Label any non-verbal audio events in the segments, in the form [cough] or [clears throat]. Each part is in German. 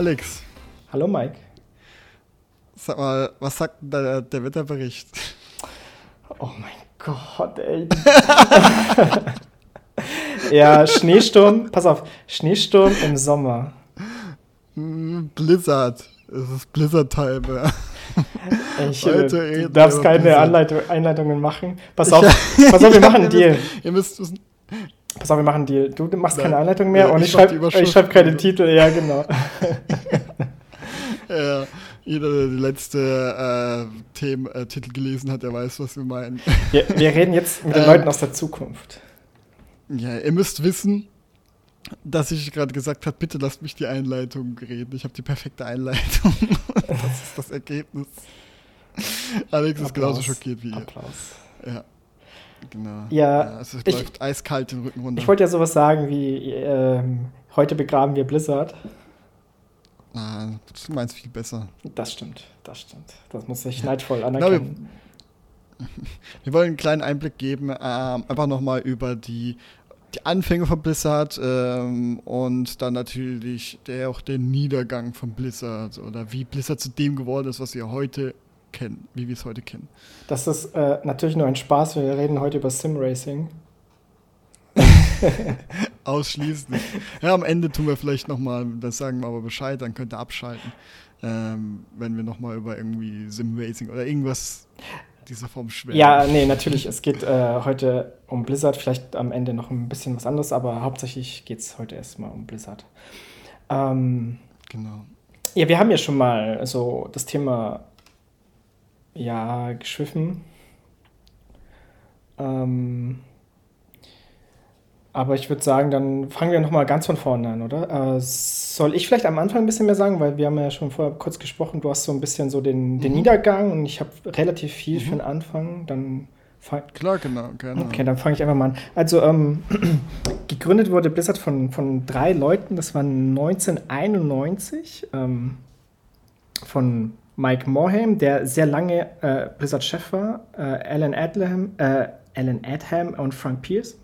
Alex. Hallo Mike. Sag mal, was sagt der, der Wetterbericht? Oh mein Gott, ey. [laughs] ja, Schneesturm, pass auf, Schneesturm im Sommer. Hm, Blizzard. Es ist Blizzard-Time. Ich, äh, du darfst keine Anleitung, Einleitungen machen. Pass auf, [laughs] pass auf, wir machen einen Deal. Ihr müsst. Pass auf, wir machen einen Deal. Du machst Nein. keine Einleitung mehr ja, und ich, ich schreibe schreib keine Titel. Ja, genau. [laughs] [laughs] ja, jeder, der die letzte äh, Thementitel gelesen hat, der weiß, was wir meinen. Wir, wir reden jetzt mit den ähm, Leuten aus der Zukunft. Ja, ihr müsst wissen, dass ich gerade gesagt habe, bitte lasst mich die Einleitung reden. Ich habe die perfekte Einleitung. [laughs] das ist das Ergebnis. Alex ist genauso schockiert wie ihr. Applaus. Ja. Genau. Ja, ja es ich, läuft eiskalt den Rücken runter. Ich wollte ja sowas sagen wie, ähm, heute begraben wir Blizzard. Ah, du meinst viel besser. Das stimmt, das stimmt. Das muss ich neidvoll anerkennen. wir, [laughs] wir, wollen einen kleinen Einblick geben, ähm, einfach nochmal über die, die Anfänge von Blizzard ähm, und dann natürlich der, auch den Niedergang von Blizzard oder wie Blizzard zu dem geworden ist, was wir heute kennen, wie wir es heute kennen. Das ist äh, natürlich nur ein Spaß. Wir reden heute über Sim Racing. [laughs] Ausschließlich. Ja, am Ende tun wir vielleicht nochmal, das sagen wir aber Bescheid, dann könnt ihr abschalten, ähm, wenn wir nochmal über irgendwie Sim Racing oder irgendwas dieser Form schwer. Ja, nee, natürlich. Es geht äh, heute um Blizzard, vielleicht am Ende noch ein bisschen was anderes, aber hauptsächlich geht es heute erstmal um Blizzard. Ähm, genau. Ja, wir haben ja schon mal so das Thema ja, geschwiffen. Ähm, aber ich würde sagen, dann fangen wir nochmal ganz von vorne an, oder? Äh, soll ich vielleicht am Anfang ein bisschen mehr sagen, weil wir haben ja schon vorher kurz gesprochen, du hast so ein bisschen so den, mhm. den Niedergang und ich habe relativ viel mhm. für den Anfang. Dann Klar, genau, genau. Okay, dann fange ich einfach mal an. Also, ähm, [clears throat] gegründet wurde Blizzard von, von drei Leuten, das war 1991, ähm, von Mike Morhaime, der sehr lange äh, Blizzard-Chef war, äh, Alan, Adlam, äh, Alan Adham und Frank Pierce.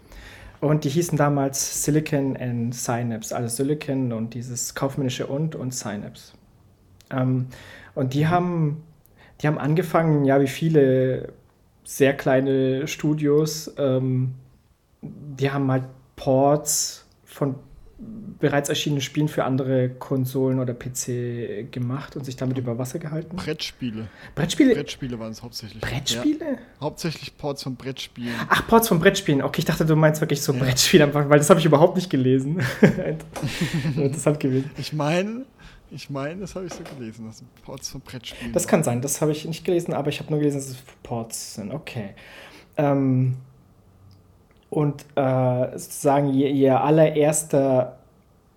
Und die hießen damals Silicon and Synapse, also Silicon und dieses kaufmännische und und Synapse. Ähm, und die haben, die haben angefangen, ja, wie viele sehr kleine Studios, ähm, die haben halt Ports von bereits erschienenen Spielen für andere Konsolen oder PC gemacht und sich damit über Wasser gehalten? Brettspiele. Brettspiele? Brettspiele waren es hauptsächlich. Brettspiele? Ja. Hauptsächlich Ports von Brettspielen. Ach, Ports von Brettspielen. Okay, ich dachte, du meinst wirklich so ja. Brettspiele, weil das habe ich überhaupt nicht gelesen. [laughs] Interessant gewesen. Ich meine, ich meine, das habe ich so gelesen, dass Ports von Brettspielen. Das kann sein, das habe ich nicht gelesen, aber ich habe nur gelesen, dass es Ports sind. Okay. Ähm, und äh, sozusagen ihr, ihr allererster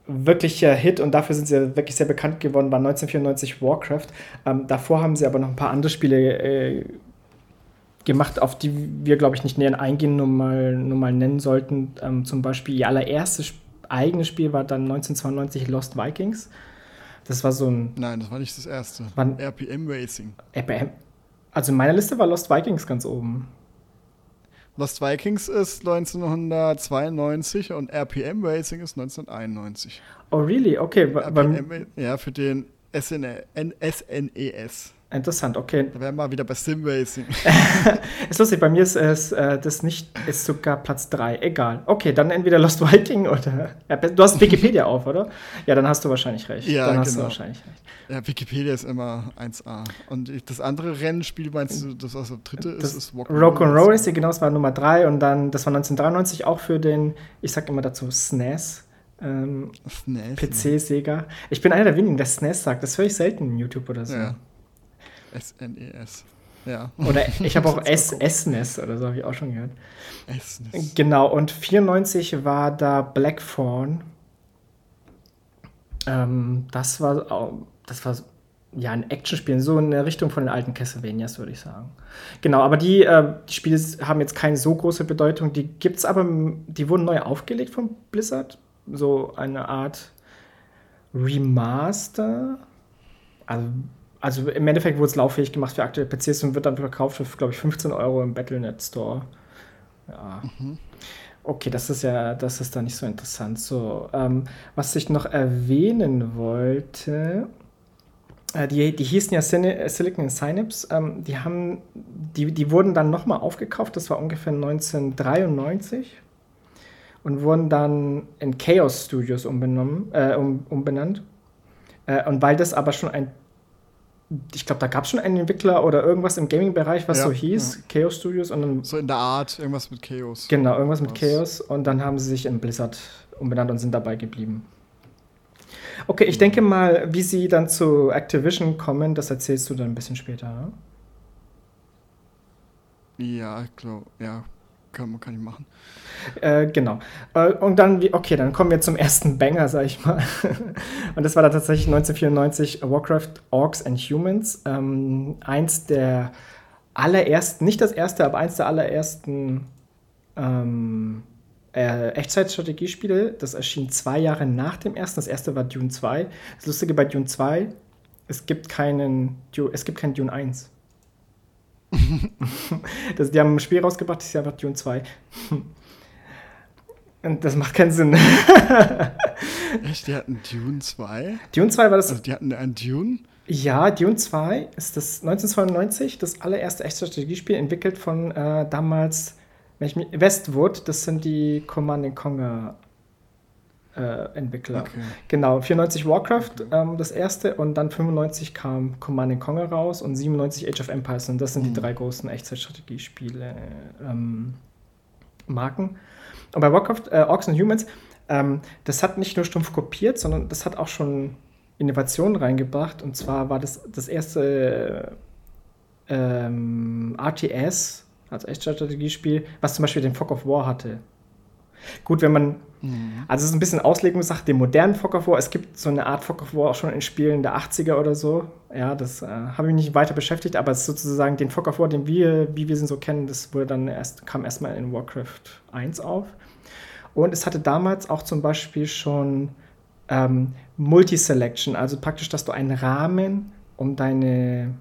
wirklicher Hit und dafür sind sie wirklich sehr bekannt geworden, war 1994 Warcraft. Ähm, davor haben sie aber noch ein paar andere Spiele äh, gemacht, auf die wir, glaube ich, nicht näher eingehen, nur mal, nur mal nennen sollten. Ähm, zum Beispiel ihr allererstes eigenes Spiel war dann 1992 Lost Vikings. Das war so ein. Nein, das war nicht das erste. RPM Racing. RPM. Also in meiner Liste war Lost Vikings ganz oben. Lost Vikings ist 1992 und RPM Racing ist 1991. Oh, really? Okay. RPM, ja, für den SNES. Interessant, okay. Da wären wir mal wieder bei Sim Racing. [laughs] ist lustig, bei mir ist es äh, das nicht, ist sogar Platz 3. Egal. Okay, dann entweder Lost Viking oder. Ja, du hast Wikipedia auf, oder? Ja, dann hast du wahrscheinlich recht. Ja, dann genau. hast du wahrscheinlich recht. Ja, Wikipedia ist immer 1A. Und das andere Rennspiel, meinst du, das was das dritte das ist, ist Rock and Roll Racing, genau, das war Nummer 3 und dann, das war 1993 auch für den, ich sag immer dazu, SNES. Ähm, SNES PC, ne? Sega. Ich bin einer der wenigen, der SNES sagt. Das höre ich selten in YouTube oder so. Ja. SNES. E ja. Oder ich habe [laughs] auch SNES oder so, habe ich auch schon gehört. SNES. Genau, und 94 war da Blackthorn. Ähm, das war das war ja ein Actionspiel, so in der Richtung von den alten Castlevanias, würde ich sagen. Genau, aber die, äh, die Spiele haben jetzt keine so große Bedeutung. Die gibt's aber, die wurden neu aufgelegt von Blizzard. So eine Art Remaster. Also also im Endeffekt wurde es lauffähig gemacht für aktuelle PCs und wird dann verkauft für, glaube ich, 15 Euro im Battlenet Store. Ja. Mhm. okay, das ist ja, das ist da nicht so interessant. So, ähm, was ich noch erwähnen wollte, äh, die, die hießen ja Silicon Synapse, ähm, die haben, die, die wurden dann nochmal aufgekauft, das war ungefähr 1993 und wurden dann in Chaos Studios umbenommen, äh, um, umbenannt. Äh, und weil das aber schon ein ich glaube, da gab es schon einen Entwickler oder irgendwas im Gaming-Bereich, was ja, so hieß, ja. Chaos Studios. Und dann, so in der Art, irgendwas mit Chaos. Genau, irgendwas mit was. Chaos. Und dann haben sie sich in Blizzard umbenannt und sind dabei geblieben. Okay, ich denke mal, wie sie dann zu Activision kommen, das erzählst du dann ein bisschen später. Ne? Ja, ich glaube, ja, kann, kann ich machen. Äh, genau. Äh, und dann, okay, dann kommen wir zum ersten Banger, sag ich mal. [laughs] und das war dann tatsächlich 1994 Warcraft Orcs and Humans. Ähm, eins der allerersten, nicht das erste, aber eins der allerersten ähm, äh, Echtzeitstrategiespiele. Das erschien zwei Jahre nach dem ersten. Das erste war Dune 2. Das Lustige bei Dune 2, es gibt keinen, es gibt kein Dune 1. [laughs] das, die haben ein Spiel rausgebracht, das ist einfach Dune 2. Und das macht keinen Sinn. [laughs] Echt? Die hatten Dune 2? Dune 2 war das. Also die hatten ein Dune? Ja, Dune 2 ist das 1992 das allererste Echtstrategiespiel, entwickelt von äh, damals Westwood. Das sind die Command Conquer äh, Entwickler. Okay. Genau, 94 Warcraft, okay. ähm, das erste, und dann 95 kam Command Conquer raus und 97 Age of Empires. Und das sind mhm. die drei großen Echtzeitstrategiespiele ähm, Marken. Und bei Warcraft, äh, Orcs and Humans, ähm, das hat nicht nur stumpf kopiert, sondern das hat auch schon Innovationen reingebracht. Und zwar war das das erste ähm, RTS, also Echtzeitstrategiespiel, was zum Beispiel den Fog of War hatte. Gut, wenn man, mhm. also es ist ein bisschen Auslegungssache, den modernen Fog of War, es gibt so eine Art Fog of War auch schon in Spielen der 80er oder so. Ja, das äh, habe ich mich nicht weiter beschäftigt, aber es ist sozusagen den Fog of War, den wir, wie wir ihn so kennen, das wurde dann erst, kam erstmal in Warcraft 1 auf. Und es hatte damals auch zum Beispiel schon ähm, Multiselection, also praktisch, dass du einen Rahmen um deine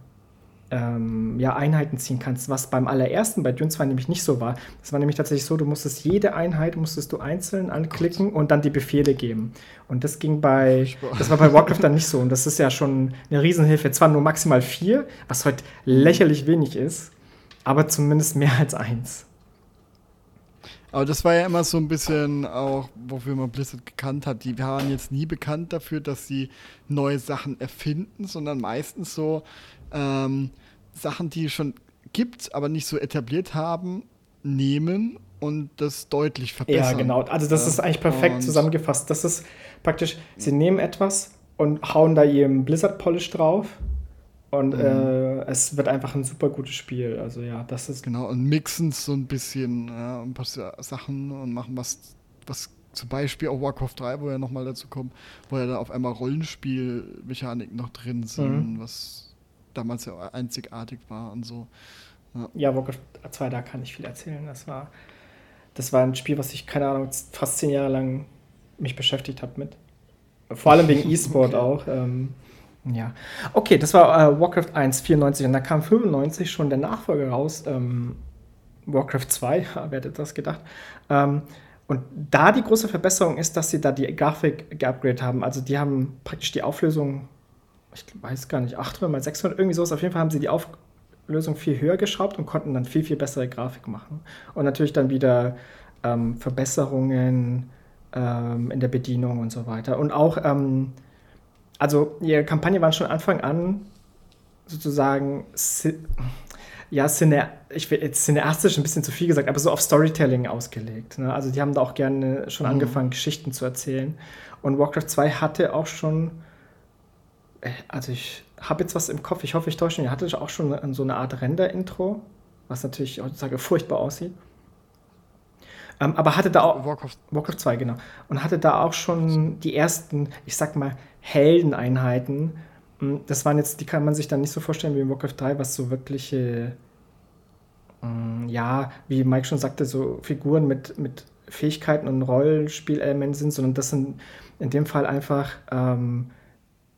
ähm, ja, Einheiten ziehen kannst, was beim allerersten bei Dune 2 nämlich nicht so war. Das war nämlich tatsächlich so, du musstest jede Einheit musstest du einzeln anklicken und dann die Befehle geben. Und das ging bei, das war bei Warcraft dann nicht so. Und das ist ja schon eine Riesenhilfe. Zwar nur maximal vier, was heute lächerlich wenig ist, aber zumindest mehr als eins. Aber das war ja immer so ein bisschen auch, wofür man Blizzard gekannt hat. Die waren jetzt nie bekannt dafür, dass sie neue Sachen erfinden, sondern meistens so, ähm, Sachen, die es schon gibt, aber nicht so etabliert haben, nehmen und das deutlich verbessern. Ja, genau. Also das ist eigentlich perfekt und zusammengefasst. Das ist praktisch, sie nehmen etwas und hauen da ihren Blizzard Polish drauf und mhm. äh, es wird einfach ein super gutes Spiel. Also ja, das ist. Genau, und mixen so ein bisschen ja, ein paar Sachen und machen was, was zum Beispiel auch Warcraft 3, wo er nochmal dazu kommt, wo ja da auf einmal Rollenspielmechaniken noch drin sind, mhm. was damals ja einzigartig war und so. Ja. ja, Warcraft 2, da kann ich viel erzählen. Das war, das war ein Spiel, was ich, keine Ahnung, fast zehn Jahre lang mich beschäftigt habe mit. Vor allem wegen [laughs] E-Sport okay. auch. Ähm, ja. Okay, das war äh, Warcraft 1, 94 und da kam 95 schon der Nachfolger raus. Ähm, Warcraft 2, [laughs] wer hätte das gedacht? Ähm, und da die große Verbesserung ist, dass sie da die Grafik geupgradet haben. Also die haben praktisch die Auflösung ich weiß gar nicht, 800 mal 600, irgendwie sowas. Auf jeden Fall haben sie die Auflösung viel höher geschraubt und konnten dann viel, viel bessere Grafik machen. Und natürlich dann wieder ähm, Verbesserungen ähm, in der Bedienung und so weiter. Und auch, ähm, also ihre Kampagne war schon Anfang an sozusagen, ja, Cine, ich will jetzt cineastisch ein bisschen zu viel gesagt, aber so auf Storytelling ausgelegt. Ne? Also die haben da auch gerne schon mhm. angefangen, Geschichten zu erzählen. Und Warcraft 2 hatte auch schon äh, also ich habe jetzt was im Kopf, ich hoffe, ich täusche nicht. Ihr hattet auch schon so eine Art Render-Intro, was natürlich heutzutage furchtbar aussieht. Ähm, aber hatte da auch. Warcraft. Warcraft 2, genau. Und hatte da auch schon die ersten, ich sag mal, Heldeneinheiten. Hm, das waren jetzt, die kann man sich dann nicht so vorstellen wie in Warcraft 3, was so wirkliche, hm, ja, wie Mike schon sagte, so Figuren mit, mit Fähigkeiten und Rollenspielelementen sind, sondern das sind in dem Fall einfach ähm,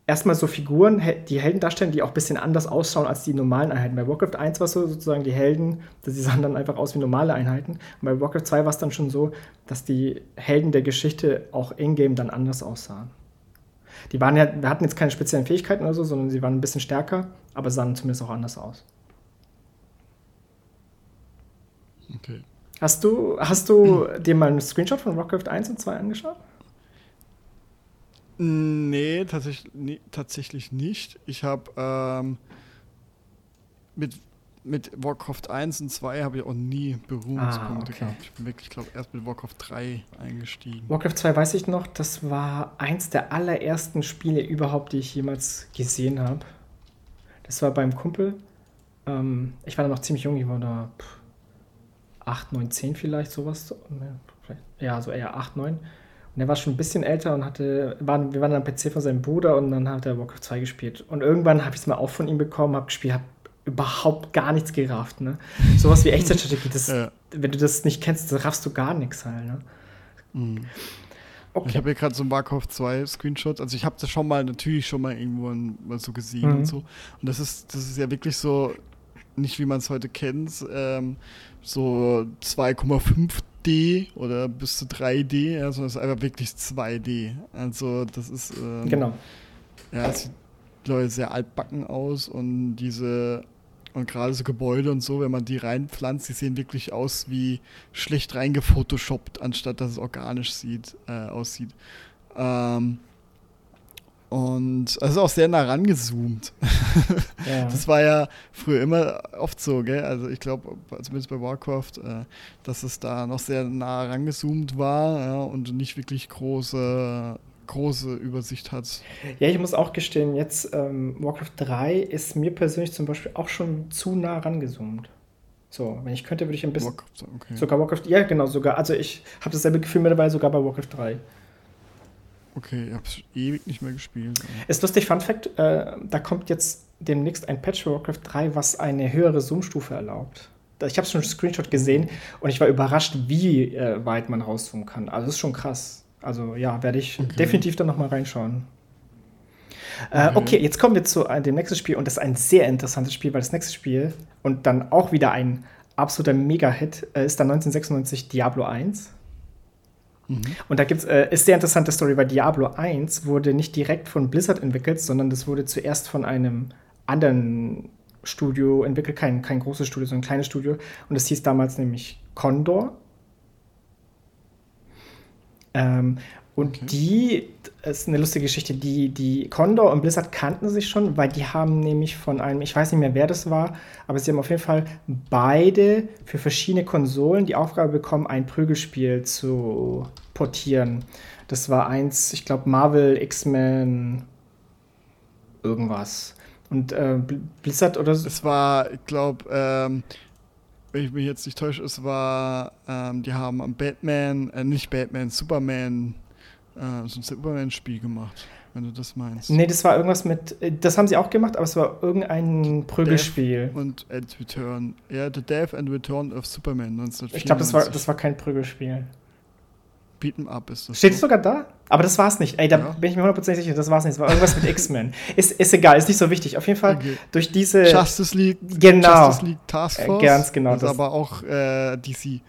erstmal so Figuren, die Helden darstellen, die auch ein bisschen anders ausschauen als die normalen Einheiten. Bei Warcraft 1 war es so sozusagen die Helden, die [laughs] sahen dann einfach aus wie normale Einheiten. Und bei Warcraft 2 war es dann schon so, dass die Helden der Geschichte auch in-game dann anders aussahen. Die waren ja, wir hatten jetzt keine speziellen Fähigkeiten oder so, sondern sie waren ein bisschen stärker, aber sahen zumindest auch anders aus. Okay. Hast du, hast du [clears throat] dir mal einen Screenshot von Warcraft 1 und 2 angeschaut? Nee, tatsächlich, nee, tatsächlich nicht. Ich habe ähm, mit, mit Warcraft 1 und 2 habe ich auch nie Berührungspunkte ah, okay. gehabt. Ich bin wirklich, glaube erst mit Warcraft 3 eingestiegen. Warcraft 2 weiß ich noch, das war eins der allerersten Spiele überhaupt, die ich jemals gesehen habe. Das war beim Kumpel. Ähm, ich war da noch ziemlich jung, ich war da pff, 8, 9, 10 vielleicht, sowas. Ja, so eher 8, 9. Und er war schon ein bisschen älter und hatte, waren, wir waren am PC von seinem Bruder und dann hat er Warcraft 2 gespielt. Und irgendwann habe ich es mal auch von ihm bekommen, habe gespielt, habe überhaupt gar nichts gerafft. Ne? Sowas wie Echtzeitstrategie, das, ja. wenn du das nicht kennst, dann raffst du gar nichts halt. Ne? Mhm. Okay. Ich habe hier gerade so ein Warcraft 2 Screenshot. Also ich habe das schon mal, natürlich schon mal irgendwo mal so gesehen mhm. und so. Und das ist, das ist ja wirklich so, nicht wie man es heute kennt, ähm, so 2,5D oder bis zu 3D, ja, sondern es ist einfach wirklich 2D. Also das ist ähm, genau. Ja, es sieht Leute sehr altbacken aus und diese und gerade so Gebäude und so, wenn man die reinpflanzt, die sehen wirklich aus wie schlecht reingefotoshoppt, anstatt dass es organisch sieht, äh, aussieht. Ähm, und es ist auch sehr nah rangezoomt. [laughs] Ja. Das war ja früher immer oft so, gell? Also ich glaube, zumindest bei Warcraft, äh, dass es da noch sehr nah rangezoomt war ja, und nicht wirklich große, große Übersicht hat. Ja, ich muss auch gestehen, jetzt ähm, Warcraft 3 ist mir persönlich zum Beispiel auch schon zu nah rangezoomt. So, wenn ich könnte, würde ich ein bisschen. Warcraft, okay. Sogar Warcraft, ja, genau, sogar. Also ich habe dasselbe Gefühl mittlerweile sogar bei Warcraft 3. Okay, ich habe es ewig nicht mehr gespielt. Ist lustig, Fun Fact, äh, da kommt jetzt demnächst ein Patch für Warcraft 3, was eine höhere Zoom-Stufe erlaubt. Ich habe schon einen Screenshot gesehen und ich war überrascht, wie äh, weit man rauszoomen kann. Also das ist schon krass. Also ja, werde ich okay. definitiv dann nochmal reinschauen. Äh, okay. okay. jetzt kommen wir zu äh, dem nächsten Spiel und das ist ein sehr interessantes Spiel, weil das nächste Spiel und dann auch wieder ein absoluter Mega-Hit äh, ist dann 1996 Diablo 1. Mhm. Und da gibt's, äh, ist sehr interessante Story, weil Diablo 1 wurde nicht direkt von Blizzard entwickelt, sondern das wurde zuerst von einem anderen Studio entwickelt, kein, kein großes Studio, sondern ein kleines Studio. Und das hieß damals nämlich Condor. Ähm, und okay. die, das ist eine lustige Geschichte, die, die Condor und Blizzard kannten sich schon, weil die haben nämlich von einem, ich weiß nicht mehr, wer das war, aber sie haben auf jeden Fall beide für verschiedene Konsolen die Aufgabe bekommen, ein Prügelspiel zu portieren. Das war eins, ich glaube, Marvel, X-Men, irgendwas. Und äh, Blizzard oder so. Es war, ich glaube, ähm, wenn ich mich jetzt nicht täusche, es war, ähm, die haben am Batman, äh, nicht Batman, Superman äh, so ein Superman-Spiel gemacht, wenn du das meinst. Nee, das war irgendwas mit, äh, das haben sie auch gemacht, aber es war irgendein Prügelspiel. Death und and Return. Ja, The Death and Return of Superman 1994. Ich glaube, das war, das war kein Prügelspiel. Beat'em Up ist das. Steht es sogar da? Aber das war's nicht. Ey, da ja. bin ich mir hundertprozentig sicher, das war's nicht. Es war irgendwas mit X-Men. [laughs] Ist, ist egal, ist nicht so wichtig. Auf jeden Fall okay. durch diese. Justice League. Genau. Justice League Task äh, Force. Äh, ganz genau. Das, aber auch äh, DC.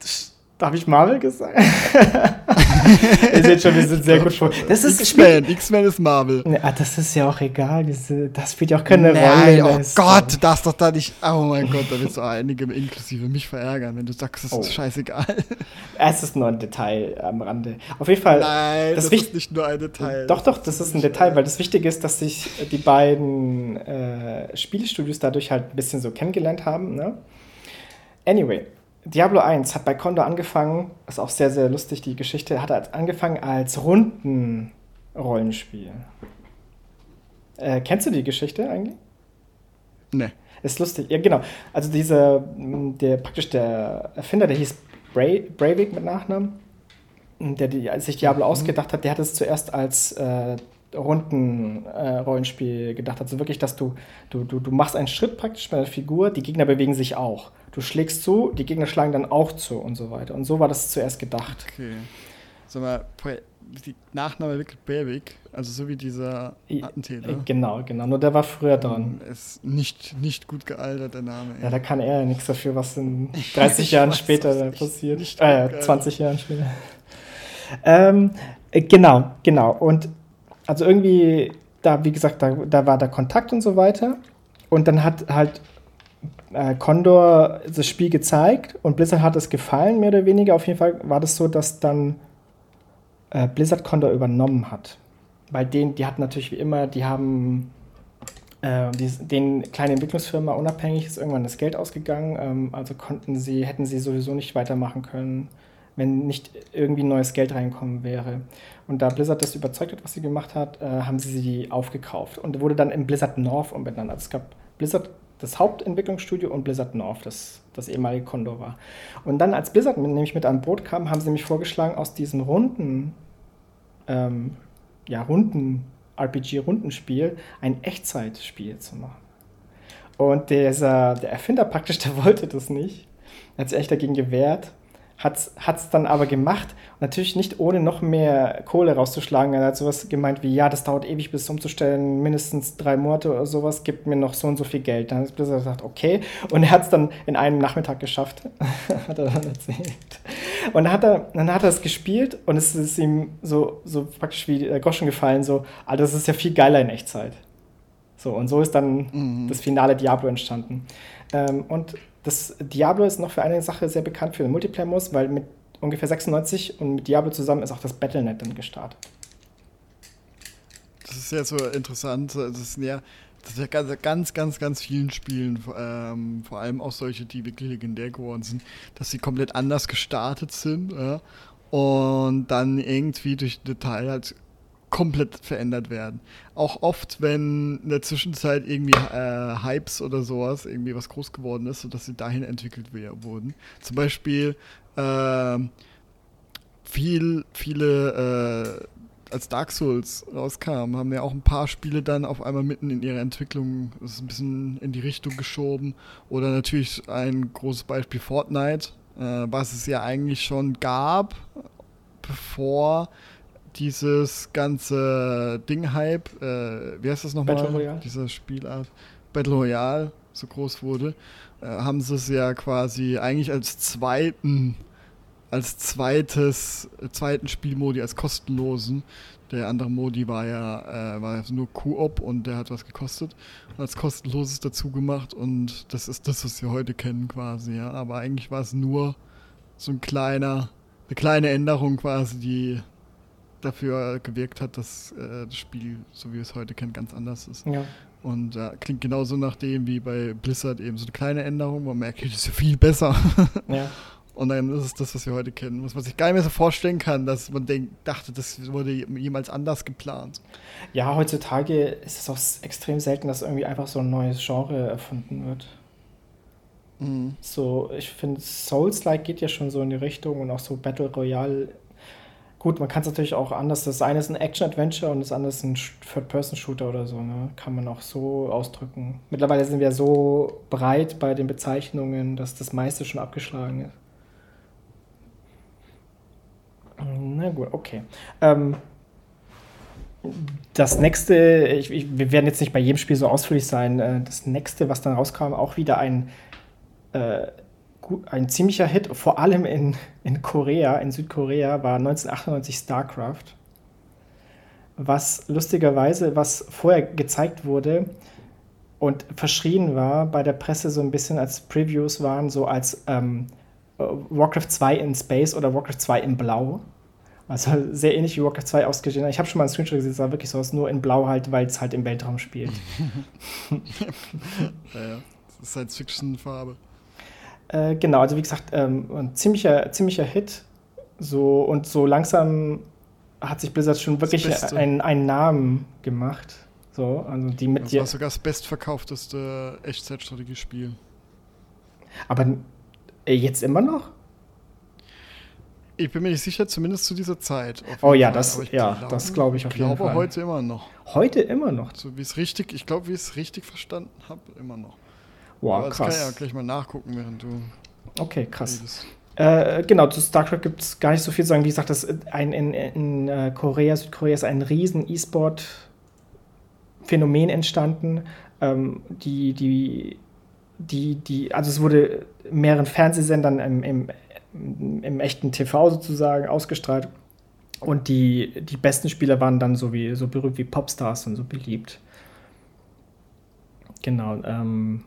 Das Darf ich Marvel gesagt? [laughs] Ihr seht schon, wir sind sehr gut vor. Das ist X-Men. X-Men ist Marvel. Ja, das ist ja auch egal. Das spielt ja auch keine Nein, Rolle. Oh Gott, du darfst doch da nicht. Oh mein Gott, da wirst du einige inklusive mich verärgern, wenn du sagst, das ist oh. scheißegal. Es ist nur ein Detail am Rande. Auf jeden Fall. Nein, das, das ist nicht nur ein Detail. Doch, doch, das ist ein Detail, weil das Wichtige ist, dass sich die beiden äh, Spielestudios dadurch halt ein bisschen so kennengelernt haben. Ne? Anyway, Diablo 1 hat bei Condor angefangen, ist auch sehr, sehr lustig, die Geschichte, hat angefangen als Runden-Rollenspiel. Äh, kennst du die Geschichte eigentlich? Nee. Ist lustig, ja genau. Also dieser, der praktisch der Erfinder, der hieß Bra Breivik mit Nachnamen, der die, sich Diablo mhm. ausgedacht hat, der hat es zuerst als äh, Runden-Rollenspiel äh, gedacht. Also wirklich, dass du, du, du, du machst einen Schritt praktisch bei der Figur, die Gegner bewegen sich auch. Du schlägst zu, die Gegner schlagen dann auch zu und so weiter. Und so war das zuerst gedacht. Okay. Sag mal, die Nachname wirklich Berwick, also so wie dieser Attentäter. Genau, genau. Nur der war früher dran. Ist nicht, nicht gut gealtert, der Name. Ja, da kann er ja nichts dafür, was in [laughs] 30 Jahren später passiert. Nicht äh, 20 Jahren später. Ähm, äh, genau, genau. Und also irgendwie, da, wie gesagt, da, da war der Kontakt und so weiter. Und dann hat halt äh, Condor das Spiel gezeigt und Blizzard hat es gefallen, mehr oder weniger. Auf jeden Fall war das so, dass dann äh, Blizzard Condor übernommen hat. Weil den, die hatten natürlich wie immer, die haben äh, die, den kleinen Entwicklungsfirma unabhängig ist irgendwann das Geld ausgegangen. Ähm, also konnten sie, hätten sie sowieso nicht weitermachen können, wenn nicht irgendwie neues Geld reinkommen wäre. Und da Blizzard das überzeugt hat, was sie gemacht hat, äh, haben sie sie aufgekauft und wurde dann in Blizzard North umbenannt. Also es gab Blizzard das Hauptentwicklungsstudio und Blizzard North, das das ehemalige Condor war. Und dann, als Blizzard nämlich mit an Boot kam, haben sie mich vorgeschlagen, aus diesem runden, ähm, ja, runden RPG-Rundenspiel ein Echtzeitspiel zu machen. Und dieser, der Erfinder praktisch, [laughs] der wollte das nicht. Er hat sich echt dagegen gewehrt hat es dann aber gemacht. Natürlich nicht ohne noch mehr Kohle rauszuschlagen. Er hat sowas gemeint wie, ja, das dauert ewig bis umzustellen, mindestens drei Monate oder sowas, gibt mir noch so und so viel Geld. Dann hat Blizzard gesagt, okay. Und er hat es dann in einem Nachmittag geschafft, [laughs] hat er dann erzählt. Und dann hat er, dann hat er es gespielt und es ist ihm so, so praktisch wie der Groschen gefallen, so, Alter, das ist ja viel geiler in Echtzeit. So, und so ist dann mhm. das finale Diablo entstanden. Ähm, und das Diablo ist noch für eine Sache sehr bekannt für den Multiplayer-Modus, weil mit ungefähr 96 und mit Diablo zusammen ist auch das Battlenet dann gestartet. Das ist ja so interessant. Das ist ja, das ist ja ganz, ganz, ganz, ganz vielen Spielen, ähm, vor allem auch solche, die wirklich legendär geworden sind, dass sie komplett anders gestartet sind ja, und dann irgendwie durch Detail halt komplett verändert werden. Auch oft, wenn in der Zwischenzeit irgendwie äh, Hypes oder sowas, irgendwie was groß geworden ist, sodass sie dahin entwickelt wurden. Zum Beispiel äh, viel, viele, äh, als Dark Souls rauskam, haben ja auch ein paar Spiele dann auf einmal mitten in ihrer Entwicklung ein bisschen in die Richtung geschoben. Oder natürlich ein großes Beispiel Fortnite, äh, was es ja eigentlich schon gab, bevor dieses ganze Ding-Hype, äh, wie heißt das nochmal? Battle Royale. Diese Spielart, Battle Royale so groß wurde, äh, haben sie es ja quasi eigentlich als zweiten, als zweites, zweiten Spielmodi, als kostenlosen. Der andere Modi war ja, äh, war nur Koop und der hat was gekostet. Und als kostenloses dazu gemacht und das ist das, was wir heute kennen quasi, ja. Aber eigentlich war es nur so ein kleiner, eine kleine Änderung quasi, die dafür gewirkt hat, dass äh, das Spiel, so wie wir es heute kennen, ganz anders ist. Ja. Und äh, klingt genauso nach dem wie bei Blizzard eben so eine kleine Änderung, man merkt, das ist ja viel besser. [laughs] Ja. Und dann ist es das, was wir heute kennen. Was man sich gar nicht mehr so vorstellen kann, dass man denkt, dachte, das wurde jemals anders geplant. Ja, heutzutage ist es auch extrem selten, dass irgendwie einfach so ein neues Genre erfunden wird. Mhm. So, ich finde, Souls-like geht ja schon so in die Richtung und auch so Battle Royale Gut, man kann es natürlich auch anders. Das eine ist ein Action-Adventure und das andere ist ein Third-Person-Shooter oder so. Ne? Kann man auch so ausdrücken. Mittlerweile sind wir so breit bei den Bezeichnungen, dass das meiste schon abgeschlagen ist. Na gut, okay. Ähm, das nächste, ich, ich, wir werden jetzt nicht bei jedem Spiel so ausführlich sein. Äh, das nächste, was dann rauskam, auch wieder ein äh, ein ziemlicher Hit, vor allem in, in Korea, in Südkorea, war 1998 StarCraft. Was lustigerweise, was vorher gezeigt wurde und verschrien war bei der Presse so ein bisschen als Previews waren, so als ähm, Warcraft 2 in Space oder Warcraft 2 in Blau. Also sehr ähnlich wie Warcraft 2 ausgesehen. Ich habe schon mal einen Screenshot gesehen, es sah wirklich so aus, nur in Blau halt, weil es halt im Weltraum spielt. [laughs] ja, ja. Science-Fiction-Farbe. Äh, genau, also wie gesagt, ähm, ein ziemlicher, ziemlicher Hit. So, und so langsam hat sich Blizzard schon wirklich einen, einen Namen gemacht. So, also die mit das war sogar das bestverkaufteste Echtzeitstrategiespiel. Aber äh, jetzt immer noch? Ich bin mir nicht sicher, zumindest zu dieser Zeit. Oh ja, das, ja, glaube, das glaube ich auf jeden Fall. Ich glaube heute immer noch. Heute immer noch? So wie es richtig, ich glaube, wie ich es richtig verstanden habe, immer noch. Wow, krass. Das kann ich ja gleich mal nachgucken, während du. Okay, krass. Äh, genau, zu StarCraft gibt es gar nicht so viel zu sagen. Wie gesagt, das ein, in, in äh, Korea, Südkorea ist ein riesen E-Sport-Phänomen entstanden. Ähm, die, die, die, die, also es wurde mehreren Fernsehsendern im, im, im echten TV sozusagen ausgestrahlt. Und die, die besten Spieler waren dann so, wie, so berühmt wie Popstars und so beliebt. Genau. Ähm,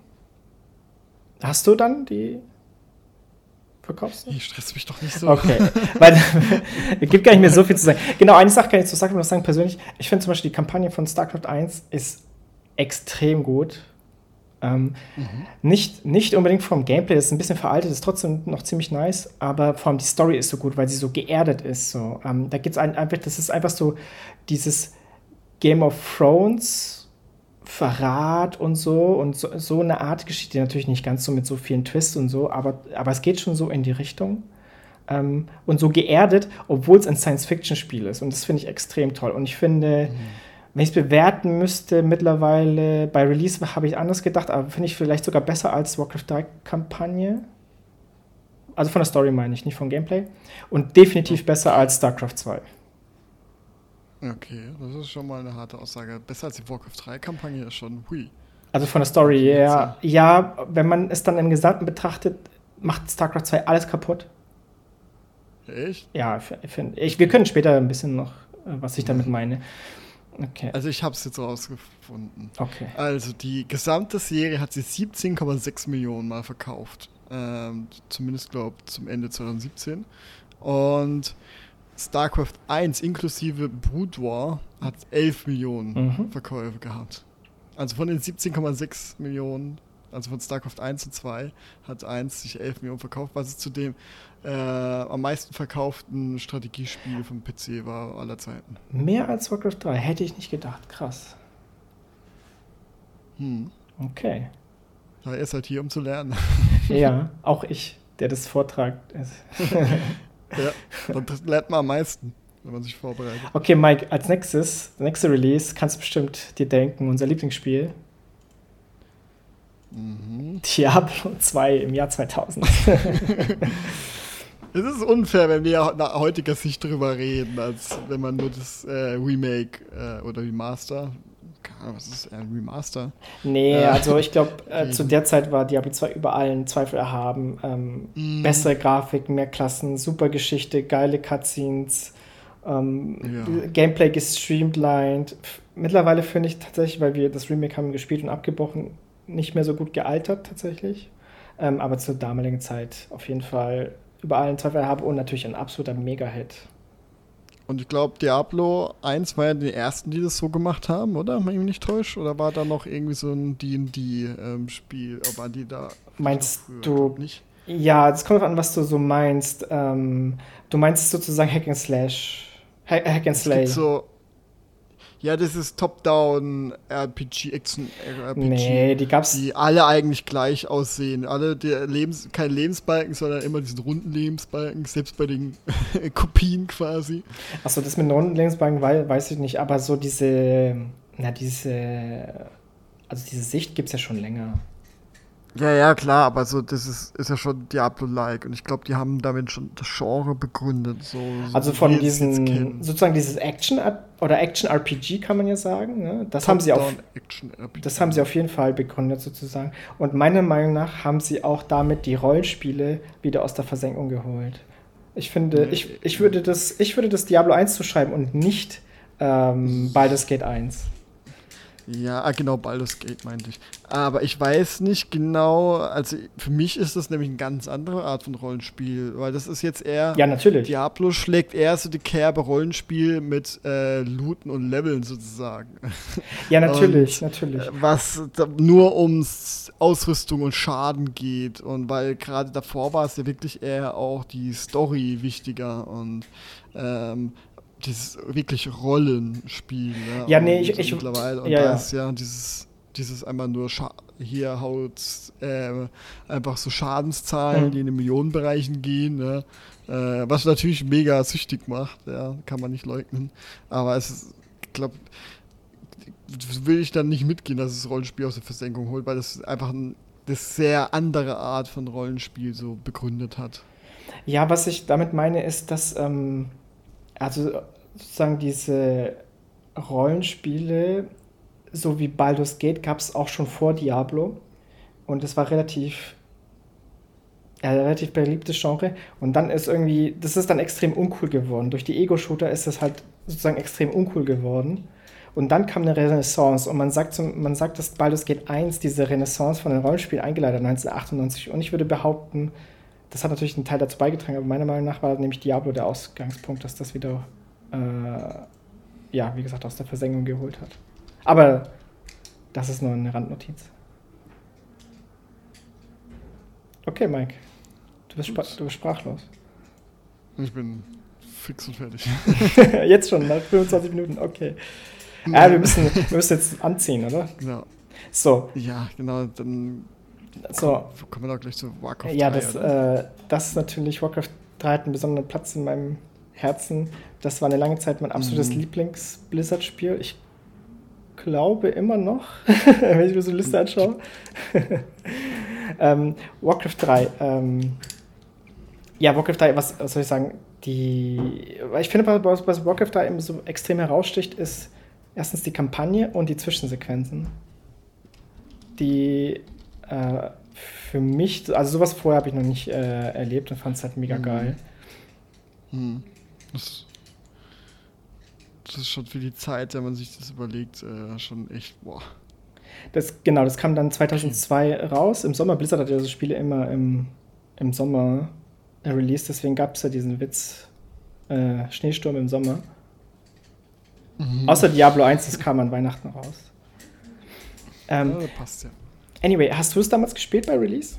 hast du dann die verkaufst Ich stress mich doch nicht so. Okay. Weil es [laughs] gibt gar nicht mehr so viel zu sagen. Genau, eine Sache kann ich zu StarCraft sagen persönlich. Ich finde zum Beispiel die Kampagne von StarCraft 1 ist extrem gut. Ähm, mhm. nicht, nicht unbedingt vom Gameplay, das ist ein bisschen veraltet, ist trotzdem noch ziemlich nice, aber vor allem die Story ist so gut, weil sie so geerdet ist. So. Ähm, da gibt es ein, einfach, das ist einfach so dieses Game of Thrones Verrat und so und so, so, eine Art Geschichte, natürlich nicht ganz so mit so vielen Twists und so, aber, aber es geht schon so in die Richtung. Ähm, und so geerdet, obwohl es ein Science-Fiction-Spiel ist. Und das finde ich extrem toll. Und ich finde, mhm. wenn ich es bewerten müsste, mittlerweile bei Release habe ich anders gedacht, aber finde ich vielleicht sogar besser als Warcraft 3-Kampagne. Also von der Story meine ich, nicht vom Gameplay. Und definitiv besser als StarCraft 2. Okay, das ist schon mal eine harte Aussage. Besser als die Warcraft 3-Kampagne ist schon hui. Also von der Story, ja. Ja, wenn man es dann im Gesamten betrachtet, macht StarCraft 2 alles kaputt. Echt? Ja, find, ich, wir können später ein bisschen noch, äh, was ich damit meine. Okay. Also ich habe es jetzt rausgefunden. Okay. Also die gesamte Serie hat sie 17,6 Millionen Mal verkauft. Ähm, zumindest, glaube ich, zum Ende 2017. Und StarCraft 1 inklusive Boudoir hat 11 Millionen mhm. Verkäufe gehabt. Also von den 17,6 Millionen, also von StarCraft 1 und 2, hat 1 sich 11 Millionen verkauft, was es zu dem äh, am meisten verkauften Strategiespiel vom PC war aller Zeiten. Mehr als Warcraft 3, hätte ich nicht gedacht. Krass. Hm. Okay. er ist halt hier, um zu lernen. [laughs] ja, [laughs] auch ich, der das vortragt. [laughs] Ja, [laughs] dann lernt man am meisten, wenn man sich vorbereitet. Okay, Mike, als nächstes, der nächste Release, kannst du bestimmt dir denken, unser Lieblingsspiel. Mhm. Diablo 2 im Jahr 2000. [laughs] Es ist unfair, wenn wir nach heutiger Sicht drüber reden, als wenn man nur das äh, Remake äh, oder Remaster was ist ein Remaster? Nee, äh, also ich glaube, äh, zu der Zeit war Diablo 2 überall einen Zweifel erhaben. Ähm, mm. Bessere Grafik, mehr Klassen, super Geschichte, geile Cutscenes, ähm, ja. Gameplay gestreamlined. Mittlerweile finde ich tatsächlich, weil wir das Remake haben gespielt und abgebrochen, nicht mehr so gut gealtert tatsächlich. Ähm, aber zur damaligen Zeit auf jeden Fall überall einen Zweifel erhaben und natürlich ein absoluter Mega-Hit. Und ich glaube, Diablo 1 war ja die ersten, die das so gemacht haben, oder? Wenn ich mich nicht täusche? Oder war da noch irgendwie so ein DD-Spiel? Ähm, war die da. Meinst du. Nicht? Ja, es kommt an, was du so meinst. Ähm, du meinst sozusagen Hack and Slash. Hack, Hack and Slay. So, ja, das ist Top-Down RPG, Action RPG. Nee, die gab's. Die alle eigentlich gleich aussehen. Alle der Lebens, kein Lebensbalken, sondern immer diesen runden Lebensbalken, selbst bei den [laughs] Kopien quasi. Achso, das mit den runden Lebensbalken weiß ich nicht, aber so diese, na, diese, also diese Sicht gibt es ja schon länger. Ja, ja, klar, aber so, das ist, ist ja schon Diablo-like und ich glaube, die haben damit schon das Genre begründet. So, so also von diesen, sozusagen dieses Action- oder Action-RPG kann man ja sagen, ne? das, haben sie auf, das haben sie auf jeden Fall begründet sozusagen. Und meiner Meinung nach haben sie auch damit die Rollenspiele wieder aus der Versenkung geholt. Ich finde, nee, ich, ich, würde das, ich würde das Diablo 1 zuschreiben und nicht ähm, Baldur's Gate 1. Ja, ah, genau, Baldur's Gate meinte ich. Aber ich weiß nicht genau, also für mich ist das nämlich eine ganz andere Art von Rollenspiel, weil das ist jetzt eher. Ja, natürlich. Diablo schlägt eher so die Kerbe Rollenspiel mit äh, Looten und Leveln sozusagen. Ja, [laughs] natürlich, und, natürlich. Äh, was nur ums Ausrüstung und Schaden geht und weil gerade davor war es ja wirklich eher auch die Story wichtiger und ähm, dieses wirklich Rollenspiel. Ne? Ja, nee, ich, ich mittlerweile. Und ja, da ist ja dieses, dieses einmal nur Scha hier haut äh, einfach so Schadenszahlen, mhm. die in den Millionenbereichen gehen, ne? äh, was natürlich mega süchtig macht, ja, kann man nicht leugnen. Aber es ist, ich glaube, will ich dann nicht mitgehen, dass es Rollenspiel aus der Versenkung holt, weil das einfach ein, das sehr andere Art von Rollenspiel so begründet hat. Ja, was ich damit meine, ist, dass ähm, also sozusagen diese Rollenspiele, so wie Baldur's Gate, gab es auch schon vor Diablo. Und es war relativ, ja, relativ beliebtes Genre. Und dann ist irgendwie, das ist dann extrem uncool geworden. Durch die Ego-Shooter ist es halt sozusagen extrem uncool geworden. Und dann kam eine Renaissance und man sagt, man sagt, dass Baldur's Gate 1 diese Renaissance von den Rollenspielen eingeleitet hat, 1998. Und ich würde behaupten, das hat natürlich einen Teil dazu beigetragen, aber meiner Meinung nach war nämlich Diablo der Ausgangspunkt, dass das wieder, äh, ja, wie gesagt, aus der Versenkung geholt hat. Aber das ist nur eine Randnotiz. Okay, Mike. Du bist, du bist sprachlos. Ich bin fix und fertig. [laughs] jetzt schon, nach 25 Minuten, okay. Ja, wir müssen, wir müssen jetzt anziehen, oder? Genau. So. Ja, genau, dann so. kommen wir doch gleich zu Warcraft ja, 3. Ja, das, äh, das ist natürlich, Warcraft 3 hat einen besonderen Platz in meinem Herzen. Das war eine lange Zeit mein absolutes mhm. Lieblings-Blizzard-Spiel. Ich glaube immer noch, [laughs] wenn ich mir so eine Liste anschaue. [laughs] ähm, Warcraft 3. Ähm, ja, Warcraft 3, was, was, soll ich sagen? Die, ich finde, was bei Warcraft 3 eben so extrem heraussticht, ist erstens die Kampagne und die Zwischensequenzen. Die äh, für mich, also sowas vorher habe ich noch nicht äh, erlebt und fand es halt mega mhm. geil. Mhm. Das, das, ist schon für die Zeit, wenn man sich das überlegt, äh, schon echt, boah. Das, genau, das kam dann 2002 raus. Im Sommer, Blizzard hat ja so Spiele immer im, im Sommer released, deswegen gab es ja diesen Witz äh, Schneesturm im Sommer. Mhm. Außer Diablo 1, das kam an Weihnachten raus. Ähm, ja, passt ja. Anyway, hast du es damals gespielt bei Release?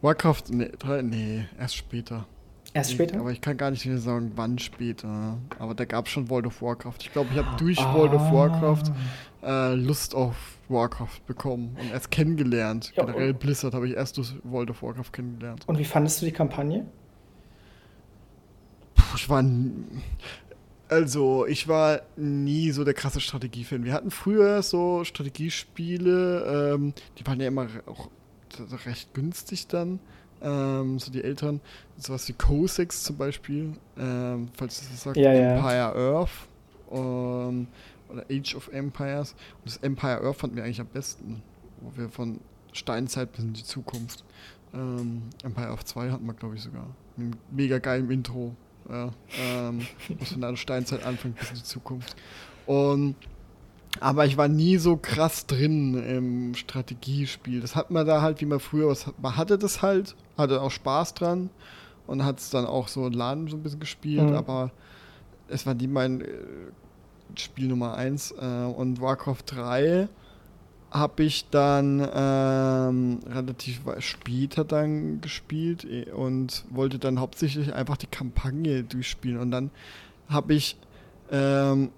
Warcraft, nee, nee erst später. Erst später? Ich, aber ich kann gar nicht mehr sagen, wann später. Aber da gab es schon World of Warcraft. Ich glaube, ich habe durch ah. World of Warcraft äh, Lust auf Warcraft bekommen und erst kennengelernt. Ja, Generell Blizzard habe ich erst durch World of Warcraft kennengelernt. Und wie fandest du die Kampagne? Puh, ich war. Also, ich war nie so der krasse Strategiefan. Wir hatten früher so Strategiespiele, ähm, die waren ja immer auch recht günstig dann. Ähm, so die Eltern, sowas wie Cossacks zum Beispiel, ähm, falls das sagt, ja, Empire ja. Earth ähm, oder Age of Empires. Und das Empire Earth fanden wir eigentlich am besten, wo wir von Steinzeit bis in die Zukunft. Ähm, Empire Earth 2 hatten wir, glaube ich, sogar. Mit einem mega geilen Intro. Ja, ähm, muss von der Steinzeit anfangen bis in die Zukunft. Und aber ich war nie so krass drin im Strategiespiel. Das hat man da halt, wie man früher was. Man hatte das halt, hatte auch Spaß dran und hat es dann auch so in Laden so ein bisschen gespielt, mhm. aber es war nie mein äh, Spiel Nummer 1. Äh, und Warcraft 3 habe ich dann ähm, relativ später dann gespielt äh, und wollte dann hauptsächlich einfach die Kampagne durchspielen. Und dann habe ich, ähm,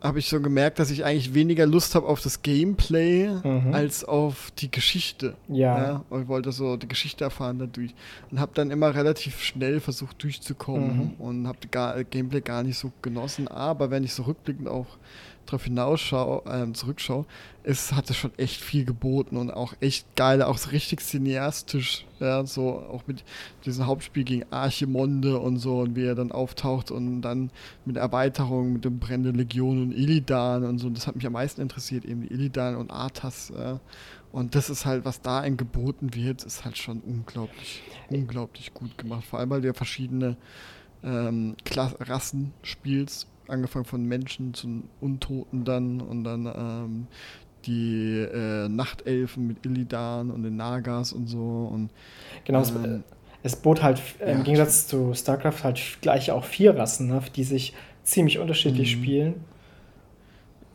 habe ich so gemerkt, dass ich eigentlich weniger Lust habe auf das Gameplay mhm. als auf die Geschichte. Ja. ja. Und ich wollte so die Geschichte erfahren dadurch. Und habe dann immer relativ schnell versucht durchzukommen mhm. und habe das Gameplay gar nicht so genossen. Aber wenn ich so rückblickend auch darauf hinausschaue, äh, zurückschaue, es hatte schon echt viel geboten und auch echt geil, auch so richtig cineastisch, ja, so auch mit diesem Hauptspiel gegen Archimonde und so und wie er dann auftaucht und dann mit Erweiterungen mit dem Brände Legion und Illidan und so, das hat mich am meisten interessiert, eben Illidan und Arthas, ja. Und das ist halt, was da ihm geboten wird, ist halt schon unglaublich, unglaublich gut gemacht. Vor allem, weil du ja verschiedene ähm, Rassen spielst angefangen von Menschen zu Untoten dann und dann ähm, die äh, Nachtelfen mit Illidan und den Nagas und so. Und, genau, ähm, es, bot halt äh, im Gegensatz zu StarCraft halt gleich auch vier Rassen, ne, die sich ziemlich unterschiedlich mhm. spielen.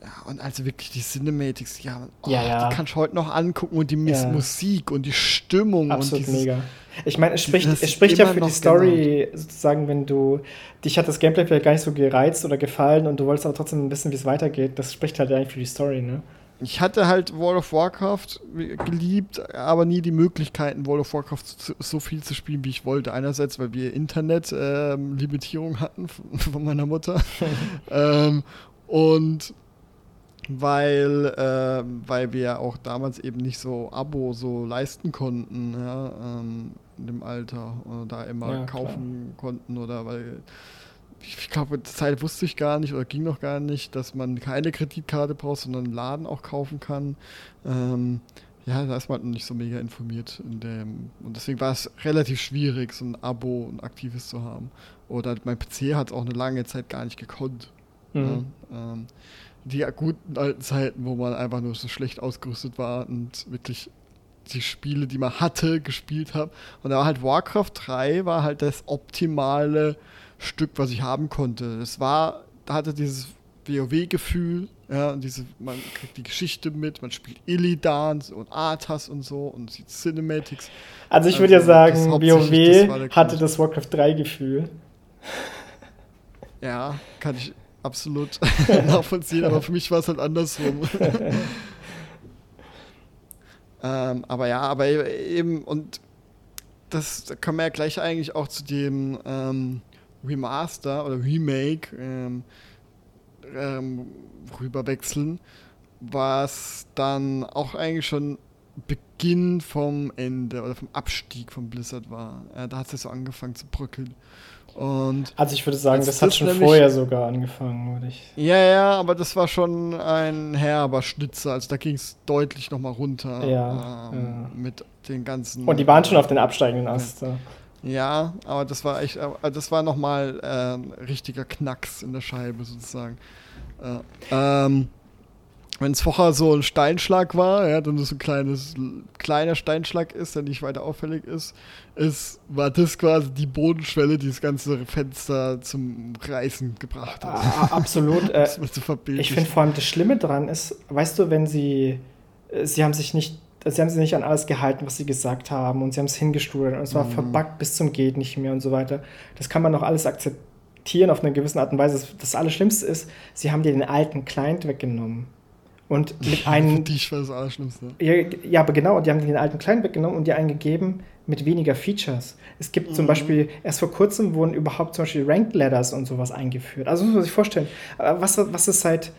Ja, und also wirklich die Cinematics, ja, oh, ja, ja. die kannst du heute noch angucken und die ja. Musik und die Stimmung Absolut und dieses, mega. Ich meine, es spricht, es spricht ja für die Story genau. sozusagen, wenn du dich hat das Gameplay vielleicht gar nicht so gereizt oder gefallen und du wolltest aber trotzdem wissen, wie es weitergeht. Das spricht halt eigentlich für die Story, ne? Ich hatte halt World of Warcraft geliebt, aber nie die Möglichkeiten, World of Warcraft so viel zu spielen, wie ich wollte. Einerseits, weil wir Internet-Limitierung ähm, hatten [laughs] von meiner Mutter. [laughs] ähm, und weil, äh, weil wir auch damals eben nicht so Abo so leisten konnten. Ja? Ähm, dem Alter oder da immer ja, kaufen klar. konnten oder weil ich glaube, die Zeit wusste ich gar nicht oder ging noch gar nicht, dass man keine Kreditkarte braucht, sondern einen Laden auch kaufen kann. Ähm, ja, da ist man nicht so mega informiert in dem. Und deswegen war es relativ schwierig, so ein Abo, ein aktives zu haben. Oder mein PC hat es auch eine lange Zeit gar nicht gekonnt. Mhm. Ja, ähm, die guten alten Zeiten, wo man einfach nur so schlecht ausgerüstet war und wirklich die Spiele, die man hatte, gespielt hat. Und da war halt Warcraft 3 war halt das optimale Stück, was ich haben konnte. Es war, da hatte dieses WoW-Gefühl, ja, diese, man kriegt die Geschichte mit, man spielt Illidan und Arthas und so und sieht Cinematics. Also ich würde also, ja sagen, WoW das hatte das Warcraft 3-Gefühl. Ja, kann ich absolut [laughs] [laughs] nachvollziehen, aber für mich war es halt andersrum. [laughs] ähm, aber ja, aber eben, und das da kommen wir ja gleich eigentlich auch zu dem ähm, Remaster oder Remake ähm, ähm, rüberwechseln, was dann auch eigentlich schon Beginn vom Ende oder vom Abstieg von Blizzard war. Ja, da hat es ja so angefangen zu bröckeln. Und also ich würde sagen, das hat schon vorher sogar angefangen, würde ich. Ja, ja, aber das war schon ein herber Schnitzer. Also da ging es deutlich nochmal runter. Ja, ähm, ja, Mit den ganzen. Und die waren schon auf den absteigenden Ast. Ja. Ja, aber das war echt, das war nochmal äh, richtiger Knacks in der Scheibe sozusagen. Äh, ähm, wenn es vorher so ein Steinschlag war, ja, dann so ein kleines, kleiner Steinschlag ist, der nicht weiter auffällig ist, ist, war das quasi die Bodenschwelle, die das ganze Fenster zum Reißen gebracht hat. Ah, absolut. [laughs] äh, ich finde vor allem das Schlimme dran ist, weißt du, wenn sie, äh, sie haben sich nicht sie haben sich nicht an alles gehalten, was sie gesagt haben und sie haben es hingestudert und es war mhm. verbuggt bis zum geht nicht mehr und so weiter. Das kann man noch alles akzeptieren auf eine gewisse Art und Weise. Das Allerschlimmste ist, sie haben dir den alten Client weggenommen. Und mit einem. Dich war das Allerschlimmste. Ja, ja, aber genau, die haben den alten Client weggenommen und dir einen gegeben mit weniger Features. Es gibt mhm. zum Beispiel, erst vor kurzem wurden überhaupt zum Beispiel Ranked Ladders und sowas eingeführt. Also muss man sich vorstellen, was, was ist seit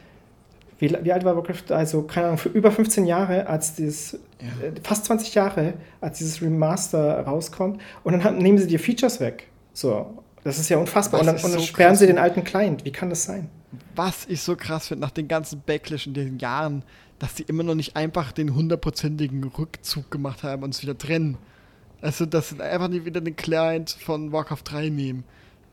wie, wie alt war Warcraft? Also, keine Ahnung, für über 15 Jahre, als dieses, ja. äh, fast 20 Jahre, als dieses Remaster rauskommt. Und dann haben, nehmen sie die Features weg. So, das ist ja unfassbar. und dann, und dann so sperren krass. sie den alten Client. Wie kann das sein? Was ich so krass finde, nach den ganzen Backlash in den Jahren, dass sie immer noch nicht einfach den hundertprozentigen Rückzug gemacht haben und uns wieder trennen. Also, dass sie einfach nicht wieder den Client von Warcraft 3 nehmen.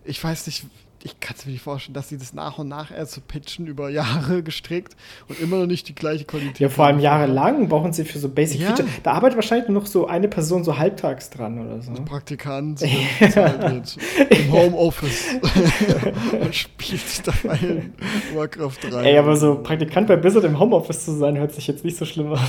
Ich weiß nicht, ich kann es mir nicht vorstellen, dass sie das nach und nach erst so pitchen über Jahre [laughs] gestrickt und immer noch nicht die gleiche Qualität. Ja, vor allem jahrelang brauchen sie für so Basic ja. Feature. Da arbeitet wahrscheinlich nur noch so eine Person so halbtags dran oder so. Ein Praktikant [laughs] im Homeoffice [laughs] und spielt dabei in Warcraft 3. Ey, aber so Praktikant bei Blizzard im Homeoffice zu sein, hört sich jetzt nicht so schlimm an.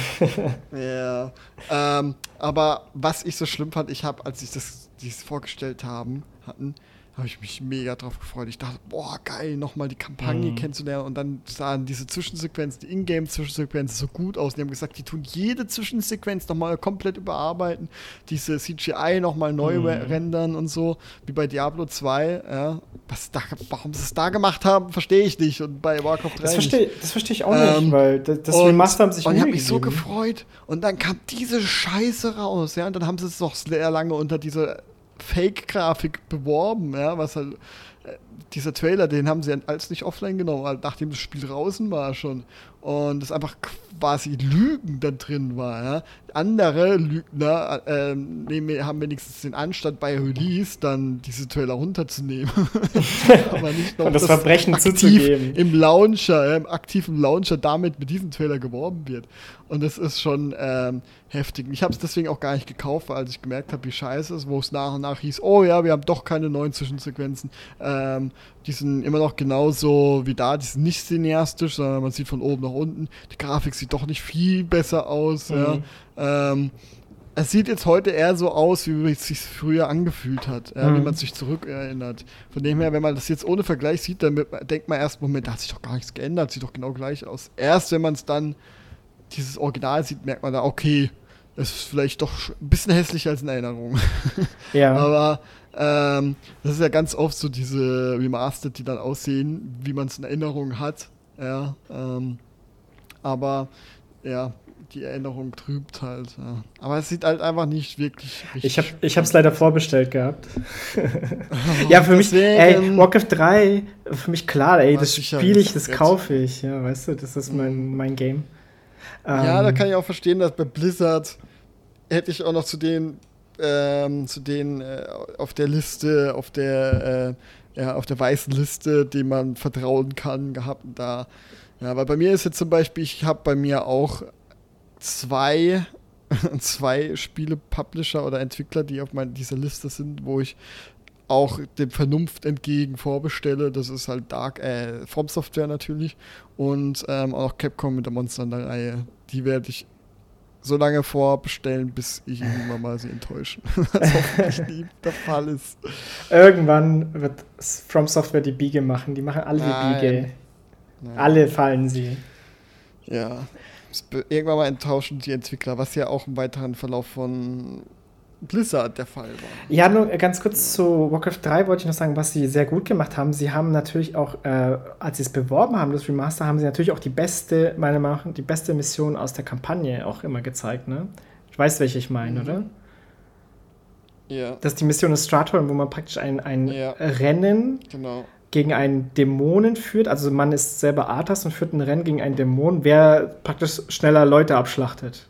ja. Ähm, aber was ich so schlimm fand, ich habe, als ich das, dieses vorgestellt haben, hatten, habe ich mich mega drauf gefreut. Ich dachte, boah, geil, nochmal die Kampagne mhm. kennenzulernen. Und dann sahen diese Zwischensequenzen, die Ingame-Zwischensequenzen so gut aus. Die haben gesagt, die tun jede Zwischensequenz nochmal komplett überarbeiten, diese CGI nochmal neu mhm. rendern und so, wie bei Diablo 2. Ja. Was da, warum sie es da gemacht haben, verstehe ich nicht. Und bei Warcraft 3. Das verstehe versteh ich auch ähm, nicht, weil das, das Remaster haben sich Und ich habe mich so gefreut. Und dann kam diese Scheiße raus. Ja. Und dann haben sie es doch sehr lange unter dieser Fake-Grafik beworben, ja, was halt äh, dieser Trailer, den haben sie als nicht offline genommen, nachdem das Spiel draußen war schon und es einfach quasi Lügen da drin war. Ja. Andere Lügner äh, nehmen, haben wenigstens den Anstand bei Release dann diese Trailer runterzunehmen. [laughs] Aber nicht noch und das, Verbrechen zuzugeben. Im Launcher, im aktiven Launcher damit mit diesem Trailer geworben wird. Und das ist schon ähm, heftig. Ich habe es deswegen auch gar nicht gekauft, als ich gemerkt habe, wie scheiße es ist, wo es nach und nach hieß, oh ja, wir haben doch keine neuen Zwischensequenzen. Ähm, die sind immer noch genauso wie da, die sind nicht cineastisch, sondern man sieht von oben nach unten. Die Grafik sieht doch nicht viel besser aus. Mhm. Ja. Ähm, es sieht jetzt heute eher so aus, wie es sich früher angefühlt hat, ja, mhm. wie man sich zurückerinnert. Von dem her, wenn man das jetzt ohne Vergleich sieht, dann denkt man erst, Moment, da hat sich doch gar nichts geändert, sieht doch genau gleich aus. Erst wenn man es dann, dieses Original sieht, merkt man da, okay, es ist vielleicht doch ein bisschen hässlicher als in Erinnerung. [laughs] Ja. Aber ähm, das ist ja ganz oft so diese Remastered, die dann aussehen, wie man es in Erinnerung hat. Ja, ähm, aber ja, die Erinnerung trübt halt. Ja. Aber es sieht halt einfach nicht wirklich richtig Ich habe ich hab's leider vorbestellt gehabt. [laughs] ja, für mich, ey, Warcraft 3, für mich klar, ey, das spiele ich, das kaufe ich. Ja, weißt du, das ist mein, mein Game. Ja, ähm, da kann ich auch verstehen, dass bei Blizzard hätte ich auch noch zu den, ähm, zu denen äh, auf der Liste, auf der, äh, ja, auf der weißen Liste, die man vertrauen kann, gehabt. Da, ja, weil bei mir ist jetzt zum Beispiel, ich habe bei mir auch zwei, [laughs] zwei Spiele-Publisher oder Entwickler, die auf meiner dieser Liste sind, wo ich auch dem Vernunft entgegen vorbestelle. Das ist halt Dark, äh, From Software natürlich und ähm, auch Capcom mit der Monster Reihe. Die werde ich so lange vorbestellen, bis ich irgendwann mal sie enttäuschen. [laughs] Was hoffentlich nie der Fall ist. Irgendwann wird From Software die Biege machen. Die machen alle Nein. die Biege. Nein. Alle fallen sie. Ja. Irgendwann mal enttäuschen die Entwickler, was ja auch im weiteren Verlauf von Blizzard der Fall war. Ja, nur ganz kurz zu Warcraft 3 wollte ich noch sagen, was sie sehr gut gemacht haben. Sie haben natürlich auch, äh, als sie es beworben haben, das Remaster, haben sie natürlich auch die beste, meiner Meinung nach, die beste Mission aus der Kampagne auch immer gezeigt, ne? Ich weiß, welche ich meine, mhm. oder? Ja. Das ist die Mission in Stratholm, wo man praktisch ein, ein ja. Rennen genau. Gegen einen Dämonen führt. Also man ist selber Arthas und führt ein Rennen gegen einen Dämon, wer praktisch schneller Leute abschlachtet.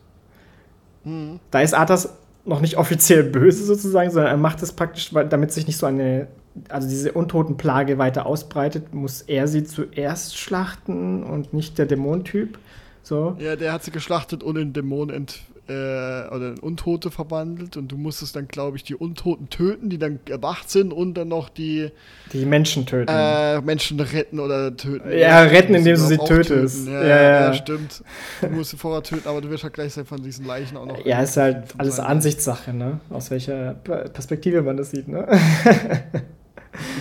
Mhm. Da ist Arthas noch nicht offiziell böse sozusagen, sondern er macht es praktisch, damit sich nicht so eine, also diese Untotenplage weiter ausbreitet, muss er sie zuerst schlachten und nicht der Dämontyp. So. Ja, der hat sie geschlachtet und in Dämon ent, äh, oder in Untote verwandelt und du musstest dann, glaube ich, die Untoten töten, die dann erwacht sind und dann noch die die Menschen töten. Äh, Menschen retten oder töten. Ja, retten, indem du sie tötest. Ja, ja, ja, ja, stimmt. Du musst sie vorher töten, aber du wirst halt gleichzeitig von diesen Leichen auch noch. Ja, ist halt alles Ansichtssache, ne? Aus welcher Perspektive man das sieht, ne?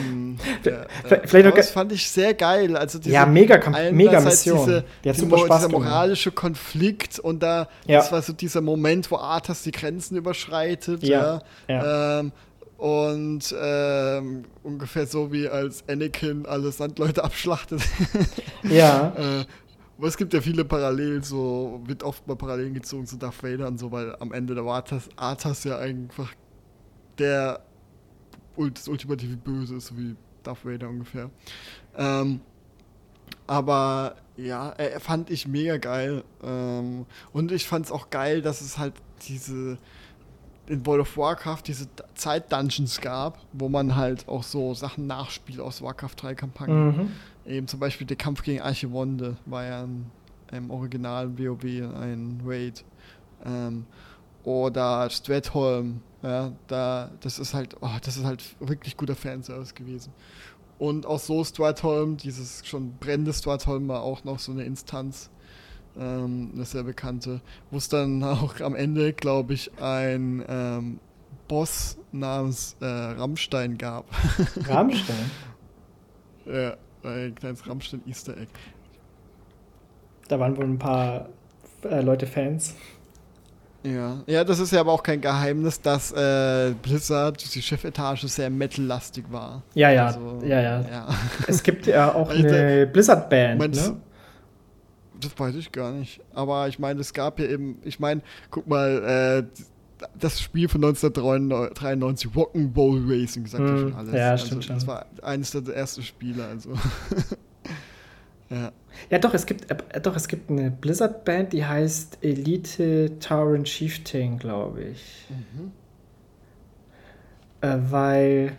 Mhm. Ja, Vielleicht noch das fand ich sehr geil. Also diese, ja, mega, mega Mission. Diese, die hat super Spaß dieser moralische Konflikt und da, ja. das war so dieser Moment, wo Arthas die Grenzen überschreitet. Ja. ja. Ähm, und ähm, ungefähr so wie als Anakin alle Sandleute abschlachtet. [laughs] ja. äh, aber es gibt ja viele Parallelen, so wird oft mal Parallelen gezogen zu Darth Vader und so, weil am Ende der Arthas, Arthas ja einfach der das ultimative Böse ist, so wie Darth Vader ungefähr. Ähm, aber ja, äh, fand ich mega geil. Ähm, und ich fand es auch geil, dass es halt diese in World of Warcraft diese Zeit-Dungeons gab, wo man halt auch so Sachen nachspielt aus Warcraft 3 Kampagnen. Mhm. Eben zum Beispiel der Kampf gegen Archivonde war ja ein, im Original WoW ein Raid. Ähm, oder Stratholm, ja, da, das ist halt, oh, das ist halt wirklich guter Fanservice gewesen. Und auch so Stratholm, dieses schon brennende Stratholm war auch noch so eine Instanz, ähm, eine sehr bekannte, wo es dann [laughs] auch am Ende, glaube ich, ein ähm, Boss namens äh, Rammstein gab. [laughs] Rammstein? ja, ein kleines Rammstein Easter Egg. Da waren wohl ein paar äh, Leute Fans. Ja. ja, das ist ja aber auch kein Geheimnis, dass äh, Blizzard, die Chefetage, sehr metal-lastig war. Ja, ja, also, ja, ja, ja. Es gibt ja auch [laughs] eine Blizzard-Band, ne? Das weiß ich gar nicht. Aber ich meine, es gab ja eben, ich meine, guck mal, äh, das Spiel von 1993, Rock'n'Roll Racing, sagt hm, ja schon alles. Ja, stimmt also, schon. Das war eines der ersten Spiele, also. [laughs] Ja. Ja, doch, es gibt, äh, doch, es gibt eine Blizzard-Band, die heißt Elite Tauren Chieftain, glaube ich. Mhm. Äh, weil,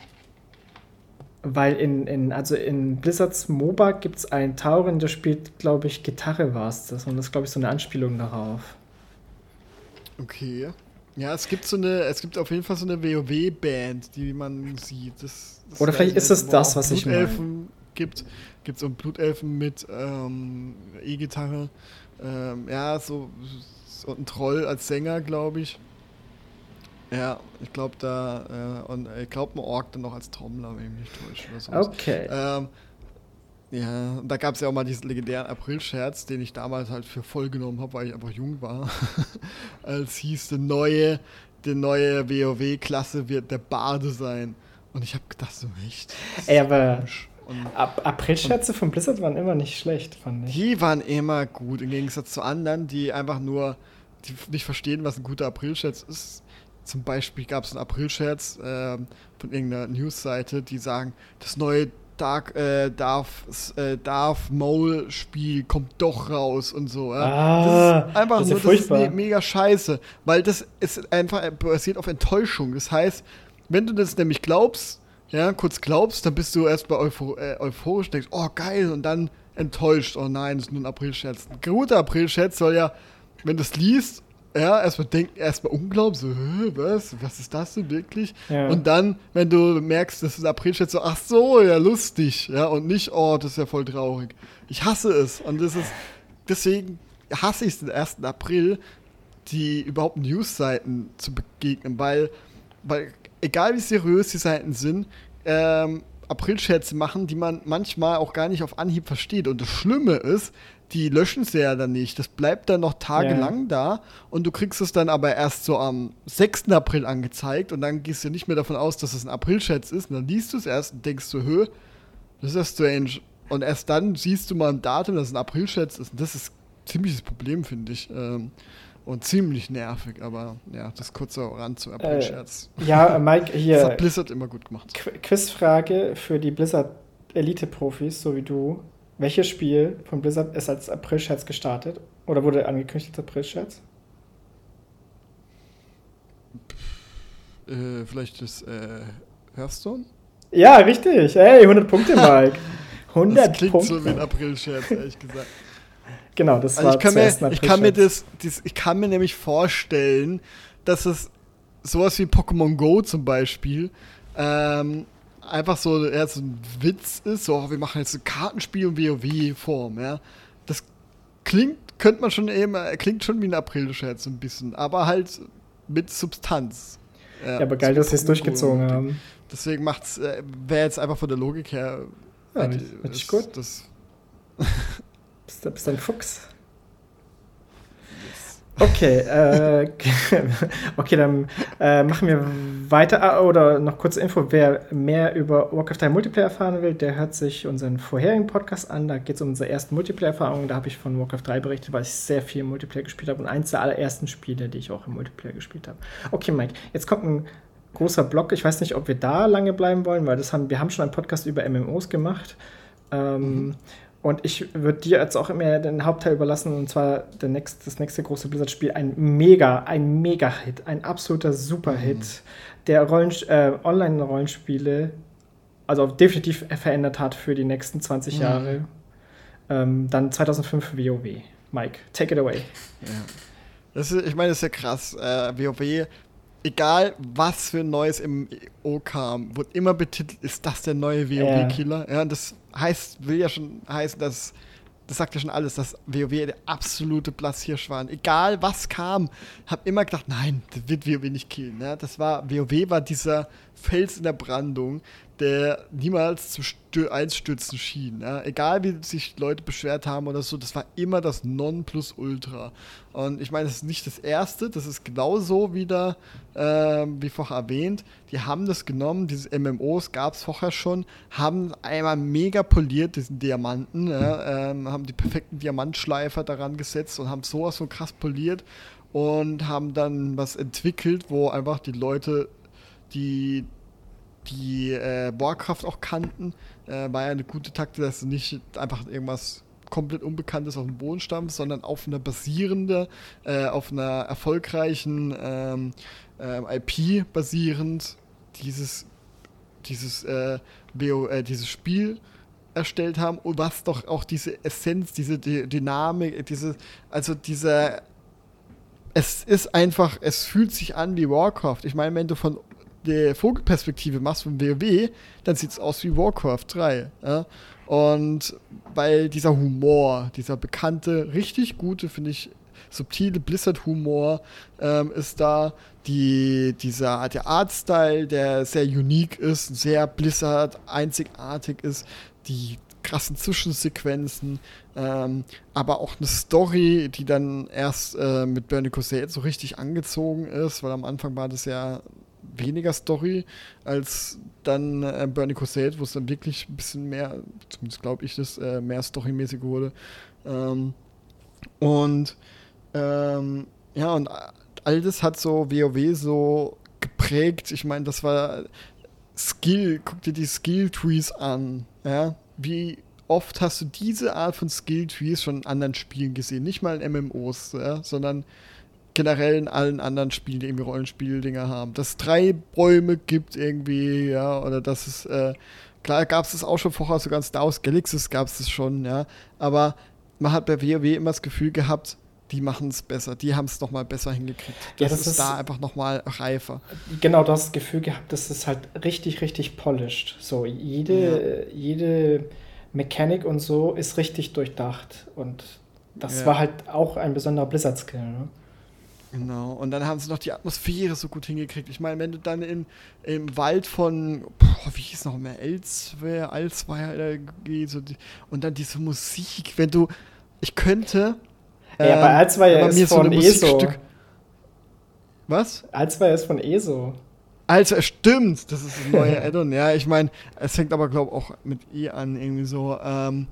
weil in, in, also in Blizzards MOBA gibt es einen Tauren, der spielt, glaube ich, Gitarre war es das. Und das ist, glaube ich, so eine Anspielung darauf. Okay. Ja, es gibt so eine, es gibt auf jeden Fall so eine WoW-Band, die man sieht. Das, das Oder vielleicht ist es das, was ich meine. Gibt gibt es auch Blutelfen mit ähm, E-Gitarre. Ähm, ja, so, so ein Troll als Sänger, glaube ich. Ja, ich glaube da, äh, und ich glaube ein Ork dann noch als Trommler, wenn ich mich nicht täusche. Oder Okay. Ähm, ja, und da gab es ja auch mal diesen legendären April-Scherz, den ich damals halt für voll genommen habe, weil ich einfach jung war. [laughs] als hieß, die neue, die neue WoW-Klasse wird der Bade sein. Und ich habe gedacht, so echt. Ey, aber Aprilscherze von Blizzard waren immer nicht schlecht, fand ich. Die waren immer gut, im Gegensatz zu anderen, die einfach nur die nicht verstehen, was ein guter Aprilscherz ist. Zum Beispiel gab es einen Aprilscherz äh, von irgendeiner Newsseite, die sagen, das neue Dark, äh, Darth, äh, Darth Maul Spiel kommt doch raus und so. Ja. Ah, das ist einfach das ist nur, ja das ist me mega scheiße, weil das ist einfach basiert auf Enttäuschung. Das heißt, wenn du das nämlich glaubst, ja, kurz glaubst, dann bist du erst bei Euphor äh, euphorisch, denkst, oh geil, und dann enttäuscht, oh nein, das ist nur ein Aprilscherz. Ein guter Aprilscherz soll ja, wenn du es liest ja, erstmal denkt, erstmal Unglaub, so, was, was ist das denn wirklich? Ja. Und dann, wenn du merkst, das ist Aprilscherz, so, ach so, ja, lustig, ja, und nicht, oh, das ist ja voll traurig. Ich hasse es. Und das ist, deswegen hasse ich es den 1. April, die überhaupt News-Seiten zu begegnen, weil, weil, egal wie seriös die Seiten sind, ähm, Aprilscherze machen, die man manchmal auch gar nicht auf Anhieb versteht. Und das Schlimme ist, die löschen sie ja dann nicht. Das bleibt dann noch tagelang ja. da und du kriegst es dann aber erst so am 6. April angezeigt und dann gehst du nicht mehr davon aus, dass es ein April-Chat ist. Und dann liest du es erst und denkst du, hö, das ist ja strange. Und erst dann siehst du mal ein Datum, dass es ein April-Chat ist. Und das ist ein ziemliches Problem, finde ich. Ähm, und ziemlich nervig, aber ja, das kurze Rand zu April-Scherz. Äh, ja, Mike, [laughs] hier. Das hat Blizzard immer gut gemacht. Qu Quizfrage für die Blizzard Elite-Profis, so wie du. Welches Spiel von Blizzard ist als April-Scherz gestartet? Oder wurde angekündigt als April-Scherz? Äh, vielleicht ist äh, Hearthstone? Ja, richtig. Hey, 100 Punkte, [laughs] Mike. 100 das klingt Punkte. so wie ein April-Scherz, ehrlich gesagt. Genau, das also war ich kann mir, ich kann mir das, das, ich kann mir nämlich vorstellen, dass es sowas wie Pokémon Go zum Beispiel ähm, einfach so, ja, so ein Witz ist, so, wir machen jetzt ein Kartenspiel und WoW-Form, ja. Das klingt, könnte man schon eben, äh, klingt schon wie ein April-Scherz ein bisschen, aber halt mit Substanz. Ja, ja aber geil, dass sie es durchgezogen haben. Deswegen macht's, äh, wäre jetzt einfach von der Logik her. Ja, äh, ist, gut. Das bist, du, bist ein Fuchs. Okay, äh, [laughs] okay, dann äh, machen wir weiter. Ah, oder noch kurze Info: Wer mehr über Warcraft 3 Multiplayer erfahren will, der hört sich unseren vorherigen Podcast an. Da geht es um unsere ersten Multiplayer-Erfahrungen. Da habe ich von Warcraft 3 berichtet, weil ich sehr viel Multiplayer gespielt habe und eins der allerersten Spiele, die ich auch im Multiplayer gespielt habe. Okay, Mike, jetzt kommt ein großer Block. Ich weiß nicht, ob wir da lange bleiben wollen, weil das haben, wir haben schon einen Podcast über MMOs gemacht. Ähm, mhm. Und ich würde dir jetzt auch immer den Hauptteil überlassen, und zwar der next, das nächste große Blizzard-Spiel. Ein mega, ein Mega-Hit, ein absoluter Super-Hit, mhm. der Rollen, äh, Online-Rollenspiele also definitiv verändert hat für die nächsten 20 mhm. Jahre. Ähm, dann 2005 WoW. Mike, take it away. Ja. Ist, ich meine, das ist ja krass. Äh, WoW egal was für ein neues MMO kam, wird immer betitelt, ist das der neue WoW-Killer. Ja. ja, das heißt, will ja schon heißen, dass das sagt ja schon alles, dass WoW der absolute Platzhirsch war. Egal was kam, hab immer gedacht, nein, das wird WoW nicht killen. Ja, das war, WoW war dieser Fels in der Brandung, der niemals zu einstürzen schien. Ja? Egal wie sich Leute beschwert haben oder so, das war immer das Nonplusultra. Und ich meine, das ist nicht das erste, das ist genauso wieder, äh, wie vorher erwähnt. Die haben das genommen, diese MMOs gab es vorher schon, haben einmal mega poliert, diesen Diamanten, ja? ähm, haben die perfekten Diamantschleifer daran gesetzt und haben sowas so krass poliert und haben dann was entwickelt, wo einfach die Leute die die äh, Warcraft auch kannten, äh, war ja eine gute Taktik, dass du nicht einfach irgendwas komplett Unbekanntes auf dem Boden stammst, sondern auf einer basierende, äh, auf einer erfolgreichen ähm, äh, IP basierend dieses, dieses, äh, BO, äh, dieses Spiel erstellt haben und was doch auch diese Essenz, diese D Dynamik, diese, also dieser es ist einfach, es fühlt sich an wie Warcraft. Ich meine, wenn du von die Vogelperspektive machst von WoW, dann sieht es aus wie Warcraft 3. Ja? Und weil dieser Humor, dieser bekannte, richtig gute, finde ich, subtile Blizzard-Humor ähm, ist da. Die, dieser, der Artstyle, der sehr unique ist, sehr Blizzard einzigartig ist. Die krassen Zwischensequenzen, ähm, aber auch eine Story, die dann erst äh, mit Bernie Cosette so richtig angezogen ist, weil am Anfang war das ja weniger Story als dann äh, Burning Crusade, wo es dann wirklich ein bisschen mehr, zumindest glaube ich, das äh, mehr storymäßig wurde. Ähm, und ähm, ja, und all das hat so WoW so geprägt. Ich meine, das war Skill, guck dir die Skill-Trees an, ja, wie oft hast du diese Art von Skill-Trees schon in anderen Spielen gesehen, nicht mal in MMOs, ja, sondern generell in allen anderen Spielen, die irgendwie Rollenspieldinger haben. Dass es drei Bäume gibt irgendwie, ja, oder dass es, äh, klar gab es das auch schon vorher, sogar in Star Wars Galaxies gab es das schon, ja, aber man hat bei WoW immer das Gefühl gehabt, die machen es besser, die haben es nochmal besser hingekriegt. Das, ja, das ist, ist, da einfach nochmal reifer. Genau, du hast das Gefühl gehabt, dass es halt richtig, richtig polished. So, jede, ja. jede Mechanik und so ist richtig durchdacht und das ja. war halt auch ein besonderer Blizzard-Skill, ne? Genau, und dann haben sie noch die Atmosphäre so gut hingekriegt. Ich meine, wenn du dann in, im Wald von, boah, wie hieß noch mehr, Elswer, Alsweier gehst und, und dann diese Musik, wenn du, ich könnte. Ja, ähm, bei Alsweier ist von so ESO. Was? Alsweier ist von ESO. Also, stimmt, das ist ein neuer [laughs] Addon. Ja, ich meine, es fängt aber, glaube ich, auch mit E an, irgendwie so. Ähm,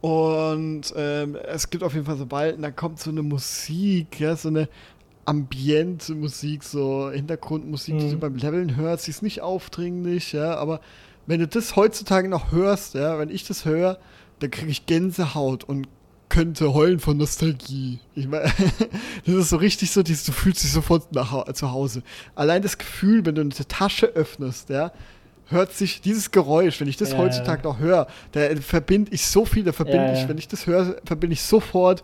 und ähm, es gibt auf jeden Fall so und da kommt so eine Musik, ja, so eine ambiente Musik, so Hintergrundmusik, mhm. die du mhm. beim Leveln hörst. Sie ist nicht aufdringlich, ja, aber wenn du das heutzutage noch hörst, ja, wenn ich das höre, dann kriege ich Gänsehaut und könnte heulen von Nostalgie. Ich meine, [laughs] das ist so richtig so, du fühlst dich sofort nach zu Hause. Allein das Gefühl, wenn du eine Tasche öffnest, ja, hört sich dieses Geräusch, wenn ich das ja, heutzutage ja. noch höre, da verbinde ich so viel, da verbinde ja, ich, wenn ich das höre, verbinde ich sofort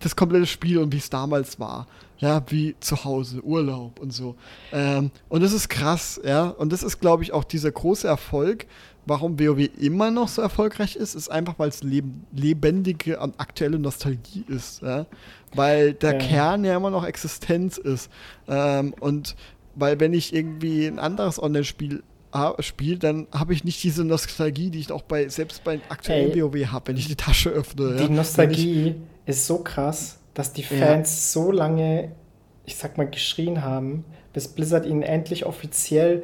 das komplette Spiel und wie es damals war. Ja, wie zu Hause, Urlaub und so. Ähm, und das ist krass, ja. Und das ist, glaube ich, auch dieser große Erfolg, warum WoW immer noch so erfolgreich ist, ist einfach, weil es leb lebendige und aktuelle Nostalgie ist. Ja? Weil der Kern ja immer noch Existenz ist. Ähm, und weil wenn ich irgendwie ein anderes Online-Spiel spiele, dann habe ich nicht diese Nostalgie, die ich auch bei selbst bei aktuellen Ey, WoW habe, wenn ich die Tasche öffne. Die ja. Nostalgie ich, ist so krass, dass die Fans ja. so lange, ich sag mal, geschrien haben, bis Blizzard ihnen endlich offiziell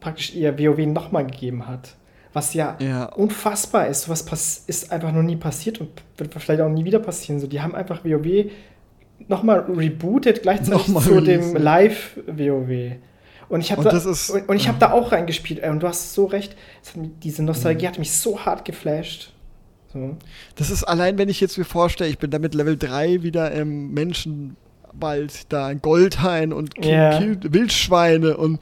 praktisch ihr WoW nochmal gegeben hat. Was ja, ja, unfassbar ist. Was ist einfach noch nie passiert und wird vielleicht auch nie wieder passieren. So, die haben einfach WoW nochmal rebootet, gleichzeitig nochmal zu releasen. dem Live-WoW. Und ich habe da, und, und ich hab da auch reingespielt. Und du hast so recht, diese Nostalgie mhm. hat mich so hart geflasht. So. Das ist allein, wenn ich jetzt mir vorstelle, ich bin da mit Level 3 wieder im Menschenwald, da in Goldhain und yeah. Wildschweine und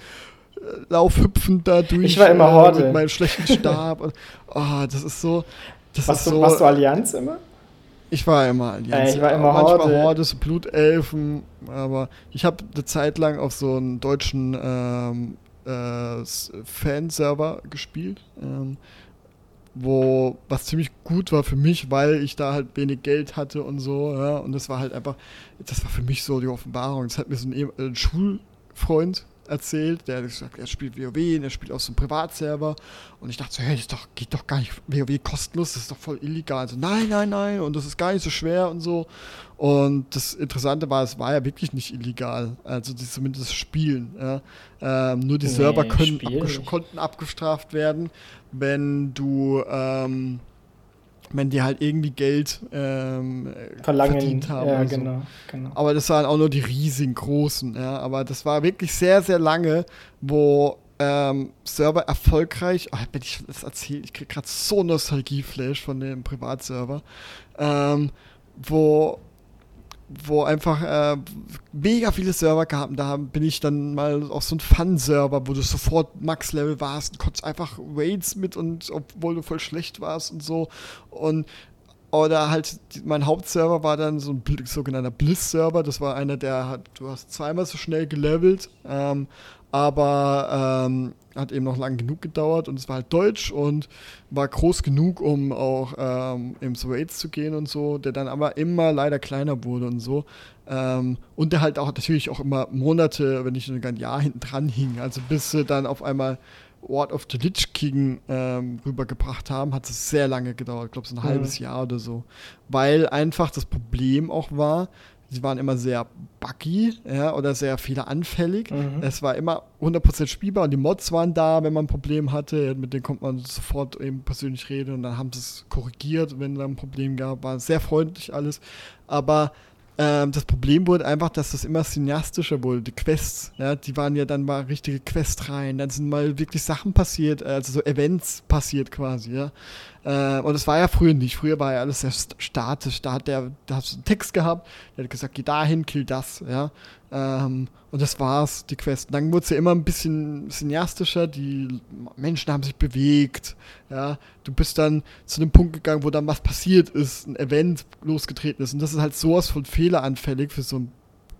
äh, lauf hüpfend da durch. Ich war immer äh, Horde. Mit meinem schlechten Stab. und, oh, das ist so. Das warst, ist so, warst du Allianz immer? Ich war immer Allianz. Äh, ich war immer Manchmal Horde. Horde, so Blutelfen, aber ich habe eine Zeit lang auf so einem deutschen ähm, äh, Fanserver gespielt, ähm, wo was ziemlich gut war für mich, weil ich da halt wenig Geld hatte und so, ja, und das war halt einfach, das war für mich so die Offenbarung. Das hat mir so ein, ein Schulfreund erzählt, der hat gesagt, er spielt WoW und er spielt auf so einem Privatserver. Und ich dachte so, hey, das doch, geht doch gar nicht, WoW kostenlos, das ist doch voll illegal. Also, nein, nein, nein, und das ist gar nicht so schwer und so. Und das Interessante war, es war ja wirklich nicht illegal. Also die, zumindest das Spielen. Ja. Ähm, nur die nee, Server können abges konnten abgestraft werden, wenn du ähm, wenn die halt irgendwie Geld ähm, Verlangen, verdient haben. Ja, genau, genau. Aber das waren auch nur die riesigen großen, ja. Aber das war wirklich sehr, sehr lange, wo ähm, Server erfolgreich, oh, wenn ich das erzähle, ich kriege gerade so Nostalgie-Flash von dem Privatserver, ähm, wo wo einfach äh, mega viele Server gab. Da bin ich dann mal auf so ein Fun-Server, wo du sofort Max-Level warst und konntest einfach Raids mit und obwohl du voll schlecht warst und so. Und oder halt, mein Hauptserver war dann so ein sogenannter Bliss-Server. Das war einer, der hat, du hast zweimal so schnell gelevelt. Ähm, aber ähm, hat eben noch lang genug gedauert und es war halt deutsch und war groß genug, um auch ähm, ins Raids zu gehen und so, der dann aber immer leider kleiner wurde und so. Ähm, und der halt auch natürlich auch immer Monate, wenn nicht sogar ein Jahr hinten dran hing. Also bis sie dann auf einmal Ward of the Lich King ähm, rübergebracht haben, hat es sehr lange gedauert, ich glaube so ein mhm. halbes Jahr oder so. Weil einfach das Problem auch war, sie waren immer sehr buggy ja, oder sehr fehleranfällig. Mhm. Es war immer 100% spielbar und die Mods waren da, wenn man ein Problem hatte. Mit denen konnte man sofort eben persönlich reden und dann haben sie es korrigiert, wenn da ein Problem gab. War sehr freundlich alles. Aber ähm, das Problem wurde einfach, dass das immer cineastischer wurde. Die Quests, ja, die waren ja dann mal richtige Questreihen. Dann sind mal wirklich Sachen passiert, also so Events passiert quasi, ja. Äh, und das war ja früher nicht. Früher war ja alles sehr statisch. Da hat der, da hast du einen Text gehabt, der hat gesagt, geh dahin, kill das, ja. Ähm, und das war's, die Quest. Dann wurde es ja immer ein bisschen cineastischer, die Menschen haben sich bewegt, ja. Du bist dann zu einem Punkt gegangen, wo dann was passiert ist, ein Event losgetreten ist. Und das ist halt sowas von fehleranfällig für so ein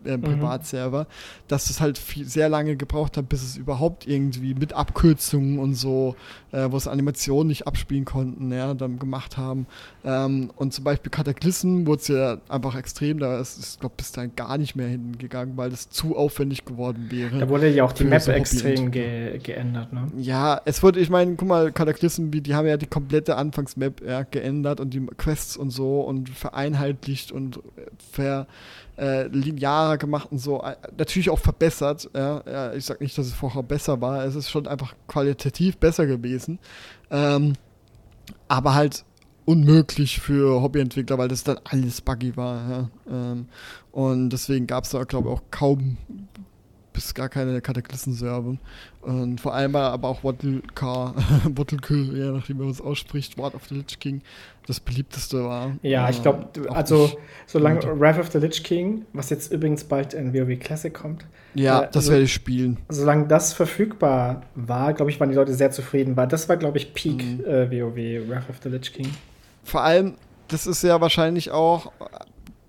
äh, mhm. Privatserver, mhm. dass es halt viel, sehr lange gebraucht hat, bis es überhaupt irgendwie mit Abkürzungen und so, äh, wo es Animationen nicht abspielen konnten, ja, dann gemacht haben. Ähm, und zum Beispiel Cataclysm wurde es ja einfach extrem, da ist, ich glaube, bis dahin gar nicht mehr hingegangen, weil das zu aufwendig geworden wäre. Da wurde ja auch die Map so extrem ge geändert, ne? Ja, es wurde, ich meine, guck mal, Cataclysm, die haben ja die komplette Anfangsmap ja, geändert und die Quests und so und vereinheitlicht und ver äh, linearer gemacht und so. Äh, natürlich auch verbessert. Ja. Ich sag nicht, dass es vorher besser war. Es ist schon einfach qualitativ besser gewesen. Ähm, aber halt unmöglich für Hobbyentwickler, weil das dann alles buggy war. Ja. Ähm, und deswegen gab es da, glaube ich, auch kaum bis gar keine Kataklysmen-Server. Und vor allem war aber auch Wattlecar, [laughs] Wattlekill, je nachdem, wie man es ausspricht, Ward of the Lich King, das beliebteste war. Ja, ich glaube, also solange Wrath of the Lich King, was jetzt übrigens bald in WoW Classic kommt. Ja, äh, das so, werde ich spielen. Solange das verfügbar war, glaube ich, waren die Leute sehr zufrieden. Weil das war, glaube ich, Peak mhm. äh, WoW, Wrath of the Lich King. Vor allem, das ist ja wahrscheinlich auch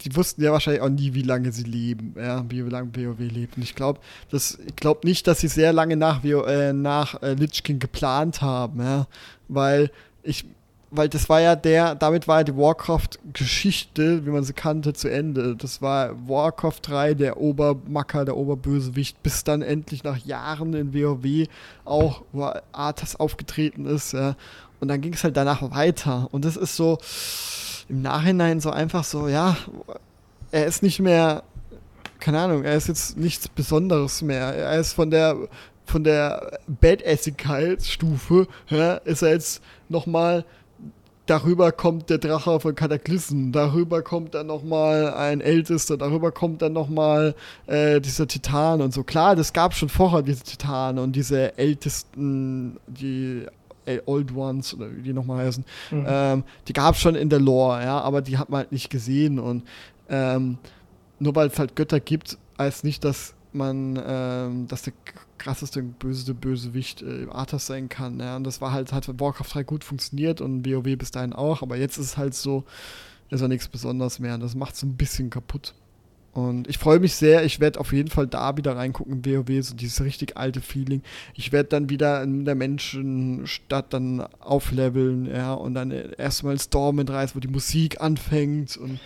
die wussten ja wahrscheinlich auch nie, wie lange sie leben, ja, wie lange WoW lebt. Und ich glaube, ich glaube nicht, dass sie sehr lange nach, WoW, äh, nach äh, Lich King geplant haben, ja, weil ich, weil das war ja der, damit war ja die Warcraft-Geschichte, wie man sie kannte, zu Ende. Das war Warcraft 3, der Obermacker, der Oberbösewicht, bis dann endlich nach Jahren in WoW auch Arthas aufgetreten ist, ja. Und dann ging es halt danach weiter. Und das ist so, im Nachhinein so einfach so, ja, er ist nicht mehr, keine Ahnung, er ist jetzt nichts Besonderes mehr. Er ist von der von der Badassigkeitsstufe, ja, ist er jetzt nochmal darüber kommt der Drache von Kataklysm, darüber kommt dann nochmal ein Ältester, darüber kommt dann nochmal äh, dieser Titan und so. Klar, das gab schon vorher diese Titanen und diese Ältesten, die Old Ones oder wie die nochmal heißen, mhm. ähm, die gab es schon in der Lore, ja, aber die hat man halt nicht gesehen und ähm, nur weil es halt Götter gibt, heißt nicht, dass man, ähm, dass der krasseste, böseste Bösewicht äh, Arthas sein kann. Ja? Und das war halt, hat Warcraft 3 gut funktioniert und WoW bis dahin auch, aber jetzt ist es halt so, ist ja nichts Besonderes mehr. Und das macht es ein bisschen kaputt. Und ich freue mich sehr, ich werde auf jeden Fall da wieder reingucken, WoW, so dieses richtig alte Feeling. Ich werde dann wieder in der Menschenstadt dann aufleveln, ja, und dann erstmal Storm mit rein, wo die Musik anfängt und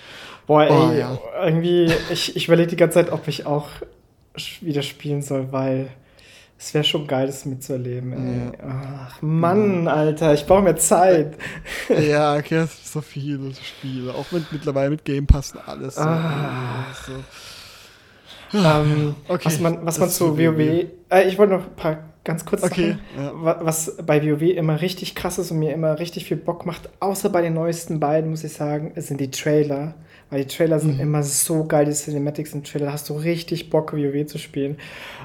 Boah, oh, ey, ja. irgendwie, ich, ich überlege die ganze Zeit, ob ich auch wieder spielen soll, weil es wäre schon geil, das mitzuerleben. Ey. Ja. Ach Mann, Alter, ich brauche mehr Zeit. [laughs] Ja, okay, so viele Spiele. Auch mit, mittlerweile mit Game Pass alles. Ah. So. Ähm, okay, was man, was man zu WoW. Äh, ich wollte noch ein paar ganz kurz okay, sagen, ja. was bei WoW immer richtig krass ist und mir immer richtig viel Bock macht, außer bei den neuesten beiden, muss ich sagen, sind die Trailer. Weil die Trailer sind mhm. immer so geil, die Cinematics im Trailer, hast du richtig Bock, WoW zu spielen.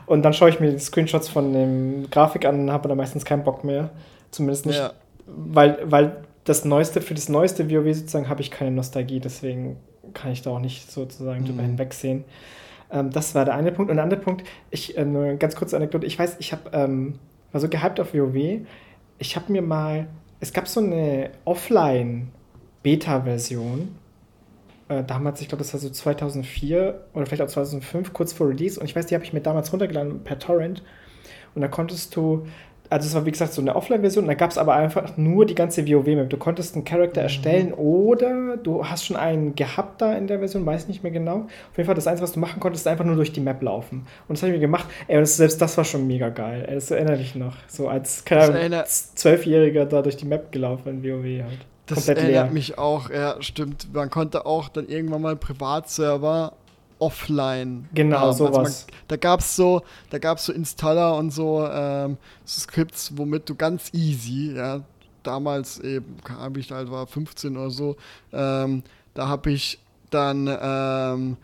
Und dann schaue ich mir die Screenshots von dem Grafik an und habe da meistens keinen Bock mehr. Zumindest nicht. Ja. Weil, weil das Neueste, für das neueste WoW sozusagen habe ich keine Nostalgie, deswegen kann ich da auch nicht sozusagen mhm. drüber hinwegsehen. Ähm, das war der eine Punkt. Und der andere Punkt, ich, äh, nur eine ganz kurze Anekdote, ich weiß, ich habe, ähm, war so gehypt auf WoW, ich habe mir mal, es gab so eine Offline-Beta-Version äh, damals, ich glaube, das war so 2004 oder vielleicht auch 2005, kurz vor Release. Und ich weiß, die habe ich mir damals runtergeladen per Torrent. Und da konntest du, also es war wie gesagt so eine Offline-Version, da gab es aber einfach nur die ganze WoW-Map. Du konntest einen Charakter mhm. erstellen oder du hast schon einen gehabt da in der Version, weiß nicht mehr genau. Auf jeden Fall, das Einzige, was du machen konntest, ist einfach nur durch die Map laufen. Und das habe ich mir gemacht. Ey, und selbst das war schon mega geil. Ey, das erinnere ich noch. So als, Zwölfjähriger da durch die Map gelaufen in WoW halt. Das komplett erinnert leer. mich auch, ja, stimmt. Man konnte auch dann irgendwann mal Privatserver offline. Genau, haben. sowas. Also man, da gab es so, da gab's so Installer und so, ähm, so Skripts, womit du ganz easy, ja, damals eben, habe ich halt war 15 oder so, ähm, da habe ich dann ähm,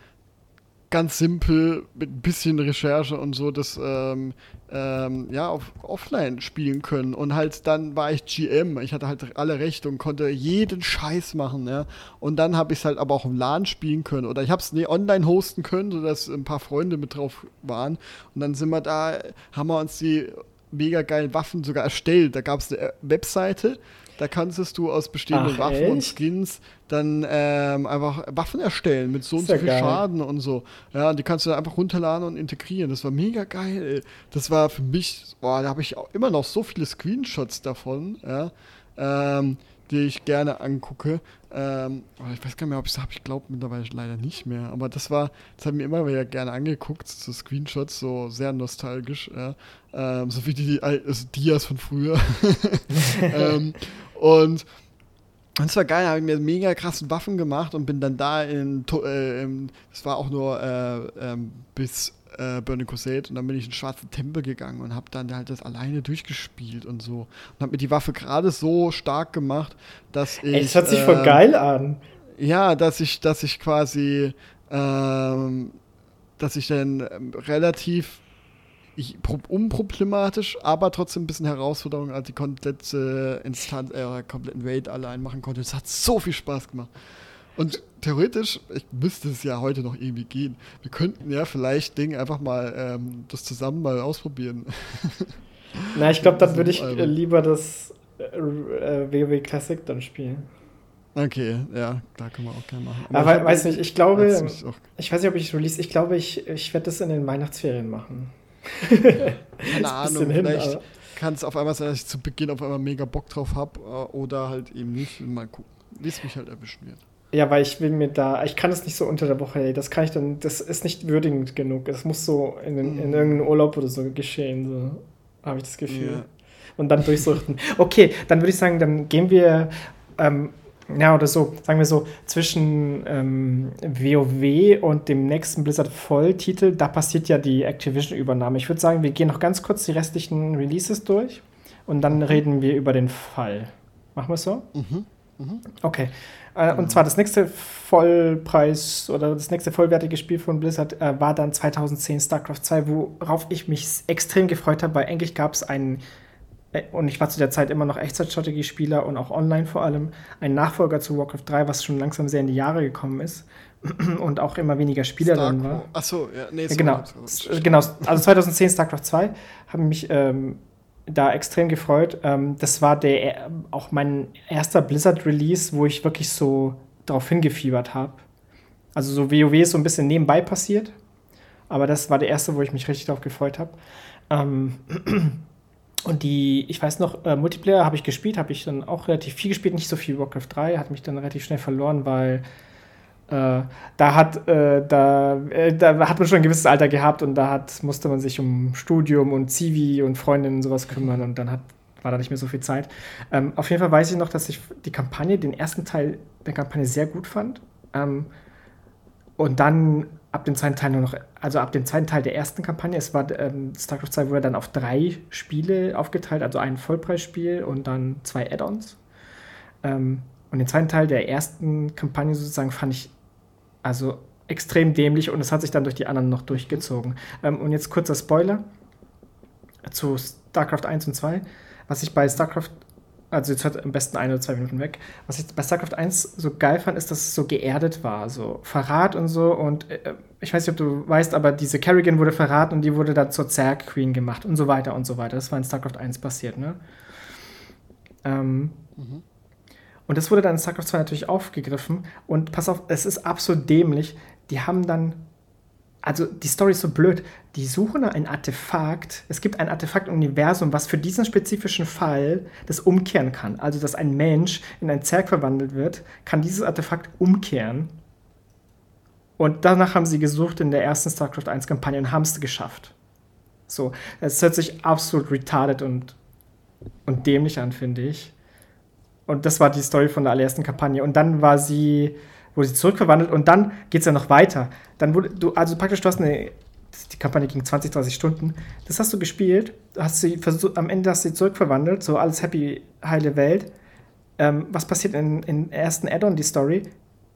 ganz simpel mit ein bisschen Recherche und so das ähm, ähm, ja auf offline spielen können. Und halt dann war ich GM ich hatte halt alle Rechte und konnte jeden Scheiß machen ja. Und dann habe ich es halt aber auch im LAN spielen können. Oder ich habe es nee, online hosten können sodass ein paar Freunde mit drauf waren. Und dann sind wir da haben wir uns die mega geilen Waffen sogar erstellt. Da gab es eine Webseite da kannst du aus bestehenden Ach, Waffen echt? und Skins dann ähm, einfach Waffen erstellen mit so und so viel geil. Schaden und so. Ja, und die kannst du dann einfach runterladen und integrieren. Das war mega geil. Das war für mich, boah, da habe ich auch immer noch so viele Screenshots davon, ja, ähm, die ich gerne angucke. Ähm, ich weiß gar nicht mehr, ob ich es habe. Ich glaube mittlerweile leider nicht mehr. Aber das war, das habe ich mir immer wieder gerne angeguckt, so Screenshots, so sehr nostalgisch. Ja. Ähm, so wie die also Dias von früher. [laughs] [laughs] ähm, und das war geil, habe ich mir mega krassen Waffen gemacht und bin dann da in, äh, das war auch nur äh, ähm, bis äh, Burning Crusade und dann bin ich in den schwarzen Tempel gegangen und habe dann halt das alleine durchgespielt und so und habe mir die Waffe gerade so stark gemacht, dass ich. Es hört sich voll ähm, geil an. Ja, dass ich, dass ich quasi, ähm, dass ich dann ähm, relativ ich, unproblematisch, aber trotzdem ein bisschen Herausforderung, als die komplette Instanz, äh, kompletten Raid allein machen konnte. Es hat so viel Spaß gemacht. Und theoretisch, ich müsste es ja heute noch irgendwie gehen. Wir könnten ja vielleicht Ding einfach mal ähm, das zusammen mal ausprobieren. [laughs] Na, ich glaube, dann würde ich äh, lieber das äh, WoW Classic dann spielen. Okay, ja, da können wir auch gerne machen. Aber, Aber weiß nicht, ich glaube, ich weiß nicht, ob ich release, ich glaube, ich, ich werde das in den Weihnachtsferien machen. Keine [laughs] Ahnung, vielleicht kann es auf einmal sein, dass ich zu Beginn auf einmal mega Bock drauf habe äh, oder halt eben nicht. Mal gucken, wie es mich halt erwischen wird. Ja, weil ich will mir da, ich kann es nicht so unter der Woche, ey, das kann ich dann, das ist nicht würdigend genug. Das muss so in, in, in mhm. irgendeinem Urlaub oder so geschehen, so habe ich das Gefühl. Ja. Und dann durchsuchten. [laughs] Okay, dann würde ich sagen, dann gehen wir ähm, ja, oder so, sagen wir so, zwischen ähm, WoW und dem nächsten Blizzard Volltitel, da passiert ja die Activision-Übernahme. Ich würde sagen, wir gehen noch ganz kurz die restlichen Releases durch und dann reden wir über den Fall. Machen wir es so? Mhm. Mhm. Okay. Äh, und zwar das nächste Vollpreis oder das nächste vollwertige Spiel von Blizzard äh, war dann 2010 StarCraft 2, worauf ich mich extrem gefreut habe, weil endlich gab es einen äh, und ich war zu der Zeit immer noch Echtzeitstrategiespieler und auch online vor allem, ein Nachfolger zu Warcraft 3, was schon langsam sehr in die Jahre gekommen ist [clears throat] und auch immer weniger Spieler Star dann war. Achso, ja, nee, ja, genau, genau, also 2010 StarCraft 2 haben mich ähm, da extrem gefreut. Ähm, das war der auch mein erster Blizzard-Release, wo ich wirklich so darauf hingefiebert habe. Also so WoW ist so ein bisschen nebenbei passiert, aber das war der erste, wo ich mich richtig darauf gefreut habe. Ähm, [clears throat] Und die, ich weiß noch, äh, Multiplayer habe ich gespielt, habe ich dann auch relativ viel gespielt, nicht so viel Warcraft 3, hat mich dann relativ schnell verloren, weil äh, da hat äh, da, äh, da hat man schon ein gewisses Alter gehabt und da hat, musste man sich um Studium und Zivi und Freundinnen und sowas kümmern und dann hat, war da nicht mehr so viel Zeit. Ähm, auf jeden Fall weiß ich noch, dass ich die Kampagne, den ersten Teil der Kampagne sehr gut fand. Ähm, und dann ab dem zweiten Teil nur noch, also ab dem zweiten Teil der ersten Kampagne, es war ähm, StarCraft 2 wurde dann auf drei Spiele aufgeteilt, also ein Vollpreisspiel und dann zwei Add-ons. Ähm, und den zweiten Teil der ersten Kampagne sozusagen fand ich also extrem dämlich und es hat sich dann durch die anderen noch durchgezogen. Ähm, und jetzt kurzer Spoiler zu StarCraft 1 und 2. Was ich bei StarCraft also jetzt hört am besten ein oder zwei Minuten weg. Was ich bei StarCraft 1 so geil fand, ist, dass es so geerdet war. So Verrat und so. Und äh, ich weiß nicht, ob du weißt, aber diese Kerrigan wurde verraten und die wurde dann zur Zerg Queen gemacht und so weiter und so weiter. Das war in StarCraft 1 passiert, ne? Ähm, mhm. Und das wurde dann in StarCraft 2 natürlich aufgegriffen. Und pass auf, es ist absolut dämlich. Die haben dann also die Story ist so blöd. Die suchen nach ein Artefakt. Es gibt ein Artefakt im Universum, was für diesen spezifischen Fall das umkehren kann. Also, dass ein Mensch in ein Zerg verwandelt wird, kann dieses Artefakt umkehren. Und danach haben sie gesucht in der ersten StarCraft 1 Kampagne und haben es geschafft. So, es hört sich absolut retarded und, und dämlich an, finde ich. Und das war die Story von der allerersten Kampagne. Und dann war sie wurde sie zurückverwandelt und dann geht es ja noch weiter. Dann wurde du, also praktisch, du hast eine, die Kampagne ging 20, 30 Stunden. Das hast du gespielt, hast sie versucht, am Ende hast du sie zurückverwandelt, so alles happy, heile Welt. Ähm, was passiert in, in ersten Add-on, die Story?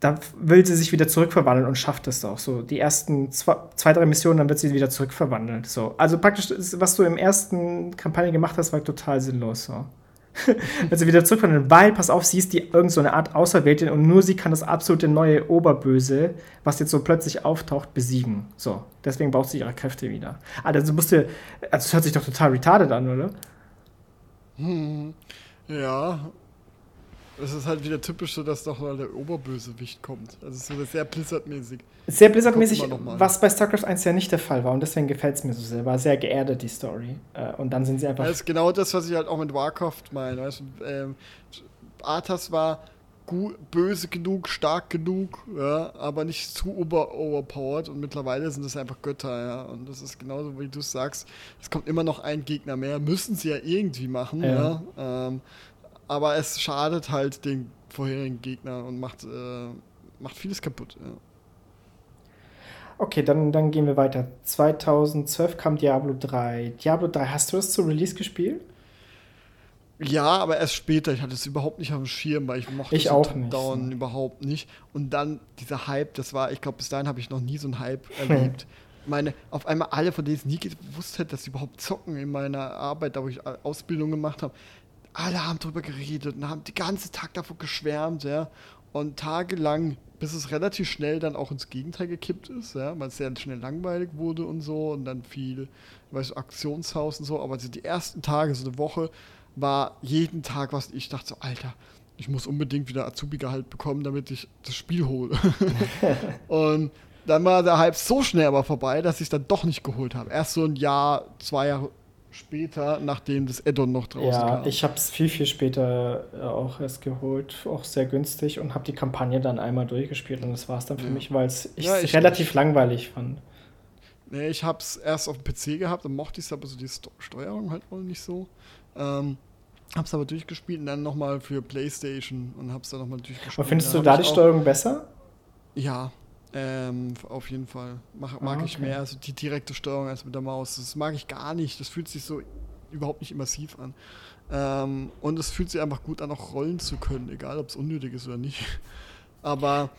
Da will sie sich wieder zurückverwandeln und schafft es auch. So, die ersten zwei, zwei, drei Missionen, dann wird sie wieder zurückverwandelt. So. Also praktisch, was du im ersten Kampagne gemacht hast, war total sinnlos. So. [laughs] also wieder zurück von den weil, pass auf, sie ist die irgend so eine Art Auserwählte und nur sie kann das absolute neue Oberböse, was jetzt so plötzlich auftaucht, besiegen. So, deswegen braucht sie ihre Kräfte wieder. Also musste, also es hört sich doch total retarded an, oder? Hm, ja, es ist halt wieder typisch so, dass doch mal der Oberbösewicht kommt. Also so sehr Blizzard-mäßig. Sehr Blizzard-mäßig, was bei StarCraft 1 ja nicht der Fall war. Und deswegen gefällt es mir so sehr. War sehr geerdet, die Story. Äh, und dann sind sie einfach. Das ist genau das, was ich halt auch mit Warcraft meine. Weißt du, ähm, Arthas war böse genug, stark genug, ja, aber nicht zu over overpowered. Und mittlerweile sind es einfach Götter, ja. Und das ist genauso, wie du sagst. Es kommt immer noch ein Gegner mehr. Müssen sie ja irgendwie machen, ja. ja. Ähm, aber es schadet halt den vorherigen Gegnern und macht, äh, macht vieles kaputt. Ja. Okay, dann, dann gehen wir weiter. 2012 kam Diablo 3. Diablo 3, hast du das zu Release gespielt? Ja, aber erst später. Ich hatte es überhaupt nicht auf dem Schirm, weil ich mochte ich auch nicht, Down überhaupt nicht. Und dann dieser Hype, das war, ich glaube, bis dahin habe ich noch nie so einen Hype [laughs] erlebt. meine, auf einmal alle, von denen ich nie gewusst hätte, dass sie überhaupt zocken in meiner Arbeit, da wo ich Ausbildung gemacht habe, alle haben drüber geredet und haben den ganzen Tag davon geschwärmt, ja. Und tagelang, bis es relativ schnell dann auch ins Gegenteil gekippt ist, ja, weil es sehr schnell langweilig wurde und so und dann viel, weißt du, Aktionshaus und so. Aber die ersten Tage, so eine Woche, war jeden Tag was, ich dachte so, Alter, ich muss unbedingt wieder Azubi-Gehalt bekommen, damit ich das Spiel hole. [laughs] und dann war der Hype so schnell aber vorbei, dass ich es dann doch nicht geholt habe. Erst so ein Jahr, zwei Jahre später, nachdem das Addon noch draußen ja, kam. Ja, ich habe es viel, viel später äh, auch erst geholt, auch sehr günstig und habe die Kampagne dann einmal durchgespielt und das war es dann für ja. mich, weil es ich ja, ich, relativ langweilig fand. Nee, ich habe es erst auf dem PC gehabt, dann mochte ich es aber so die Sto Steuerung halt wohl nicht so. Ähm, hab's aber durchgespielt und dann nochmal für Playstation und hab's dann nochmal durchgespielt. Aber findest du da die Steuerung besser? Ja, ähm, auf jeden Fall. Mag, mag ah, okay. ich mehr, also die direkte Steuerung als mit der Maus. Das mag ich gar nicht. Das fühlt sich so überhaupt nicht immersiv an. Ähm, und es fühlt sich einfach gut an, auch rollen zu können, egal ob es unnötig ist oder nicht. [laughs] Aber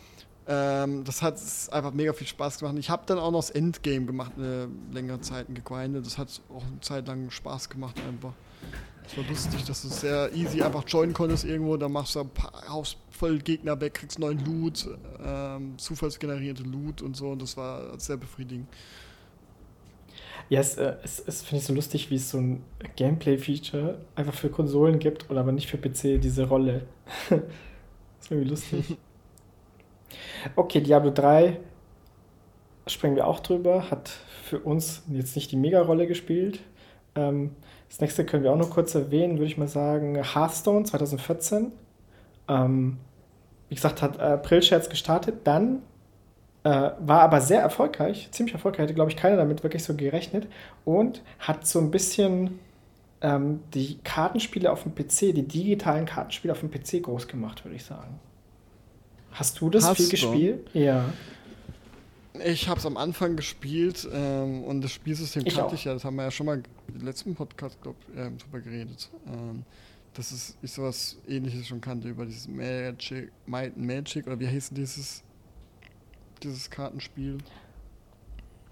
ähm, das hat einfach mega viel Spaß gemacht. Ich habe dann auch noch das Endgame gemacht, eine längere Zeit gegrindet. Das hat auch eine Zeit lang Spaß gemacht einfach. Es war lustig, dass du sehr easy einfach joinen konntest irgendwo, dann machst du ein paar Haus voll Gegner weg, kriegst neuen Loot, ähm, zufallsgenerierte Loot und so und das war sehr befriedigend. Ja, es, äh, es, es finde ich so lustig, wie es so ein Gameplay-Feature einfach für Konsolen gibt oder aber nicht für PC, diese Rolle. das [laughs] ist irgendwie lustig. [laughs] okay, Diablo 3 springen wir auch drüber, hat für uns jetzt nicht die Mega-Rolle gespielt. Ähm, das nächste können wir auch noch kurz erwähnen, würde ich mal sagen, Hearthstone 2014. Ähm, wie gesagt, hat April-Scherz gestartet, dann äh, war aber sehr erfolgreich, ziemlich erfolgreich, hätte, glaube ich, keiner damit wirklich so gerechnet und hat so ein bisschen ähm, die Kartenspiele auf dem PC, die digitalen Kartenspiele auf dem PC groß gemacht, würde ich sagen. Hast du das Hast viel gespielt? Ja. Ich habe es am Anfang gespielt ähm, und das Spielsystem ich kannte auch. ich ja. Das haben wir ja schon mal im letzten Podcast, glaube ich, äh, drüber geredet. Ähm, dass es, ich sowas ähnliches schon kannte über dieses Magic, Might Magic oder wie heißt dieses, dieses Kartenspiel?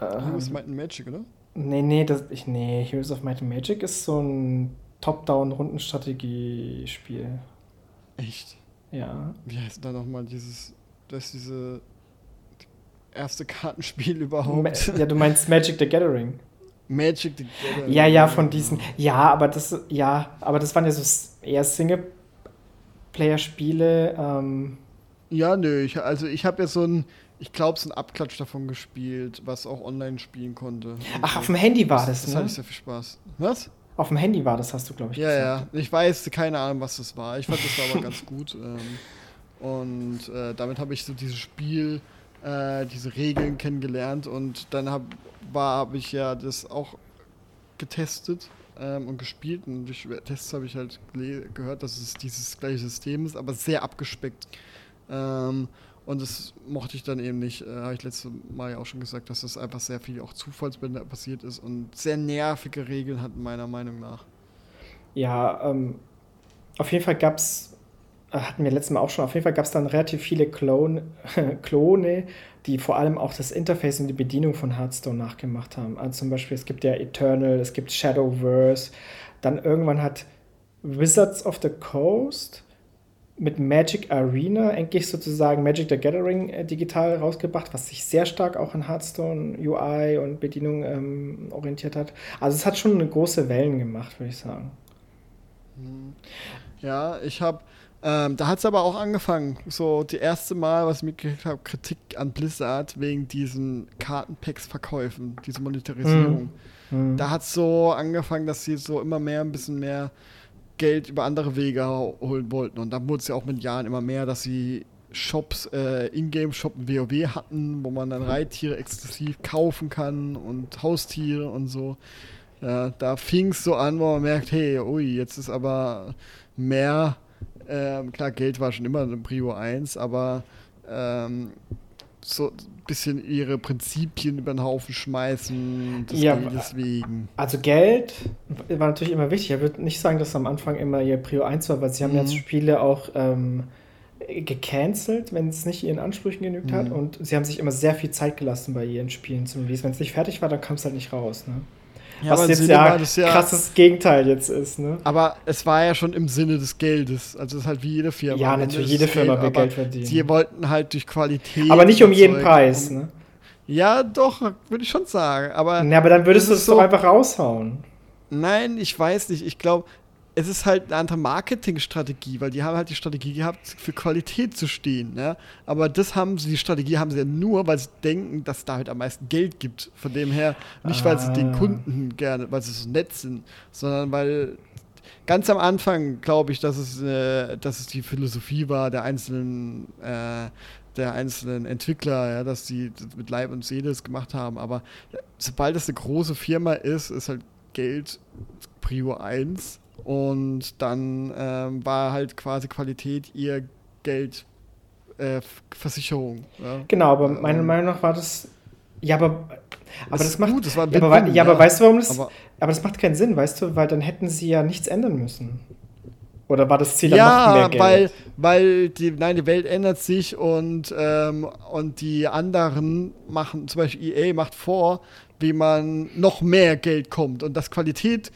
Ähm, Heroes Might Magic, oder? Nee, nee, das, ich, nee, Heroes of Might and Magic ist so ein Top-Down-Rundenstrategiespiel. Echt? Ja. Wie heißt da nochmal dieses, das diese erste Kartenspiel überhaupt. Ja, du meinst Magic the Gathering. Magic the Gathering. Ja, ja, von diesen. Ja, aber das, ja, aber das waren ja so eher Singleplayer-Spiele. Ähm. Ja, nö, ich, also ich habe ja so ein, ich glaube, so ein Abklatsch davon gespielt, was auch online spielen konnte. Ach, auf dem Handy war das, das, ne? Das hatte sehr viel Spaß. Was? Auf dem Handy war das, hast du, glaube ich, ja, gesagt. Ja, ich weiß keine Ahnung, was das war. Ich fand das war aber ganz [laughs] gut. Ähm, und äh, damit habe ich so dieses Spiel äh, diese Regeln kennengelernt und dann habe hab ich ja das auch getestet ähm, und gespielt und durch Tests habe ich halt gehört, dass es dieses gleiche System ist, aber sehr abgespeckt. Ähm, Und das mochte ich dann eben nicht. Äh, Habe ich letztes Mal ja auch schon gesagt, dass das einfach sehr viel auch Zufallsbänder passiert ist und sehr nervige Regeln hat, meiner Meinung nach. Ja, ähm, auf jeden Fall gab es, hatten wir letztes Mal auch schon, auf jeden Fall gab es dann relativ viele Klon, [laughs] Klone, die vor allem auch das Interface und die Bedienung von Hearthstone nachgemacht haben. Also zum Beispiel, es gibt ja Eternal, es gibt Shadowverse. Dann irgendwann hat Wizards of the Coast mit Magic Arena endlich sozusagen Magic the Gathering äh, digital rausgebracht, was sich sehr stark auch an Hearthstone UI und Bedienung ähm, orientiert hat. Also es hat schon eine große Wellen gemacht, würde ich sagen. Ja, ich habe, ähm, da hat es aber auch angefangen, so die erste Mal, was ich mitgekriegt habe, Kritik an Blizzard wegen diesen Kartenpacks-Verkäufen, diese Monetarisierung. Mhm. Da hat es so angefangen, dass sie so immer mehr, ein bisschen mehr Geld über andere Wege holen wollten. Und dann wurde es ja auch mit Jahren immer mehr, dass sie Shops, äh, Ingame-Shop WoW hatten, wo man dann Reittiere exklusiv kaufen kann und Haustiere und so. Ja, da fing es so an, wo man merkt, hey, ui, jetzt ist aber mehr, ähm, klar, Geld war schon immer eine Prio 1, aber ähm, so ein bisschen ihre Prinzipien über den Haufen schmeißen, ja, deswegen. Also Geld war natürlich immer wichtig. Ich würde nicht sagen, dass am Anfang immer ihr Prio 1 war, weil sie haben mhm. jetzt Spiele auch ähm, gecancelt, wenn es nicht ihren Ansprüchen genügt mhm. hat und sie haben sich immer sehr viel Zeit gelassen bei ihren Spielen zum Release. Wenn es nicht fertig war, dann kam es halt nicht raus. Ne? Ja, Was jetzt ja, ja krasses Gegenteil jetzt ist, ne? Aber es war ja schon im Sinne des Geldes. Also es ist halt wie jede Firma. Ja, natürlich, jede Firma Geld, will Geld verdienen. Sie wollten halt durch Qualität. Aber nicht um jeden Preis, ne? Ja, doch, würde ich schon sagen. Aber, ja, aber dann würdest du es so, doch einfach raushauen. Nein, ich weiß nicht. Ich glaube, es ist halt eine andere Marketingstrategie, weil die haben halt die Strategie gehabt, für Qualität zu stehen. Ja? Aber das haben sie, die Strategie haben sie ja nur, weil sie denken, dass da halt am meisten Geld gibt. Von dem her, nicht weil sie den ah. Kunden gerne, weil sie so nett sind, sondern weil ganz am Anfang glaube ich, dass es, äh, dass es die Philosophie war der einzelnen äh, der einzelnen Entwickler, ja, dass die mit Leib und Seele es gemacht haben. Aber sobald es eine große Firma ist, ist halt Geld Prio 1 und dann ähm, war halt quasi Qualität ihr Geld äh, Versicherung. Ja? Genau, aber meiner ähm, Meinung nach war das. Ja, aber. Aber das, macht. Gut, das war ja, aber, ja, aber weißt du, warum das. Aber, aber das macht keinen Sinn, weißt du, weil dann hätten sie ja nichts ändern müssen. Oder war das Ziel ja, noch mehr Geld? weil, weil die, nein, die Welt ändert sich und, ähm, und die anderen machen, zum Beispiel EA macht vor, wie man noch mehr Geld kommt und das Qualität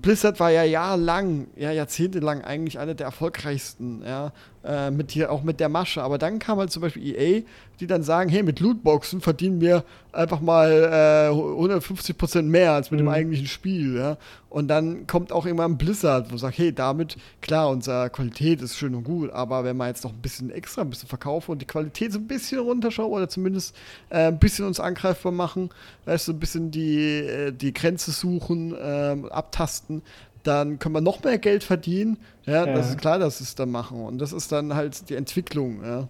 Blizzard war ja jahrelang, ja, jahrzehntelang eigentlich einer der erfolgreichsten, ja, äh, mit hier, auch mit der Masche. Aber dann kam halt zum Beispiel EA, die dann sagen, hey, mit Lootboxen verdienen wir einfach mal äh, 150% mehr als mit mhm. dem eigentlichen Spiel, ja. Und dann kommt auch immer ein Blizzard, wo sagt, hey, damit, klar, unsere Qualität ist schön und gut, aber wenn wir jetzt noch ein bisschen extra ein bisschen verkaufen und die Qualität so ein bisschen runterschauen oder zumindest äh, ein bisschen uns angreifbar machen, weißt du, ein bisschen die, äh, die Grenze suchen, ähm, abtasten, dann können wir noch mehr Geld verdienen. Ja, ja, das ist klar, dass sie es dann machen. Und das ist dann halt die Entwicklung, ja.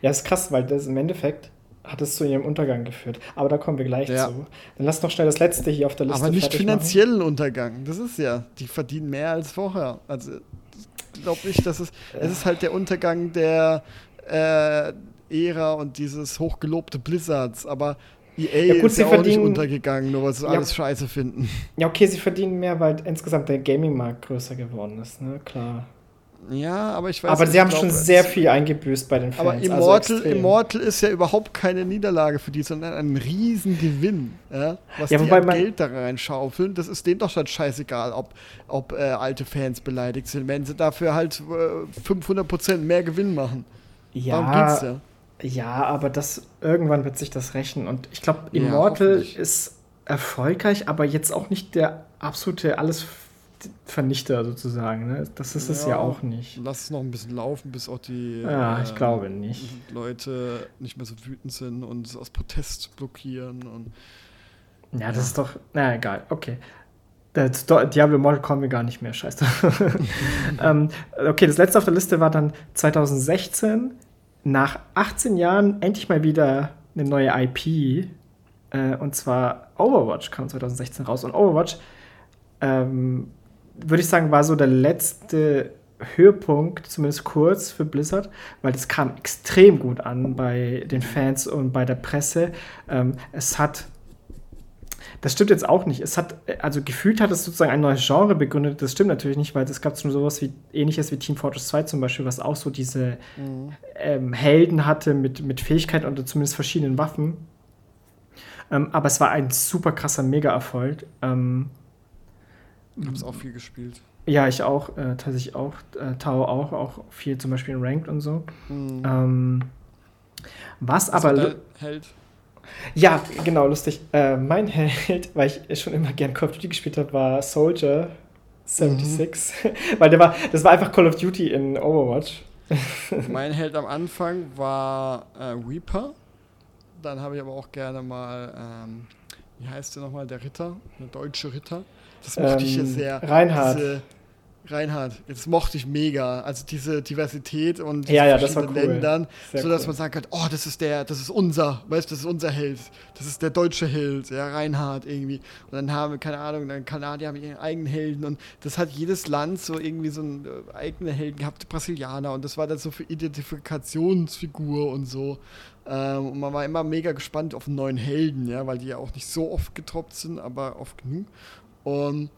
Ja, ist krass, weil das im Endeffekt hat es zu ihrem Untergang geführt. Aber da kommen wir gleich ja. zu. Dann lass noch schnell das letzte hier auf der Liste. Aber nicht finanziellen machen. Untergang. Das ist ja, die verdienen mehr als vorher. Also ich glaube nicht, dass es. Ja. Es ist halt der Untergang der äh, Ära und dieses hochgelobte Blizzards. Aber EA ja, gut, ist ja auch nicht untergegangen, nur weil sie ja, alles scheiße finden. Ja, okay, sie verdienen mehr, weil insgesamt der Gaming-Markt größer geworden ist, ne? Klar. Ja, aber ich weiß Aber sie haben schon sehr viel eingebüßt bei den Fans. Aber also Immortal, also Immortal ist ja überhaupt keine Niederlage für die, sondern ein Riesengewinn. Ja? Was ja, die an Geld da reinschaufeln, das ist denen doch schon scheißegal, ob, ob äh, alte Fans beleidigt sind, wenn sie dafür halt äh, 500% mehr Gewinn machen. Ja, Darum geht's ja. Ja, aber das irgendwann wird sich das rächen. Und ich glaube, Immortal ja, ist erfolgreich, aber jetzt auch nicht der absolute alles Vernichter sozusagen. Ne? Das ist ja, es ja auch nicht. Lass es noch ein bisschen laufen, bis auch die ja, äh, ich glaube nicht. Leute nicht mehr so wütend sind und es aus Protest blockieren. Und, ja, das ist doch. Na egal, okay. Das Diablo Immortal kommen wir gar nicht mehr, scheiße. [laughs] [laughs] ähm, okay, das letzte auf der Liste war dann 2016 nach 18 Jahren endlich mal wieder eine neue IP. Äh, und zwar Overwatch kam 2016 raus. Und Overwatch, ähm, würde ich sagen, war so der letzte Höhepunkt, zumindest kurz für Blizzard, weil das kam extrem gut an bei den Fans und bei der Presse. Ähm, es hat das stimmt jetzt auch nicht. Es hat, also gefühlt hat es sozusagen ein neues Genre begründet. Das stimmt natürlich nicht, weil es gab schon sowas wie ähnliches wie Team Fortress 2 zum Beispiel, was auch so diese mhm. ähm, Helden hatte mit, mit Fähigkeiten oder zumindest verschiedenen Waffen. Ähm, aber es war ein super krasser Mega-Erfolg. Ähm, ich habe es auch viel gespielt. Ja, ich auch, äh, tatsächlich auch. Äh, Tau auch, auch viel zum Beispiel in Ranked und so. Mhm. Ähm, was, was aber. Held? Ja, genau, lustig. Äh, mein Held, weil ich schon immer gern Call of Duty gespielt habe, war Soldier 76. Mhm. [laughs] weil der war, das war einfach Call of Duty in Overwatch. [laughs] mein Held am Anfang war äh, Reaper. Dann habe ich aber auch gerne mal, ähm, wie heißt der nochmal, der Ritter, der deutsche Ritter. Das mochte ähm, ich ja sehr. Reinhard. Diese, Reinhard, das mochte ich mega. Also diese Diversität und ja, ja, das war cool. Ländern, Sehr so dass cool. man sagen kann, oh, das ist der, das ist unser, weißt du, das ist unser Held. Das ist der deutsche Held, ja, Reinhard irgendwie. Und dann haben wir, keine Ahnung, dann Kanadier haben ihren eigenen Helden und das hat jedes Land so irgendwie so einen äh, eigenen Helden gehabt, Brasilianer und das war dann so für Identifikationsfigur und so. Ähm, und man war immer mega gespannt auf einen neuen Helden, ja, weil die ja auch nicht so oft getroppt sind, aber oft genug. Und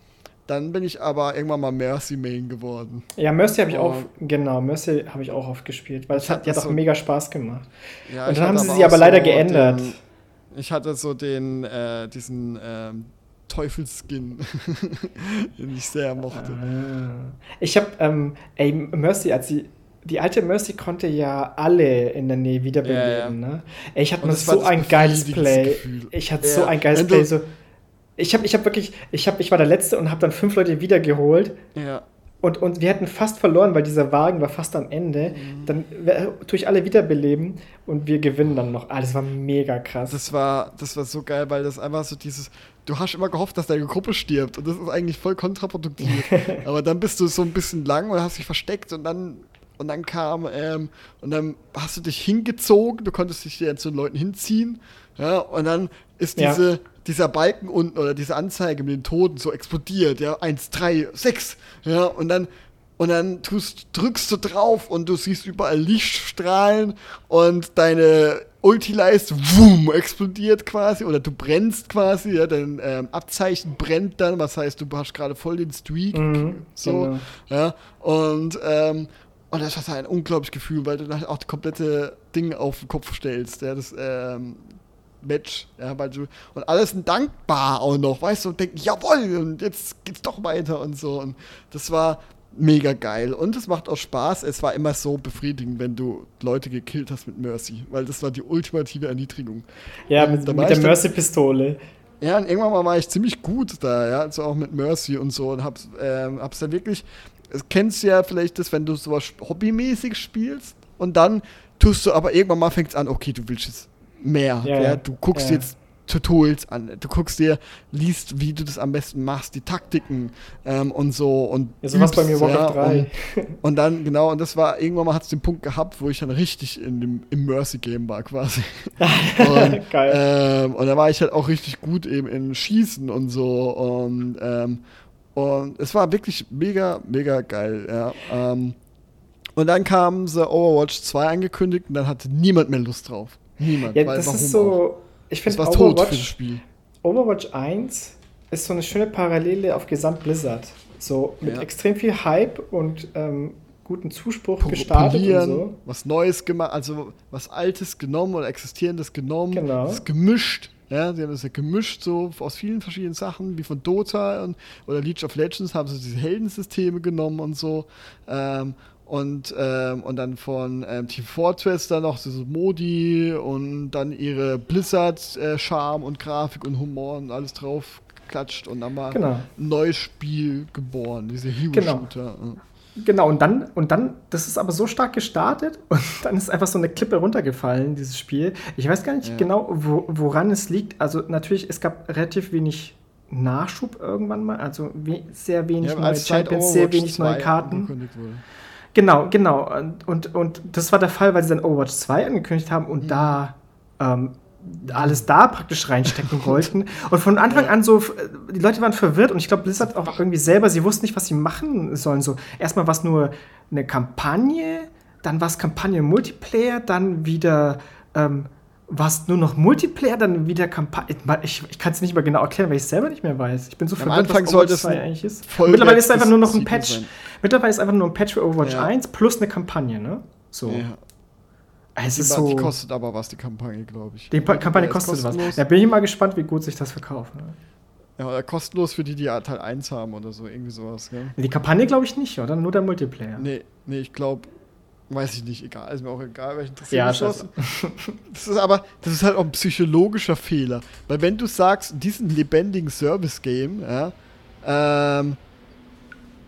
dann bin ich aber irgendwann mal Mercy Main geworden. Ja, Mercy habe ich auch, genau, Mercy habe ich auch oft gespielt, weil es hat, hat so, mega Spaß gemacht. Ja, und dann haben sie sie aber leider so geändert. Den, ich hatte so den, äh, diesen ähm, Teufelskin, [laughs] den ich sehr mochte. Ah. Ich habe, ähm, ey, Mercy, als sie die alte Mercy konnte ja alle in der Nähe wiederbeleben. Ja, ja. Ne? Ey, ich hatte so ein geiles Play. Gefühl. Ich hatte ja. so ein geiles Play. So, ich habe ich hab wirklich, ich, hab, ich war der Letzte und habe dann fünf Leute wiedergeholt. Ja. Und, und wir hätten fast verloren, weil dieser Wagen war fast am Ende. Mhm. Dann tue ich alle wiederbeleben und wir gewinnen dann noch. Ah, das war mega krass. Das war, das war so geil, weil das einfach so dieses. Du hast immer gehofft, dass deine Gruppe stirbt und das ist eigentlich voll kontraproduktiv. [laughs] Aber dann bist du so ein bisschen lang und hast dich versteckt und dann und dann kam ähm, und dann hast du dich hingezogen, du konntest dich ja zu den Leuten hinziehen, ja, und dann ist diese ja dieser Balken unten oder diese Anzeige mit den Toten so explodiert, ja, eins, drei, sechs, ja, und dann und dann tust, drückst du drauf und du siehst überall Lichtstrahlen und deine Ulti-Leiste, wumm, explodiert quasi oder du brennst quasi, ja, dein ähm, Abzeichen brennt dann, was heißt, du hast gerade voll den Streak, mhm, so, genau. ja, und, ähm, und das hat ein unglaubliches Gefühl, weil du dann auch das komplette Ding auf den Kopf stellst, ja, das, ähm, Match. Ja, weil du, und alles sind dankbar auch noch, weißt du, und denken, jawohl, und jetzt geht's doch weiter und so. Und das war mega geil. Und es macht auch Spaß. Es war immer so befriedigend, wenn du Leute gekillt hast mit Mercy, weil das war die ultimative Erniedrigung. Ja, mit, mit der Mercy-Pistole. Ja, und irgendwann mal war ich ziemlich gut da, ja, also auch mit Mercy und so und hab's, ähm, hab's dann wirklich, kennst du ja vielleicht das, wenn du sowas hobbymäßig spielst und dann tust du aber irgendwann mal fängt's an, okay, du willst jetzt mehr. Ja, ja. Du guckst ja. jetzt Tutorials an, du guckst dir, liest, wie du das am besten machst, die Taktiken ähm, und so. Und ja, so was bei mir Warcraft ja, 3. Und, [laughs] und, dann, genau, und das war, irgendwann mal hat es den Punkt gehabt, wo ich dann richtig in dem, im Mercy-Game war quasi. [laughs] und, Geil. Ähm, und da war ich halt auch richtig gut eben in Schießen und so. Und, ähm, und es war wirklich mega, mega geil, ja. Ähm, und dann kam The Overwatch 2 angekündigt und dann hatte niemand mehr Lust drauf. Niemand. Ja, das ist so. Auch. Ich finde Overwatch, Overwatch 1 ist so eine schöne Parallele auf Gesamt Blizzard. So mit ja. extrem viel Hype und ähm, guten Zuspruch P gestartet und so. Was Neues gemacht, also was Altes genommen oder Existierendes genommen. Genau. Das gemischt. Ja, sie haben das ja gemischt so aus vielen verschiedenen Sachen, wie von Dota und, oder League of Legends haben sie diese Heldensysteme genommen und so. Ähm, und, ähm, und dann von ähm, Team Fortress dann noch so Modi und dann ihre Blizzard-Charme äh, und Grafik und Humor und alles drauf klatscht und dann mal genau. ein neues Spiel geboren, diese Hero-Shooter. Genau. Genau, und dann, und dann, das ist aber so stark gestartet [laughs] und dann ist einfach so eine Klippe runtergefallen, dieses Spiel. Ich weiß gar nicht ja. genau, wo, woran es liegt. Also natürlich, es gab relativ wenig Nachschub irgendwann mal, also we sehr wenig ja, neue Champions, sehr wenig neue Karten. Genau, genau. Und, und, das war der Fall, weil sie dann Overwatch 2 angekündigt haben und mhm. da ähm, alles da praktisch reinstecken [laughs] wollten. Und von Anfang an so, die Leute waren verwirrt und ich glaube, Blizzard auch irgendwie selber, sie wussten nicht, was sie machen sollen. So, erstmal war es nur eine Kampagne, dann war es Kampagne Multiplayer, dann wieder ähm, war es nur noch Multiplayer, dann wieder Kampagne. Ich, ich kann es nicht mehr genau erklären, weil ich es selber nicht mehr weiß. Ich bin so verwirrt, Am Anfang sollte es eigentlich ist. Mittlerweile ist es einfach nur noch ein Patch. Sein. Mittlerweile ist es einfach nur ein Patch für Overwatch ja. 1 plus eine Kampagne, ne? So. Ja. Es die, ist so, die kostet aber was, die Kampagne, glaube ich. Die pa Kampagne kostet was. Da bin ich mal gespannt, wie gut sich das verkauft. Ne? Ja, oder kostenlos für die, die Teil 1 haben oder so, irgendwie sowas. Gell? Die Kampagne glaube ich nicht, oder? Nur der Multiplayer. Nee, nee, ich glaube, weiß ich nicht, egal, ist mir auch egal, welchen interessiert ja, das. das ist aber, das ist halt auch ein psychologischer Fehler. Weil wenn du sagst, diesen lebendigen Service-Game, ja, ähm,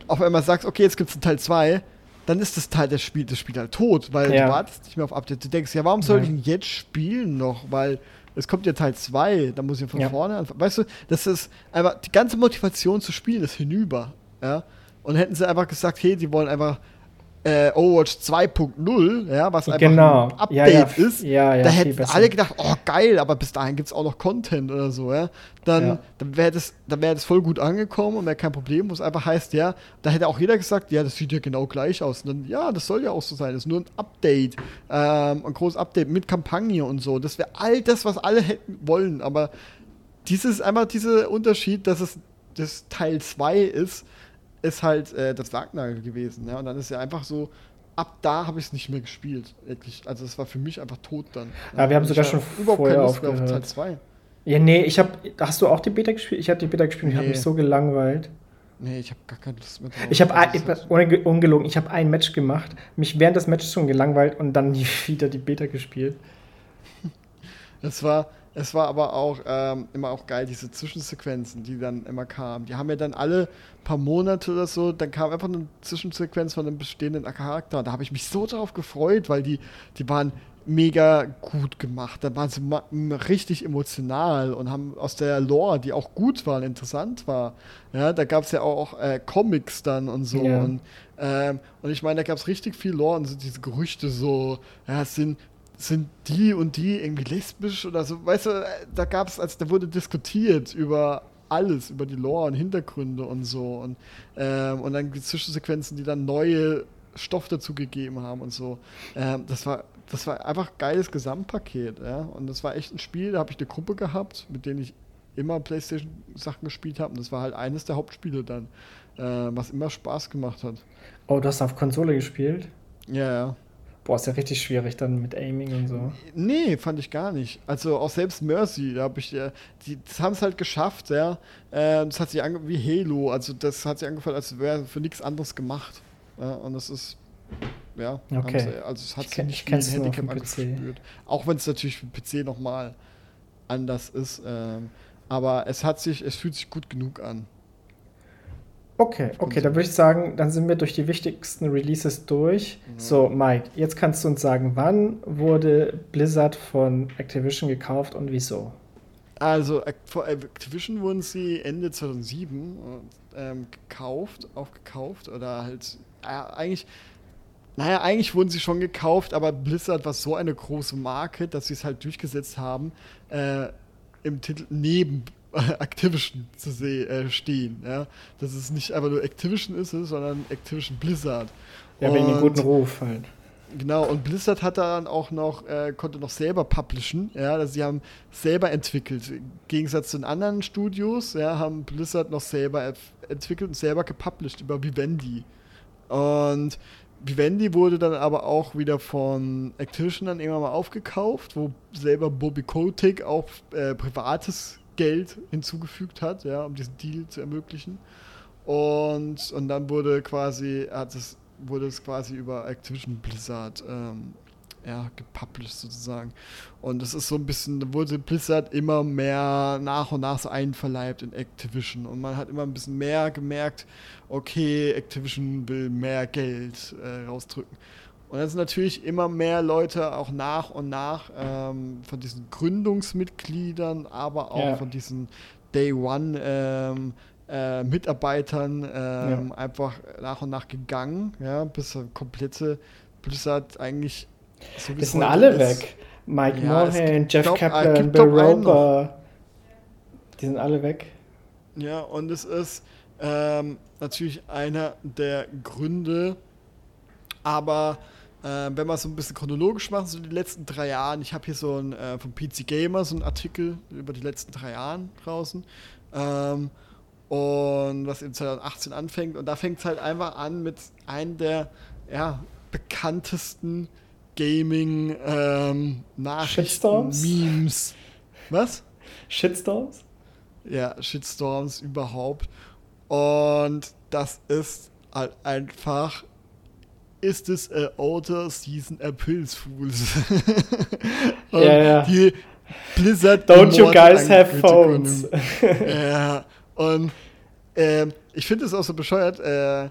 auf einmal sagst, okay, jetzt gibt es einen Teil 2, dann ist das Teil des Spiels, das Spiel halt tot, weil ja. du wartest nicht mehr auf Update. Du denkst, ja, warum soll ich denn jetzt spielen noch? Weil es kommt ja Teil 2, da muss ich von ja. vorne anfangen. Weißt du, das ist einfach, die ganze Motivation zu spielen ist hinüber. Ja? Und hätten sie einfach gesagt, hey, die wollen einfach äh, Overwatch 2.0, ja, was einfach genau. ein Update ja, ja, ist, ja, da hätten alle gedacht, oh geil, aber bis dahin gibt es auch noch Content oder so, ja. Dann, dann wäre das, dann wär das voll gut angekommen und wäre kein Problem, wo es einfach heißt, ja, da hätte auch jeder gesagt, ja, das sieht ja genau gleich aus. Und dann, ja, das soll ja auch so sein. Das ist nur ein Update, ähm, ein großes Update mit Kampagne und so. Das wäre all das, was alle hätten wollen, aber dieses einfach dieser Unterschied, dass es das Teil 2 ist, ist halt äh, das Wagner gewesen. Ja? Und dann ist ja einfach so, ab da habe ich es nicht mehr gespielt. Wirklich. Also es war für mich einfach tot dann. Ja, wir haben sogar schon überhaupt vorher keine Lust auf Teil 2. Ja, nee, ich habe, hast du auch die Beta gespielt? Ich habe die Beta gespielt und nee. habe mich so gelangweilt. Nee, ich habe gar keine Lust mehr drauf. Ich habe, ungelogen, ich habe ein Match gemacht, mich während des Matches schon gelangweilt und dann [laughs] wieder die Beta gespielt. Es war, es war aber auch ähm, immer auch geil, diese Zwischensequenzen, die dann immer kamen. Die haben ja dann alle paar Monate oder so, dann kam einfach eine Zwischensequenz von einem bestehenden Charakter. Da habe ich mich so darauf gefreut, weil die, die waren mega gut gemacht. Da waren sie richtig emotional und haben aus der Lore, die auch gut war und interessant war. Ja, da gab es ja auch äh, Comics dann und so. Ja. Und, ähm, und ich meine, da gab es richtig viel Lore und so diese Gerüchte so, ja, es sind sind die und die irgendwie lesbisch oder so. Weißt du, da gab es, als da wurde diskutiert über alles, über die Lore und Hintergründe und so. Und, ähm, und dann die Zwischensequenzen, die dann neue Stoff dazu gegeben haben und so. Ähm, das war das war einfach ein geiles Gesamtpaket, ja. Und das war echt ein Spiel, da habe ich eine Gruppe gehabt, mit denen ich immer Playstation-Sachen gespielt habe. Und das war halt eines der Hauptspiele dann, äh, was immer Spaß gemacht hat. Oh, du hast auf Konsole gespielt? Ja, ja. Boah, ist ja richtig schwierig dann mit Aiming und so. Nee, fand ich gar nicht. Also auch selbst Mercy, da habe ich, äh, die das haben es halt geschafft, ja. Äh, das hat sich ange wie Halo, also das hat sich angefühlt, als wäre für nichts anderes gemacht. Ja, und das ist, ja, okay. Sie, also es hat ich, sich nicht ein Handicap angespürt. Auch wenn es natürlich für PC nochmal anders ist. Ähm, aber es hat sich, es fühlt sich gut genug an. Okay, okay, dann würde ich sagen, dann sind wir durch die wichtigsten Releases durch. Mhm. So, Mike, jetzt kannst du uns sagen, wann wurde Blizzard von Activision gekauft und wieso? Also, vor Activision wurden sie Ende 2007 ähm, gekauft, aufgekauft oder halt äh, eigentlich, naja, eigentlich wurden sie schon gekauft, aber Blizzard war so eine große Marke, dass sie es halt durchgesetzt haben, äh, im Titel neben [laughs] Activision zu äh, stehen. Ja? Dass es nicht einfach nur Activision ist, sondern Activision Blizzard. Ja, wegen dem guten Ruf halt. Genau, und Blizzard hat dann auch noch, äh, konnte noch selber publishen, ja, also sie haben selber entwickelt. Im Gegensatz zu den anderen Studios, ja, haben Blizzard noch selber entwickelt und selber gepublished über Vivendi. Und Vivendi wurde dann aber auch wieder von Activision dann irgendwann mal aufgekauft, wo selber Bobby Kotick auch äh, privates Geld hinzugefügt hat, ja, um diesen Deal zu ermöglichen. Und, und dann wurde quasi, hat es, wurde es quasi über Activision Blizzard ähm, ja, gepublished sozusagen. Und es ist so ein bisschen, da wurde Blizzard immer mehr nach und nach so einverleibt in Activision. Und man hat immer ein bisschen mehr gemerkt, okay, Activision will mehr Geld äh, rausdrücken. Und dann sind natürlich immer mehr Leute auch nach und nach ähm, von diesen Gründungsmitgliedern, aber auch ja. von diesen Day One ähm, äh, Mitarbeitern ähm, ja. einfach nach und nach gegangen, ja, bis komplette Blizzard eigentlich so wie sind alle ist. weg. Mike ja, Mohan, Jeff glaub, Kaplan, Bill Roper. Die sind alle weg. Ja, und es ist ähm, natürlich einer der Gründe, aber äh, wenn man so ein bisschen chronologisch macht, so die letzten drei Jahre, ich habe hier so ein äh, vom PC Gamer so einen Artikel über die letzten drei Jahre draußen. Ähm, und was in 2018 anfängt. Und da fängt es halt einfach an mit einem der ja, bekanntesten Gaming ähm, Nachrichten, Memes. Was? Shitstorms? Ja, Shitstorms überhaupt. Und das ist halt einfach ist es a older season April's Fools. [laughs] ja, ja. Die Blizzard Don't you guys have phones? ja, und äh, ich finde es auch so bescheuert, äh,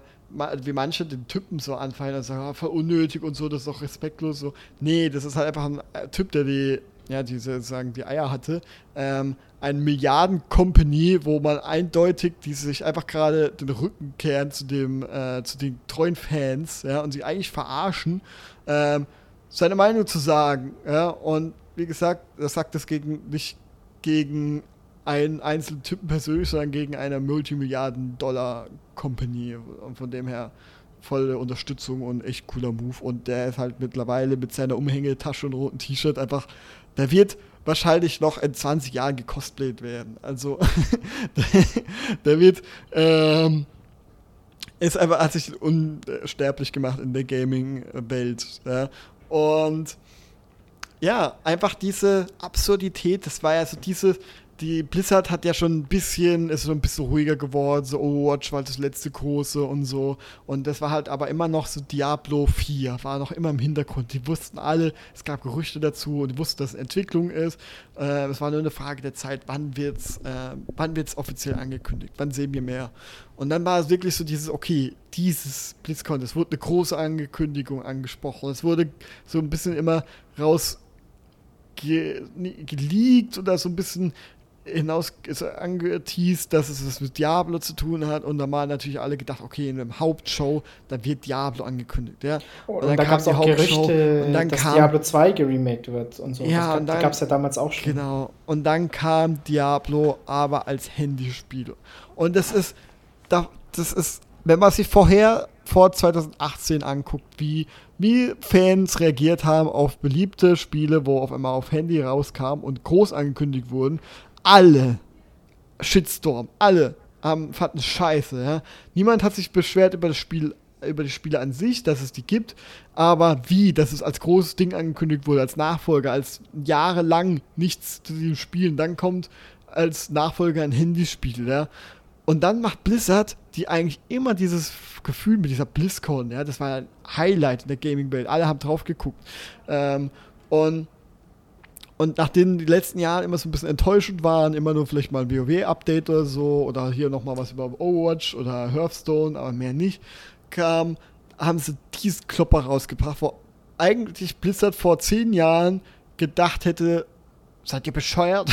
wie manche den Typen so anfallen und sagen, ah, voll unnötig und so, das ist doch respektlos. So. Nee, das ist halt einfach ein äh, Typ, der die, ja, diese sagen, die Eier hatte. Ähm, ein Milliarden-Company, wo man eindeutig, die sich einfach gerade den Rücken kehren zu dem, äh, zu den treuen Fans, ja, und sie eigentlich verarschen, ähm, seine Meinung zu sagen, ja, und wie gesagt, das sagt das gegen, nicht gegen einen einzelnen Typen persönlich, sondern gegen eine Multimilliarden-Dollar-Company. Und von dem her volle Unterstützung und echt cooler Move. Und der ist halt mittlerweile mit seiner Umhängetasche und roten T-Shirt einfach, der wird wahrscheinlich noch in 20 Jahren gecosplayt werden. Also, [laughs] der, wird, ähm, ist einfach, hat sich unsterblich gemacht in der Gaming-Welt. Ja. Und ja, einfach diese Absurdität, das war ja so diese die Blizzard hat ja schon ein bisschen, ist so ein bisschen ruhiger geworden, so Overwatch war das letzte große und so. Und das war halt aber immer noch so Diablo 4, war noch immer im Hintergrund. Die wussten alle, es gab Gerüchte dazu und die wussten, dass es Entwicklung ist. Äh, es war nur eine Frage der Zeit, wann wird's, äh, wann wird's offiziell angekündigt, wann sehen wir mehr. Und dann war es wirklich so dieses, okay, dieses BlizzCon, es wurde eine große Ankündigung angesprochen. Es wurde so ein bisschen immer raus geleakt oder so ein bisschen hinaus ist angeteased, dass es was mit Diablo zu tun hat und da waren natürlich alle gedacht, okay, in einem Hauptshow, da wird Diablo angekündigt, ja. Und, und dann, dann gab es auch Gerüchte, und dann dass kam, Diablo 2 geremaked wird und so. Ja, das gab es ja damals auch schon. Genau. Und dann kam Diablo aber als Handyspiel. Und das ist, das ist, wenn man sich vorher vor 2018 anguckt, wie, wie Fans reagiert haben auf beliebte Spiele, wo auf einmal auf Handy rauskam und groß angekündigt wurden, alle Shitstorm, alle haben, fanden scheiße. Ja? Niemand hat sich beschwert über das Spiel, über die Spiele an sich, dass es die gibt, aber wie, dass es als großes Ding angekündigt wurde, als Nachfolger, als jahrelang nichts zu diesem Spielen, dann kommt als Nachfolger ein Handyspiel, ja. Und dann macht Blizzard, die eigentlich immer dieses Gefühl mit dieser BlizzCon, ja, das war ein Highlight in der Gaming-Welt. Alle haben drauf geguckt. Ähm, und und nachdem die letzten Jahre immer so ein bisschen enttäuschend waren, immer nur vielleicht mal ein WoW-Update oder so, oder hier nochmal was über Overwatch oder Hearthstone, aber mehr nicht, kam, haben sie diesen Klopper rausgebracht, wo eigentlich Blizzard vor zehn Jahren gedacht hätte, seid ihr bescheuert?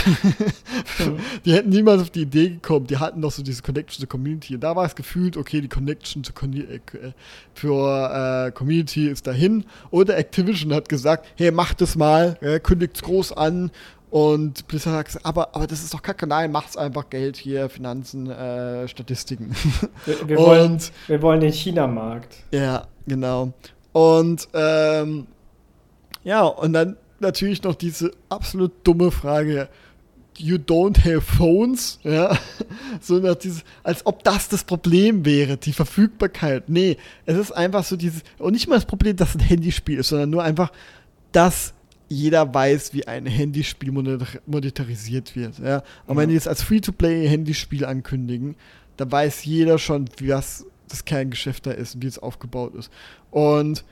Mhm. [laughs] die hätten niemals auf die Idee gekommen. Die hatten doch so diese Connection zur Community. Und da war es gefühlt, okay, die Connection zur Con äh, für äh, Community ist dahin. Oder Activision hat gesagt, hey, macht es mal, äh, kündigt es groß an. Und Blizzard hat gesagt, aber, aber das ist doch kacke. Nein, macht's einfach Geld hier, Finanzen, äh, Statistiken. [laughs] Wir, wir, wollen, wir wollen den China-Markt. Ja, genau. Und ähm, ja, und dann natürlich noch diese absolut dumme Frage. You don't have phones, ja, [laughs] so nach dieses, als ob das das Problem wäre, die Verfügbarkeit. Nee, es ist einfach so dieses, und nicht mal das Problem, dass es ein Handyspiel ist, sondern nur einfach, dass jeder weiß, wie ein Handyspiel monetarisiert wird. Ja. Und wenn die jetzt als Free-to-Play-Handyspiel ankündigen, dann weiß jeder schon, was das Kerngeschäft da ist wie es aufgebaut ist. Und,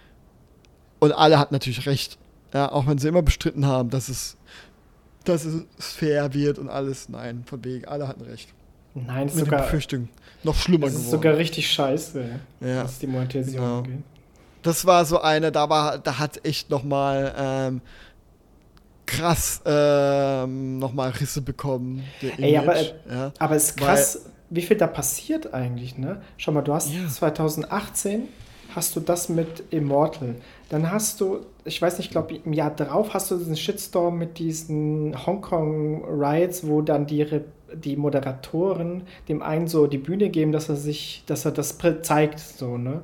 und alle hat natürlich recht. Ja, auch wenn sie immer bestritten haben, dass es, dass es fair wird und alles. Nein, von wegen, alle hatten recht. Nein, es ist sogar. Befürchtung. Noch schlimmer das geworden. ist sogar richtig scheiße, ja. was die Monetisierung genau. angeht. Das war so eine, da war, da hat echt nochmal ähm, krass ähm, nochmal Risse bekommen. Ey, aber, ja. aber es ist krass, Weil, wie viel da passiert eigentlich, ne? Schau mal, du hast ja. 2018 hast du das mit Immortal. Dann hast du, ich weiß nicht, ich glaube im Jahr drauf hast du diesen Shitstorm mit diesen Hongkong Riots, wo dann die, die Moderatoren dem einen so die Bühne geben, dass er sich, dass er das zeigt, so, ne?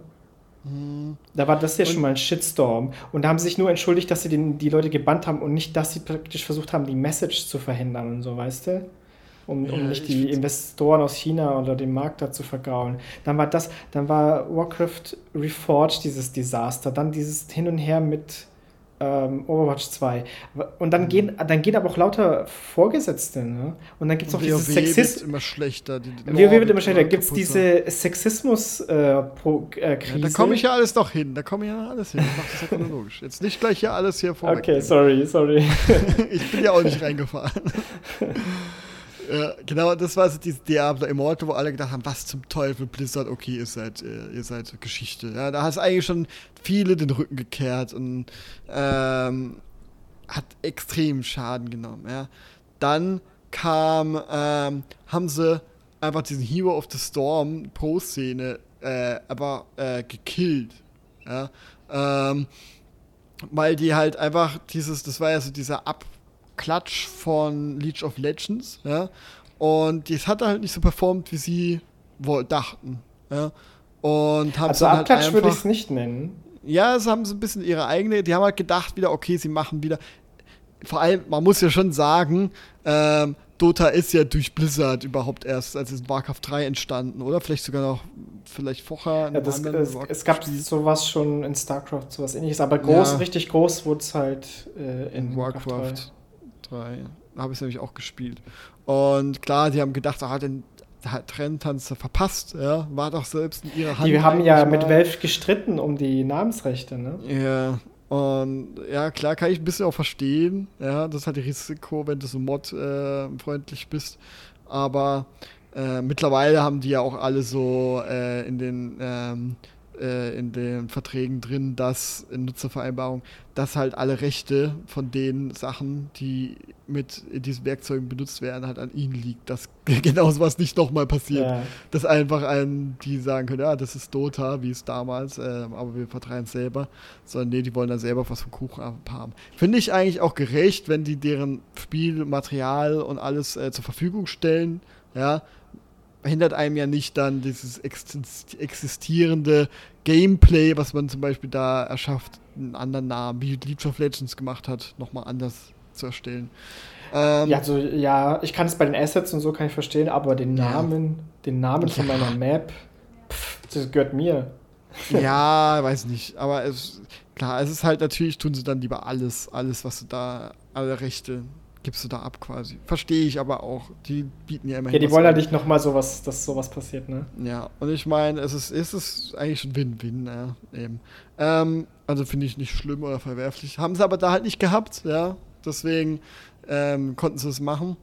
Mhm. Da war das ja und schon mal ein Shitstorm. Und da haben sie sich nur entschuldigt, dass sie den, die Leute gebannt haben und nicht, dass sie praktisch versucht haben, die Message zu verhindern und so, weißt du? Um, um ja, nicht die Investoren aus China oder den Markt da zu vergrauen. Dann war das, dann war Warcraft Reforged dieses Desaster, dann dieses Hin und Her mit ähm, Overwatch 2. Und dann mhm. gehen, dann gehen aber auch lauter Vorgesetzte, ne? Und dann gibt es auch dieses Sexismus. immer schlechter. Die, die WoW wird immer schlechter. Gibt es diese Sexismus-Krise. Äh, äh, ja, da komme ich ja alles noch hin. Da komme ich ja alles hin. Ich mache das ja chronologisch. Jetzt nicht gleich hier alles hier vorweg. [laughs] Okay, sorry, sorry. [laughs] ich bin ja auch nicht [laughs] reingefahren. Ja, genau, das war so dieses Diablo Immortal, wo alle gedacht haben, was zum Teufel, Blizzard, okay, ihr seid, äh, ihr seid Geschichte. Ja, da hast eigentlich schon viele den Rücken gekehrt und ähm, hat extrem Schaden genommen. Ja. Dann kam, ähm, haben sie einfach diesen Hero of the Storm Pro-Szene äh, aber äh, gekillt. Ja. Ähm, weil die halt einfach dieses, das war ja so dieser Ab Klatsch von League of Legends, ja. Und das hat halt nicht so performt, wie sie wohl dachten, ja. Und haben also Abklatsch halt würde ich es nicht nennen. Ja, es haben so ein bisschen ihre eigene, die haben halt gedacht wieder, okay, sie machen wieder, vor allem, man muss ja schon sagen, ähm, Dota ist ja durch Blizzard überhaupt erst, als es in Warcraft 3 entstanden, oder? Vielleicht sogar noch, vielleicht vorher. Ja, das, es, es, gab sowas schon in StarCraft, sowas ähnliches, aber groß, ja. richtig groß wurde es halt äh, in, in Warcraft. Warcraft 3. Habe ich nämlich auch gespielt. Und klar, die haben gedacht, ah, den sie verpasst, ja. War doch selbst in ihrer Hand. Die haben ja mit. Valve gestritten um die Namensrechte, ne? Ja. Und ja, klar kann ich ein bisschen auch verstehen, ja, das ist halt Risiko, wenn du so mod-freundlich äh, bist. Aber äh, mittlerweile haben die ja auch alle so äh, in den ähm, äh, in den Verträgen drin, dass in Nutzervereinbarung, dass halt alle Rechte von den Sachen, die mit diesen Werkzeugen benutzt werden, halt an ihnen liegt. Dass [laughs] genau sowas nicht nochmal passiert. Ja. Dass einfach ein, die sagen können, ja, das ist Dota, wie es damals, äh, aber wir vertreiben es selber. Sondern nee, die wollen dann selber was vom Kuchen haben. Finde ich eigentlich auch gerecht, wenn die deren Spielmaterial und alles äh, zur Verfügung stellen. Ja, hindert einem ja nicht dann dieses existierende Gameplay, was man zum Beispiel da erschafft, einen anderen Namen, wie League of Legends gemacht hat, nochmal anders zu erstellen. Ähm, ja, also ja, ich kann es bei den Assets und so kann ich verstehen, aber den Namen, ja. den Namen von meiner Map, pff, das gehört mir. [laughs] Ja, weiß nicht, aber es, klar, es ist halt natürlich, tun sie dann lieber alles, alles, was du da, alle Rechte gibst du da ab quasi. Verstehe ich aber auch. Die bieten ja immer Ja, die wollen ja nicht nochmal sowas, dass sowas passiert, ne? Ja, und ich meine, es ist, es ist eigentlich ein Win-Win, ja, eben. Ähm, also finde ich nicht schlimm oder verwerflich. Haben sie aber da halt nicht gehabt, ja. Deswegen ähm, konnten sie es machen.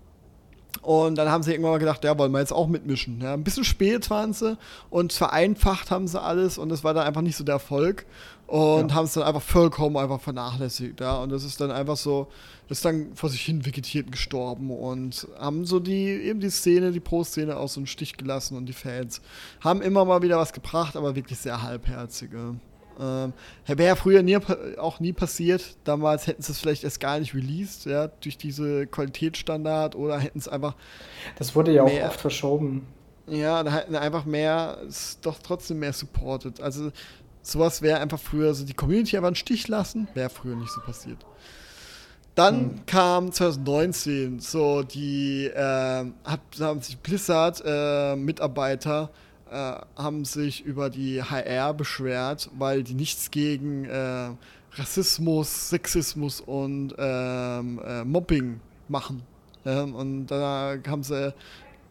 Und dann haben sie irgendwann mal gedacht, ja, wollen wir jetzt auch mitmischen. Ja, ein bisschen spät waren sie und vereinfacht haben sie alles und es war dann einfach nicht so der Erfolg und ja. haben es dann einfach vollkommen einfach vernachlässigt. Ja, und das ist dann einfach so, ist dann vor sich hin vegetiert gestorben und haben so die, eben die Szene, die Pro-Szene aus so einem Stich gelassen und die Fans haben immer mal wieder was gebracht, aber wirklich sehr halbherzige. Ähm, Wäre früher nie, auch nie passiert. Damals hätten sie es vielleicht erst gar nicht released, ja, durch diese Qualitätsstandard oder hätten es einfach. Das wurde ja auch oft verschoben. Ja, da hätten einfach mehr, doch trotzdem mehr supported. Also sowas wäre einfach früher so die Community einfach einen Stich lassen, wäre früher nicht so passiert. Dann hm. kam 2019 so die, äh, hat, haben sich Blizzard äh, Mitarbeiter äh, haben sich über die HR beschwert, weil die nichts gegen äh, Rassismus, Sexismus und ähm, äh, Mobbing machen. Ja, und da haben sie,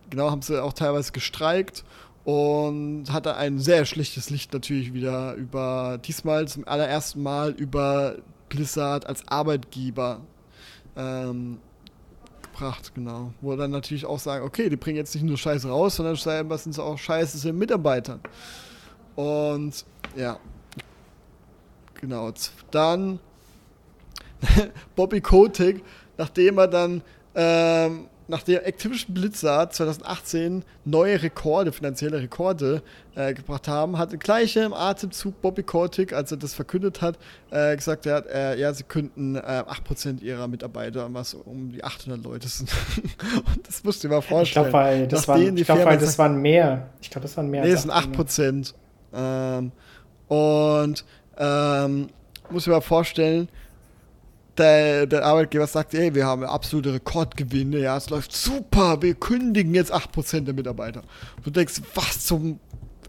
genau, haben sie auch teilweise gestreikt und hatte ein sehr schlechtes Licht natürlich wieder über, diesmal zum allerersten Mal über Blizzard als Arbeitgeber ähm, gebracht, genau. Wo dann natürlich auch sagen, okay, die bringen jetzt nicht nur Scheiße raus, sondern scheinbar sind sie auch Scheiße zu den Mitarbeitern. Und ja, genau. Dann [laughs] Bobby Kotick, nachdem er dann ähm, nachdem Activision Blizzard 2018 neue Rekorde, finanzielle Rekorde äh, gebracht haben, hat gleich im Atemzug Bobby Kotick, als er das verkündet hat, äh, gesagt, er hat, äh, ja, sie könnten 8% äh, ihrer Mitarbeiter, was um die 800 Leute sind. [laughs] Und das musst du dir mal vorstellen. Ich glaube, das, waren, glaub, das waren mehr. Ich glaube, das waren mehr. Nee, das sind 8%. Ähm, und ähm, muss ich mir mal vorstellen, der, der, Arbeitgeber sagt, ey, wir haben absolute Rekordgewinne, ja, es läuft super, wir kündigen jetzt 8% der Mitarbeiter. Du denkst, was zum.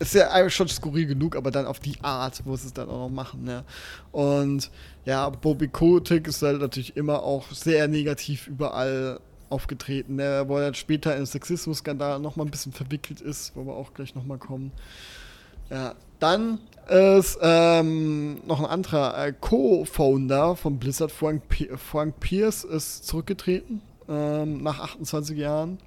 Ist ja eigentlich schon skurril genug, aber dann auf die Art muss es dann auch noch machen, ja. Und ja, Bobby Kotick ist halt natürlich immer auch sehr negativ überall aufgetreten, ne, wo er später in Sexismus-Skandal nochmal ein bisschen verwickelt ist, wo wir auch gleich nochmal kommen. Ja, dann ist ähm, noch ein anderer äh, Co-Founder von Blizzard, Frank, P Frank Pierce, ist zurückgetreten ähm, nach 28 Jahren.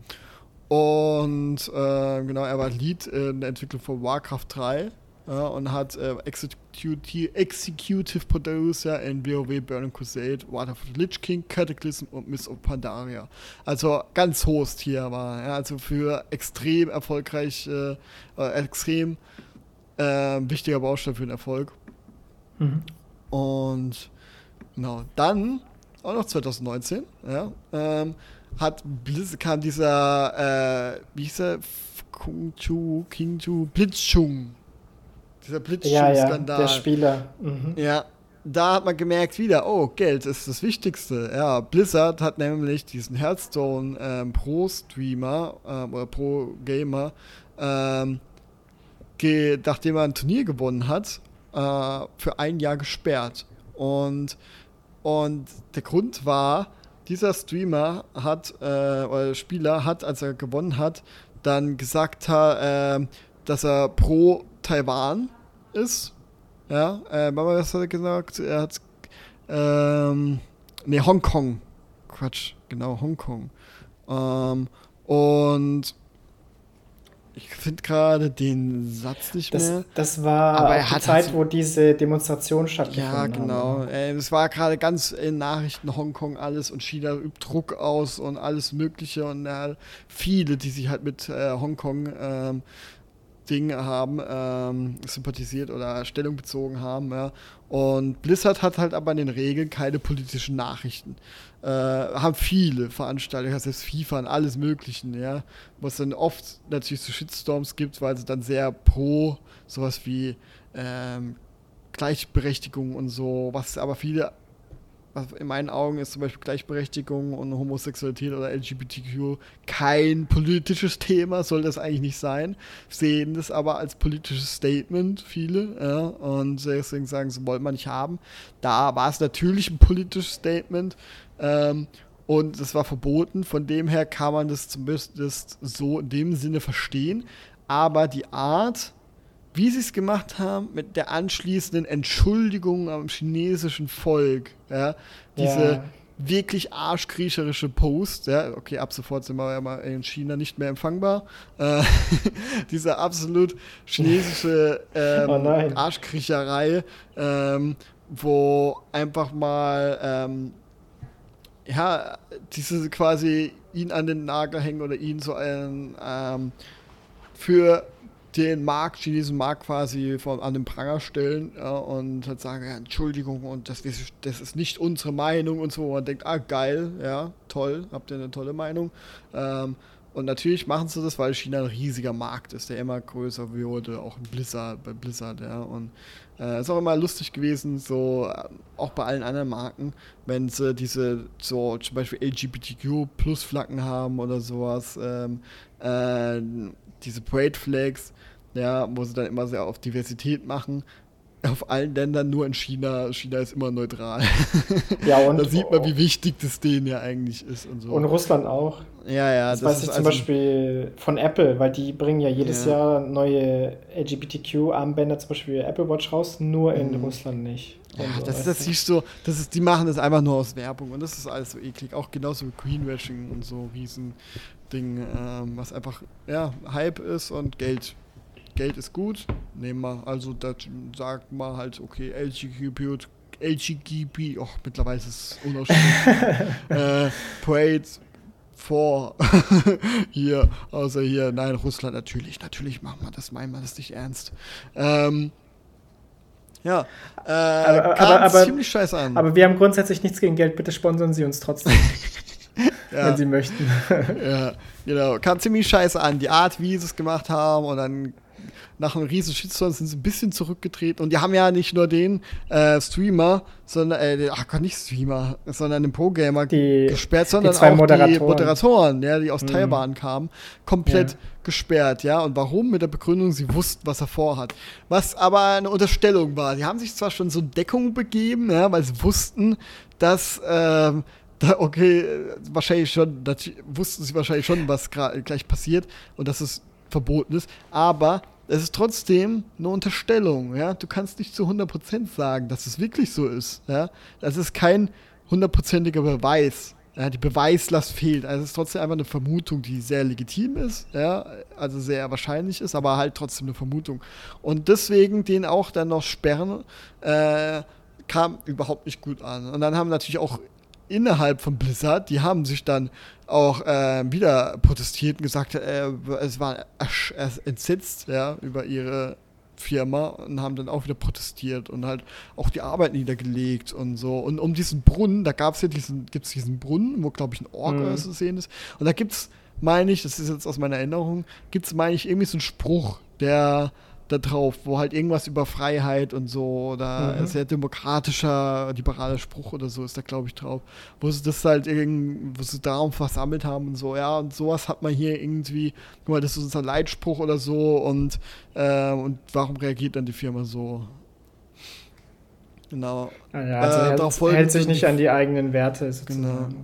Und äh, genau, er war Lead in der Entwicklung von Warcraft 3 ja, und hat äh, Executive, Executive Producer in WoW Burning Crusade, Water of the Lich King, Cataclysm und Miss of Pandaria. Also ganz hohes Tier war. Ja, also für extrem erfolgreich, äh, extrem äh, wichtiger Baustein für den Erfolg. Mhm. Und genau, dann, auch noch 2019, ja, ähm, hat Blizz, kam dieser, äh, wie hieß er? Kung Chu, King Chu, Blitzchung. Dieser Blitzchung-Skandal. Ja, ja, der Spieler. Mhm. Ja, da hat man gemerkt wieder, oh, Geld ist das Wichtigste. Ja, Blizzard hat nämlich diesen Hearthstone ähm, Pro-Streamer ähm, oder Pro-Gamer ähm, nachdem er ein Turnier gewonnen hat, äh, für ein Jahr gesperrt. Und, und der Grund war, dieser Streamer hat, äh, oder Spieler hat, als er gewonnen hat, dann gesagt, äh, dass er pro Taiwan ist. Ja, äh, was hat er gesagt? Er hat, ähm, nee, Hongkong. Quatsch, genau, Hongkong. Ähm, und ich finde gerade den Satz nicht das, mehr. Das war aber er die Zeit, halt wo diese Demonstration stattgefunden Ja, genau. Es war gerade ganz in Nachrichten Hongkong alles und China übt Druck aus und alles Mögliche und äh, viele, die sich halt mit äh, Hongkong ähm, Ding haben, ähm, sympathisiert oder Stellung bezogen haben. Ja. Und Blizzard hat halt aber in den Regeln keine politischen Nachrichten. Äh, haben viele Veranstalter, selbst FIFA und alles Mögliche, ja. Was dann oft natürlich so Shitstorms gibt, weil sie dann sehr pro sowas wie ähm, Gleichberechtigung und so, was aber viele in meinen Augen ist zum Beispiel Gleichberechtigung und Homosexualität oder LGBTQ kein politisches Thema, soll das eigentlich nicht sein. Sehen das aber als politisches Statement, viele, ja, und deswegen sagen, sie wollen wir nicht haben. Da war es natürlich ein politisches Statement. Ähm, und es war verboten, von dem her kann man das zumindest so in dem Sinne verstehen. Aber die Art, wie sie es gemacht haben, mit der anschließenden Entschuldigung am chinesischen Volk, ja, diese ja. wirklich arschkriecherische Post, ja, okay, ab sofort sind wir ja mal in China nicht mehr empfangbar, äh, [laughs] diese absolut chinesische [laughs] ähm, oh Arschkriecherei, ähm, wo einfach mal ähm, ja, diese quasi ihn an den Nagel hängen oder ihn so ein ähm, für den Markt, chinesischen Markt quasi von, an den Pranger stellen ja, und halt sagen, ja, Entschuldigung und das, das ist nicht unsere Meinung und so. Und man denkt, ah geil, ja, toll, habt ihr eine tolle Meinung. Ähm, und natürlich machen sie das, weil China ein riesiger Markt ist, der immer größer wurde, auch in Blizzard, bei Blizzard, ja. Und äh, ist auch immer lustig gewesen, so äh, auch bei allen anderen Marken, wenn sie diese so zum Beispiel LGBTQ Plus Flaggen haben oder sowas, ähm, äh, diese Parade Flags, ja, wo sie dann immer sehr auf Diversität machen. Auf allen Ländern, nur in China. China ist immer neutral. Ja, und [laughs] da sieht man, wie wichtig das denen ja eigentlich ist und so. Und Russland auch. Ja, ja. Das, das weiß ich zum also Beispiel von Apple, weil die bringen ja jedes ja. Jahr neue LGBTQ-Armbänder, zum Beispiel Apple Watch raus, nur in mhm. Russland nicht. Ja, so, das, das siehst du, das ist, die machen das einfach nur aus Werbung und das ist alles so eklig. Auch genauso wie Greenwashing und so riesen Ding, ähm, was einfach, ja, Hype ist und Geld. Geld ist gut, nehmen wir, also da sagt man halt, okay, LGBTQ, LGB, oh, mittlerweile ist es [laughs] unausstehlich. äh, Parade vor [laughs] hier, außer hier, nein, Russland natürlich, natürlich machen wir das, meinen wir das nicht ernst. Ähm, ja, äh, aber, kam aber, aber, ziemlich scheiße an. Aber wir haben grundsätzlich nichts gegen Geld, bitte sponsern Sie uns trotzdem. [laughs] ja. Wenn Sie möchten. ja, genau. Kam ziemlich scheiße an. Die Art, wie sie es gemacht haben und dann nach einem riesen Shitstorm sind sie ein bisschen zurückgetreten und die haben ja nicht nur den äh, Streamer, sondern, äh, ach Gott, nicht Streamer, sondern den Pro-Gamer gesperrt, sondern die auch Moderatoren. die Moderatoren, ja, die aus mhm. Taiwan kamen, komplett ja. gesperrt, ja. Und warum? Mit der Begründung, sie wussten, was er vorhat. Was aber eine Unterstellung war. Die haben sich zwar schon so Deckung begeben, ja, weil sie wussten, dass, ähm, da, okay, wahrscheinlich schon, wussten sie wahrscheinlich schon, was gleich passiert und dass es verboten ist, aber es ist trotzdem eine Unterstellung, ja. Du kannst nicht zu 100% sagen, dass es wirklich so ist, ja. Das ist kein hundertprozentiger Beweis. Ja, die Beweislast fehlt. Also es ist trotzdem einfach eine Vermutung, die sehr legitim ist, ja, also sehr wahrscheinlich ist, aber halt trotzdem eine Vermutung. Und deswegen den auch dann noch sperren, äh, kam überhaupt nicht gut an. Und dann haben natürlich auch innerhalb von Blizzard, die haben sich dann auch äh, wieder protestiert und gesagt, äh, es war entsetzt ja, über ihre Firma und haben dann auch wieder protestiert und halt auch die Arbeit niedergelegt und so. Und um diesen Brunnen, da gab es ja diesen, gibt es diesen Brunnen, wo glaube ich ein Ork mhm. zu sehen ist. Und da gibt es, meine ich, das ist jetzt aus meiner Erinnerung, gibt es, meine ich, irgendwie so einen Spruch, der da drauf, wo halt irgendwas über Freiheit und so oder mhm. sehr demokratischer, liberaler Spruch oder so ist da, glaube ich, drauf. Wo sie das halt irgendwie, wo sie darum versammelt haben und so, ja, und sowas hat man hier irgendwie, guck mal, das ist unser Leitspruch oder so und, äh, und warum reagiert dann die Firma so? Genau. Ja, also äh, hält, hält sich nicht an die eigenen Werte sozusagen.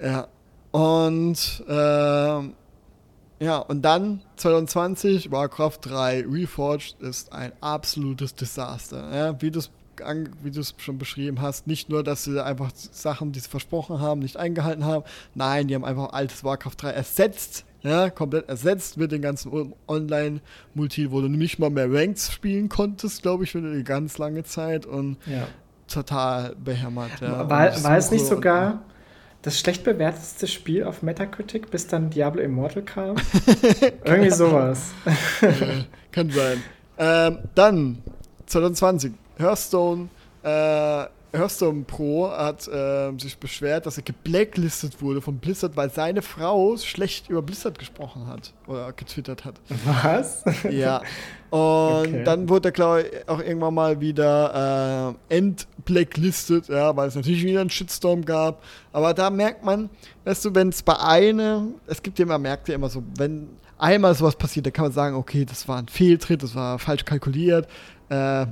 Genau. Ja. Und äh, ja, und dann 2020 Warcraft 3 Reforged ist ein absolutes Desaster. Ja, wie du es wie du es schon beschrieben hast, nicht nur, dass sie einfach Sachen, die sie versprochen haben, nicht eingehalten haben. Nein, die haben einfach altes Warcraft 3 ersetzt, ja, komplett ersetzt mit den ganzen Online-Multi, wo du nicht mal mehr Ranks spielen konntest, glaube ich, für eine ganz lange Zeit und ja. total behämmert. Ja. War, war es nicht sogar das schlecht bewertetste Spiel auf Metacritic, bis dann Diablo Immortal kam. [laughs] Irgendwie sowas. kann sein. Ähm, dann 2020, Hearthstone, äh, Hearthstone Pro hat äh, sich beschwert, dass er geblacklistet wurde von Blizzard, weil seine Frau schlecht über Blizzard gesprochen hat oder getwittert hat. Was? Ja. [laughs] Und okay. dann wurde er, glaube ich, auch irgendwann mal wieder äh, entblacklistet, ja, weil es natürlich wieder einen Shitstorm gab. Aber da merkt man, weißt du, wenn es bei einem, es gibt ja immer, merkt ja immer so, wenn einmal sowas passiert, dann kann man sagen, okay, das war ein Fehltritt, das war falsch kalkuliert. Äh,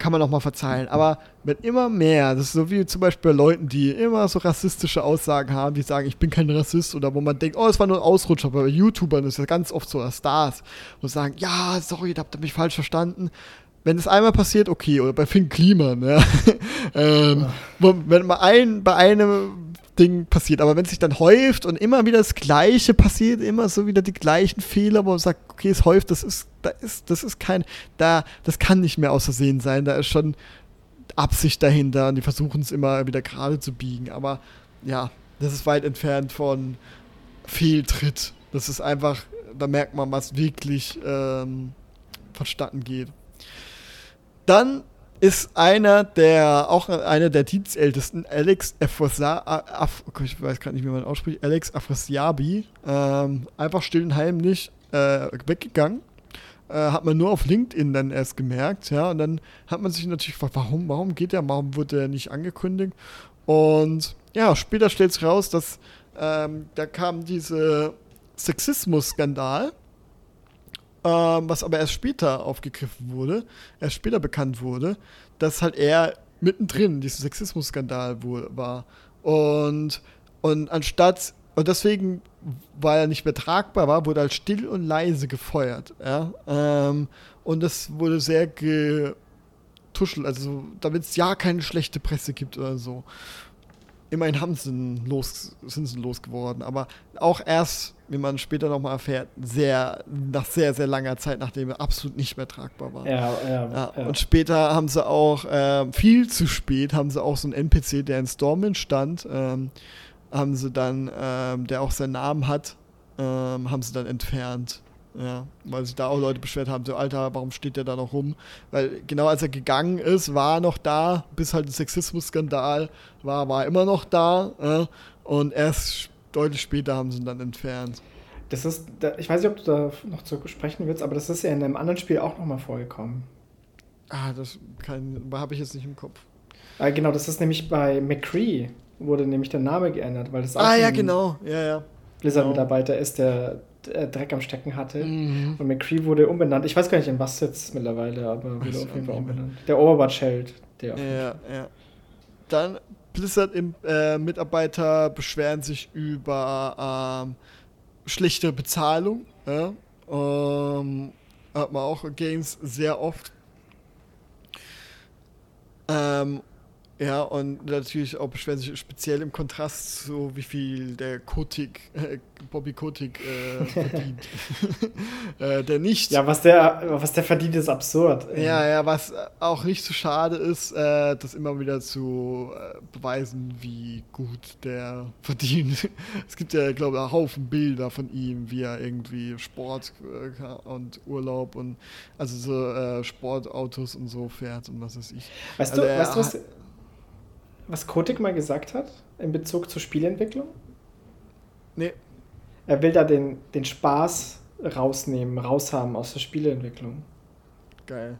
kann man auch mal verzeihen. Aber wenn immer mehr, das ist so wie zum Beispiel bei Leuten, die immer so rassistische Aussagen haben, die sagen, ich bin kein Rassist, oder wo man denkt, oh, es war nur ein Ausrutscher, bei YouTubern ist ja ganz oft so, oder Stars, wo sagen, ja, sorry, da habt ihr mich falsch verstanden. Wenn es einmal passiert, okay, oder bei Finn Kliman, ja. [laughs] ähm, wenn mal ein, bei einem Ding passiert. Aber wenn es sich dann häuft und immer wieder das Gleiche passiert, immer so wieder die gleichen Fehler, wo man sagt, okay, es häuft, das ist, da ist, das ist kein, da, das kann nicht mehr aus Versehen sein. Da ist schon Absicht dahinter und die versuchen es immer wieder gerade zu biegen. Aber ja, das ist weit entfernt von Fehltritt. Das ist einfach, da merkt man, was wirklich ähm, vonstatten geht. Dann ist einer der, auch einer der Dienstältesten, Alex Afrosa, Af, ich weiß gerade nicht, wie man ausspricht, Alex Afrasiabi, ähm, einfach still und heimlich äh, weggegangen. Äh, hat man nur auf LinkedIn dann erst gemerkt, ja, und dann hat man sich natürlich gefragt, warum, warum geht der, warum wurde er nicht angekündigt? Und ja, später stellt sich raus, dass ähm, da kam diese Sexismus-Skandal ähm, was aber erst später aufgegriffen wurde, erst später bekannt wurde, dass halt er mittendrin diesen Sexismus-Skandal war. Und, und anstatt, und deswegen, weil er nicht mehr tragbar war, wurde halt still und leise gefeuert. Ja? Ähm, und das wurde sehr getuschelt, also damit es ja keine schlechte Presse gibt oder so. Immerhin haben sie los, sind sie losgeworden, aber auch erst wie man später nochmal erfährt, sehr, nach sehr, sehr langer Zeit, nachdem er absolut nicht mehr tragbar war. Ja, ja, ja. ja. Und später haben sie auch, äh, viel zu spät, haben sie auch so einen NPC, der in Stormwind stand, ähm, haben sie dann, ähm, der auch seinen Namen hat, ähm, haben sie dann entfernt. Ja, weil sich da auch Leute beschwert haben, so Alter, warum steht der da noch rum? Weil genau als er gegangen ist, war er noch da, bis halt ein Sexismus-Skandal war, war er immer noch da. Ja, und erst deutlich später haben sie ihn dann entfernt. Das ist, ich weiß nicht, ob du da noch zu sprechen willst, aber das ist ja in einem anderen Spiel auch nochmal vorgekommen. Ah, das habe ich jetzt nicht im Kopf. Ah, genau, das ist nämlich bei McCree, wurde nämlich der Name geändert, weil das auch Ah, ja, genau, ja, ja. Blizzard-Mitarbeiter ist, der Dreck am Stecken hatte. Mhm. Und McCree wurde umbenannt. Ich weiß gar nicht, in was jetzt mittlerweile, aber wurde auf jeden Fall umbenannt. Der Overwatch-Held. Ja, ja. Dann Blizzard-Mitarbeiter äh, beschweren sich über ähm, schlechte Bezahlung. Ja? Ähm, hat man auch Games sehr oft. Ähm, ja, und natürlich auch beschweren sich speziell im Kontrast zu wie viel der Kotik, äh, Bobby Kotik äh, verdient. [laughs] äh, der nicht. Ja, was der, was der verdient, ist absurd. Ja, ja, was auch nicht so schade ist, äh, das immer wieder zu äh, beweisen, wie gut der verdient. [laughs] es gibt ja, glaube ich, einen Haufen Bilder von ihm, wie er irgendwie Sport äh, und Urlaub und also so Sportautos und so fährt und was weiß ich. Weißt also du, weißt du, was was Kotick mal gesagt hat in Bezug zur Spielentwicklung? Nee. Er will da den, den Spaß rausnehmen, raushaben aus der Spieleentwicklung. Geil.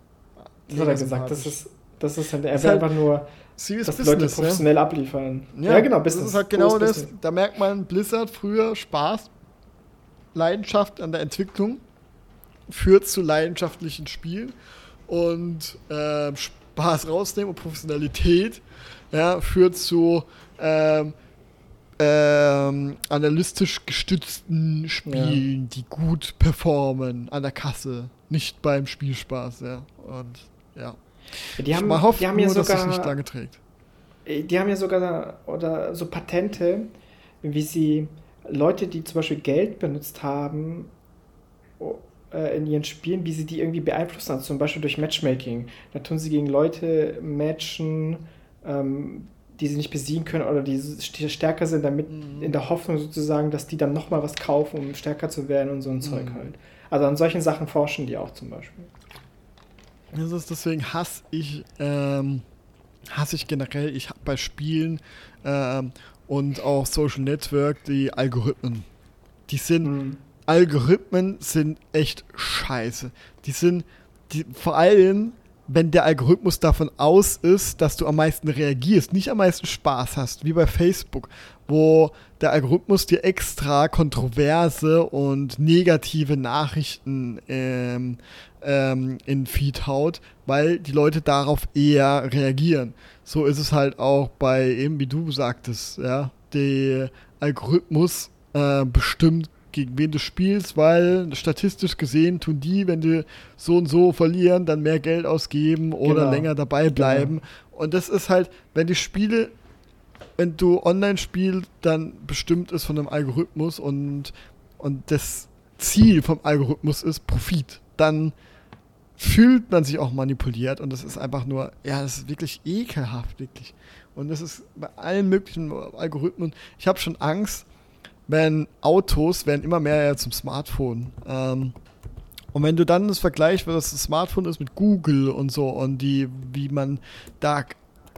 Das hat er gesagt. Das ist, das ist halt, er will halt einfach nur, Serious dass Business, Leute professionell ja? abliefern. Ja, ja, genau, Business. Das ist halt genau das. Business. Da merkt man, Blizzard früher Spaß, Leidenschaft an der Entwicklung führt zu leidenschaftlichen Spielen und äh, Spaß rausnehmen und Professionalität ja, führt zu ähm, ähm, analytisch gestützten Spielen, ja. die gut performen an der Kasse, nicht beim Spielspaß, ja. Und ja. Die haben, die haben nur, ja sogar, dass sich nicht lange trägt. Äh, die haben ja sogar oder so Patente, wie sie Leute, die zum Beispiel Geld benutzt haben, äh, in ihren Spielen, wie sie die irgendwie beeinflussen, also zum Beispiel durch Matchmaking. Da tun sie gegen Leute matchen, ähm, die sie nicht besiegen können oder die stärker sind, damit mhm. in der Hoffnung sozusagen, dass die dann nochmal was kaufen, um stärker zu werden und so ein mhm. Zeug halt. Also an solchen Sachen forschen die auch zum Beispiel. Das ist deswegen hasse ich, ähm, hasse ich generell, ich habe bei Spielen ähm, und auch Social Network die Algorithmen. Die sind, mhm. Algorithmen sind echt scheiße. Die sind, die, vor allem wenn der Algorithmus davon aus ist, dass du am meisten reagierst, nicht am meisten Spaß hast, wie bei Facebook, wo der Algorithmus dir extra kontroverse und negative Nachrichten ähm, ähm, in Feed haut, weil die Leute darauf eher reagieren. So ist es halt auch bei eben, wie du sagtest, ja, der Algorithmus äh, bestimmt gegen wen du spielst, weil statistisch gesehen tun die, wenn die so und so verlieren, dann mehr Geld ausgeben oder genau. länger dabei bleiben. Genau. Und das ist halt, wenn die Spiele, wenn du online spielst, dann bestimmt ist von einem Algorithmus und, und das Ziel vom Algorithmus ist Profit. Dann fühlt man sich auch manipuliert und das ist einfach nur, ja, das ist wirklich ekelhaft, wirklich. Und das ist bei allen möglichen Algorithmen. Ich habe schon Angst, wenn Autos werden immer mehr ja zum Smartphone. Ähm, und wenn du dann das vergleichst, was das Smartphone ist mit Google und so und die, wie man da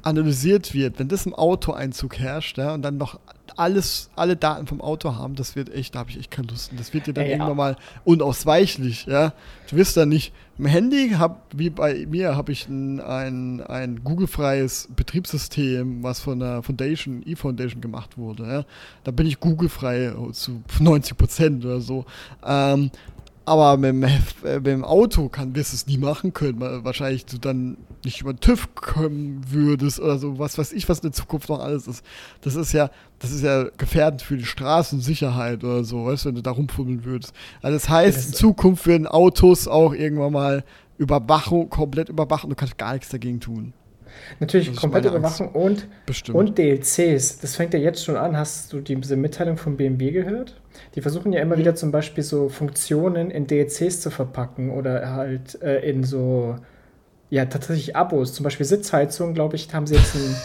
analysiert wird, wenn das im Auto Einzug herrscht, ja, und dann noch alles, alle Daten vom Auto haben, das wird echt, da habe ich echt keine Lust. Und das wird dir dann ja, irgendwann mal unausweichlich, ja. Du wirst dann nicht, im Handy, hab, wie bei mir, habe ich ein, ein, ein Google-freies Betriebssystem, was von der Foundation, E-Foundation gemacht wurde, ja. Da bin ich Google-frei zu 90 Prozent oder so. Ähm, aber mit dem, äh, mit dem Auto kann, wirst du es nie machen können, weil wahrscheinlich du dann nicht über den TÜV kommen würdest oder so, was weiß ich, was in der Zukunft noch alles ist. Das ist ja, das ist ja gefährdend für die Straßensicherheit oder so, weißt du, wenn du da rumfummeln würdest. Also das heißt, in Zukunft werden Autos auch irgendwann mal Überwachung, komplett überwachen, du kannst gar nichts dagegen tun. Natürlich komplette Überwachung und, und DLCs. Das fängt ja jetzt schon an. Hast du diese Mitteilung von BMW gehört? Die versuchen ja immer mhm. wieder zum Beispiel so Funktionen in DLCs zu verpacken oder halt äh, in so, ja, tatsächlich Abos. Zum Beispiel Sitzheizung, glaube ich, haben sie jetzt ein,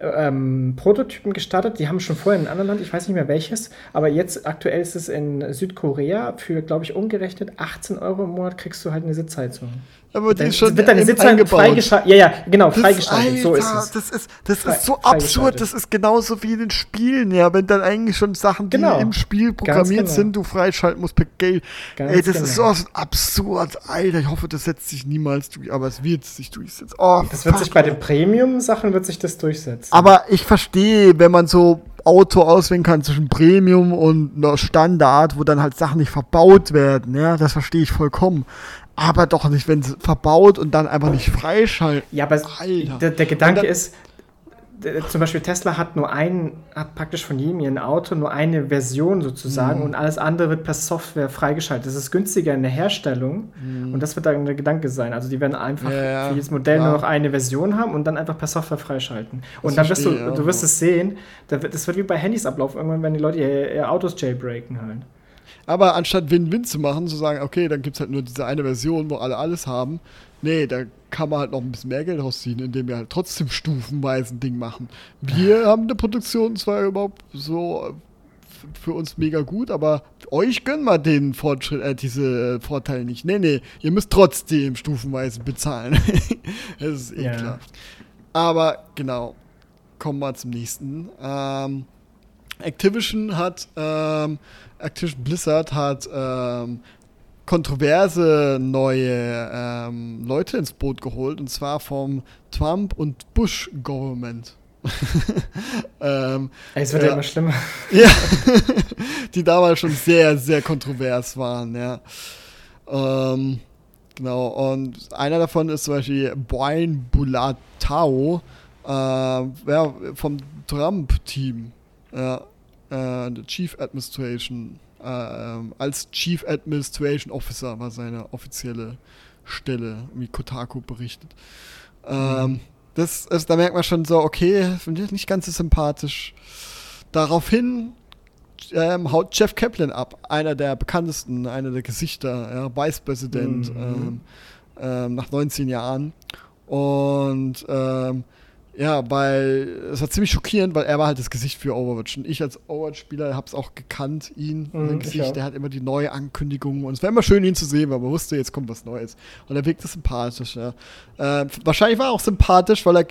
ähm, Prototypen gestartet. Die haben schon vorher in einem anderen Land, ich weiß nicht mehr welches, aber jetzt aktuell ist es in Südkorea für, glaube ich, umgerechnet 18 Euro im Monat kriegst du halt eine Sitzheizung. Aber die Dann ist schon wird deine Sitzheizung freigeschaltet. Ja, ja, genau, freigeschaltet. so ist es. Das ist, das ist so absurd. Das ist genauso wie in den Spielen, ja. Wenn dann eigentlich schon Sachen, die Genau. im Spiel programmiert genau. sind, du freischalten musst per. Ganz Ey, das genau. ist so absurd, Alter. Ich hoffe, das setzt sich niemals durch, aber es wird sich durchsetzen. Oh, Das wird sich bei den Premium-Sachen wird sich das durchsetzen. Aber ich verstehe, wenn man so Auto auswählen kann zwischen Premium und Standard, wo dann halt Sachen nicht verbaut werden, ja, das verstehe ich vollkommen. Aber doch nicht, wenn es verbaut und dann einfach nicht freischalten. Ja, aber der, der Gedanke dann- ist, zum Beispiel Tesla hat nur ein, hat praktisch von jedem ihr Auto nur eine Version sozusagen Mhm. und alles andere wird per Software freigeschaltet. Das ist günstiger in der Herstellung und das wird dann der Gedanke sein. Also die werden einfach Mhm. Ja, ja, für jedes Modell klar. nur noch eine Version haben und dann einfach per Software freischalten. Und Das dann wirst du, ich du wirst es sehen, das wird wie bei Handys ablaufen, irgendwann, wenn die Leute ihr, ihr Autos jailbreaken halt. Aber anstatt Win-Win zu machen, zu sagen, okay, dann gibt es halt nur diese eine Version, wo alle alles haben. Nee, da kann man halt noch ein bisschen mehr Geld rausziehen, indem wir halt trotzdem stufenweise ein Ding machen. Wir haben eine Produktion zwar überhaupt so äh, für uns mega gut, aber euch gönnen wir den Fortschritt, äh, diese äh, Vorteile nicht. Nee, nee, ihr müsst trotzdem stufenweise bezahlen. [laughs] das ist Ja. ekelhaft. Aber genau, kommen wir zum nächsten. Ähm, Activision hat, ähm, Activision Blizzard hat ähm, kontroverse neue ähm, Leute ins Boot geholt und zwar vom Trump und Bush Government. [laughs] ähm, es wird Ja. ja immer schlimmer. [laughs] ja, [laughs] die damals schon sehr, sehr kontrovers waren, ja. Ähm, genau, und einer davon ist zum Beispiel Brian Bulatao, äh, ja, vom Trump-Team, ja, äh, der Chief Administration, äh, ähm, als Chief Administration Officer war seine offizielle Stelle, wie Kotaku berichtet. Ähm, das ist, da merkt man schon so, okay, finde ich nicht ganz so sympathisch. Daraufhin ähm, haut Jeff Kaplan ab, einer der bekanntesten, einer der Gesichter, ja, Vice President Mhm. ähm, ähm, nach 19 Jahren. Und ähm, ja, weil es war ziemlich schockierend, weil er war halt das Gesicht für Overwatch. Und ich als Overwatch-Spieler habe es auch gekannt, ihn, Mhm, sein ich Gesicht. Der hat immer die neue Ankündigung. Und es war immer schön, ihn zu sehen, weil man wusste, jetzt kommt was Neues. Und er wirkte sympathisch, ja. Ähm, wahrscheinlich war er auch sympathisch, weil er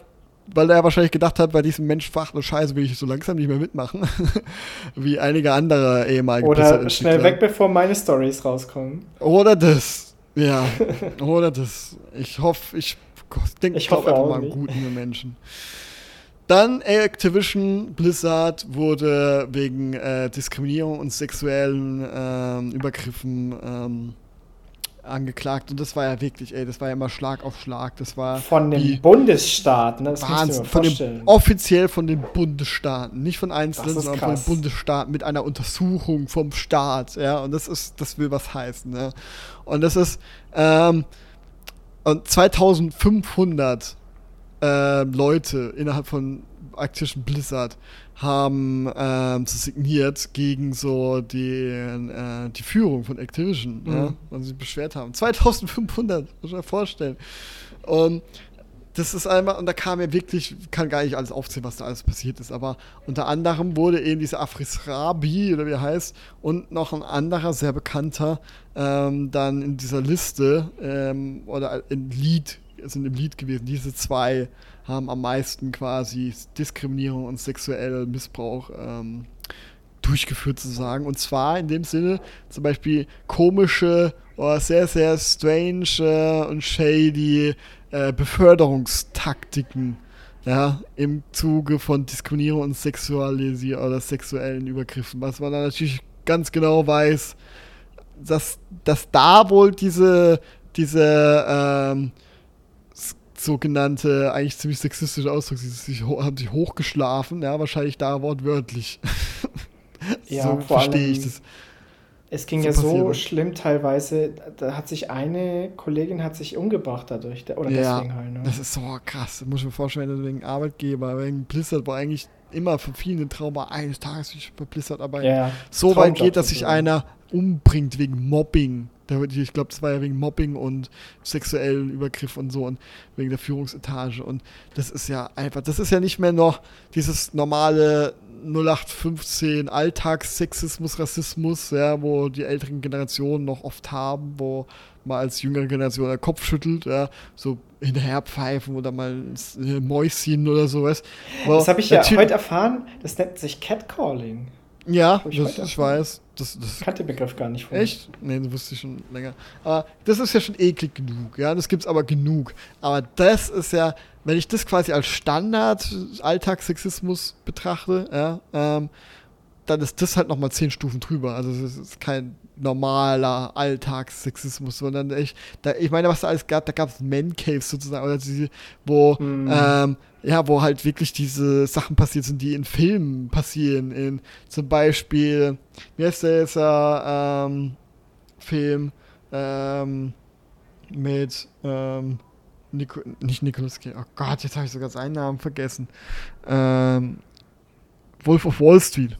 weil er wahrscheinlich gedacht hat, bei diesem Menschenverachtenden Scheiße will ich so langsam nicht mehr mitmachen. [laughs] Wie einige andere ehemalige Oder schnell weg, bevor meine Stories rauskommen. Oder das. Ja. [laughs] Oder das. Ich hoffe, ich denke, Ich glaube hoffe einfach mal an guten Menschen. Dann Activision Blizzard wurde wegen äh, Diskriminierung und sexuellen ähm, Übergriffen ähm, angeklagt. Und das war ja wirklich, ey, das war ja immer Schlag auf Schlag. Das war Von dem Bundesstaat, ne? Das musst du dir Wahnsinn. Von den, offiziell von den Bundesstaaten. Nicht von Einzelnen, sondern von den krass. Bundesstaaten mit einer Untersuchung vom Staat. Ja, und das ist, das will was heißen. Ja. Und das ist, ähm, und 2500 äh, Leute innerhalb von Activision Blizzard haben ähm, signiert gegen so den, äh, die Führung von Activision, Mhm. ja, weil sie sich beschwert haben. 2500, muss man vorstellen. Und das ist einmal, und da kam ja wirklich, kann gar nicht alles aufzählen, was da alles passiert ist, aber unter anderem wurde eben dieser Afris Rabi, oder wie er heißt, und noch ein anderer sehr bekannter, ähm, dann in dieser Liste, ähm, oder in Lied, sind im Lied gewesen. Diese zwei haben am meisten quasi Diskriminierung und sexuellen Missbrauch ähm, durchgeführt sozusagen. Und zwar in dem Sinne zum Beispiel komische oder sehr, sehr strange und shady äh, Beförderungstaktiken ja, im Zuge von Diskriminierung und Sexualisier oder sexuellen Übergriffen. Was man dann natürlich ganz genau weiß, dass, dass da wohl diese, diese ähm, sogenannte, eigentlich ziemlich sexistische Ausdruck, sie sich, haben sich hochgeschlafen, ja, wahrscheinlich da wortwörtlich. [laughs] Ja, so verstehe ich das. Es ging so ja so schlimm teilweise, da hat sich eine Kollegin hat sich umgebracht dadurch, oder Ja, deswegen halt. Ne? das ist so krass. Das muss ich mir vorstellen, wenn du wegen Arbeitgeber, wegen Blizzard, wo eigentlich immer für viele ein Traum war, eines Tages will ich bei Blizzard arbeiten. ja, so weit Traumjob geht, dass sich einer umbringt wegen Mobbing. Ich glaube, das war ja wegen Mobbing und sexuellen Übergriff und so und wegen der Führungsetage. Und das ist ja einfach, das ist ja nicht mehr noch dieses normale 0815 Alltagssexismus, Rassismus, ja, wo die älteren Generationen noch oft haben, wo man als jüngere Generation den Kopf schüttelt, ja, so hinterherpfeifen oder mal ins Mäuschen oder sowas. Das habe ich ja heute erfahren, das nennt sich Catcalling. Ja, ich, das, ich weiß. Das, das kannte den Begriff gar nicht von Echt? Nee, das wusste ich schon länger. Aber das ist ja schon eklig genug, ja. Das gibt's aber genug. Aber das ist ja, wenn ich das quasi als Standard Alltagssexismus betrachte, ja, ähm, dann ist das halt nochmal zehn Stufen drüber. Also es ist kein normaler Alltagssexismus, sondern echt, da, ich meine, was da alles gab, da gab es Man-Caves sozusagen, oder die, wo, mhm. ähm, ja, wo halt wirklich diese Sachen passiert sind, die in Filmen passieren. In zum Beispiel, wie heißt der jetzt, ähm, Film, ähm, mit, ähm, Nico, nicht Nicolas Cage, oh Gott, jetzt habe ich sogar seinen Namen vergessen. Ähm, Wolf of Wall Street.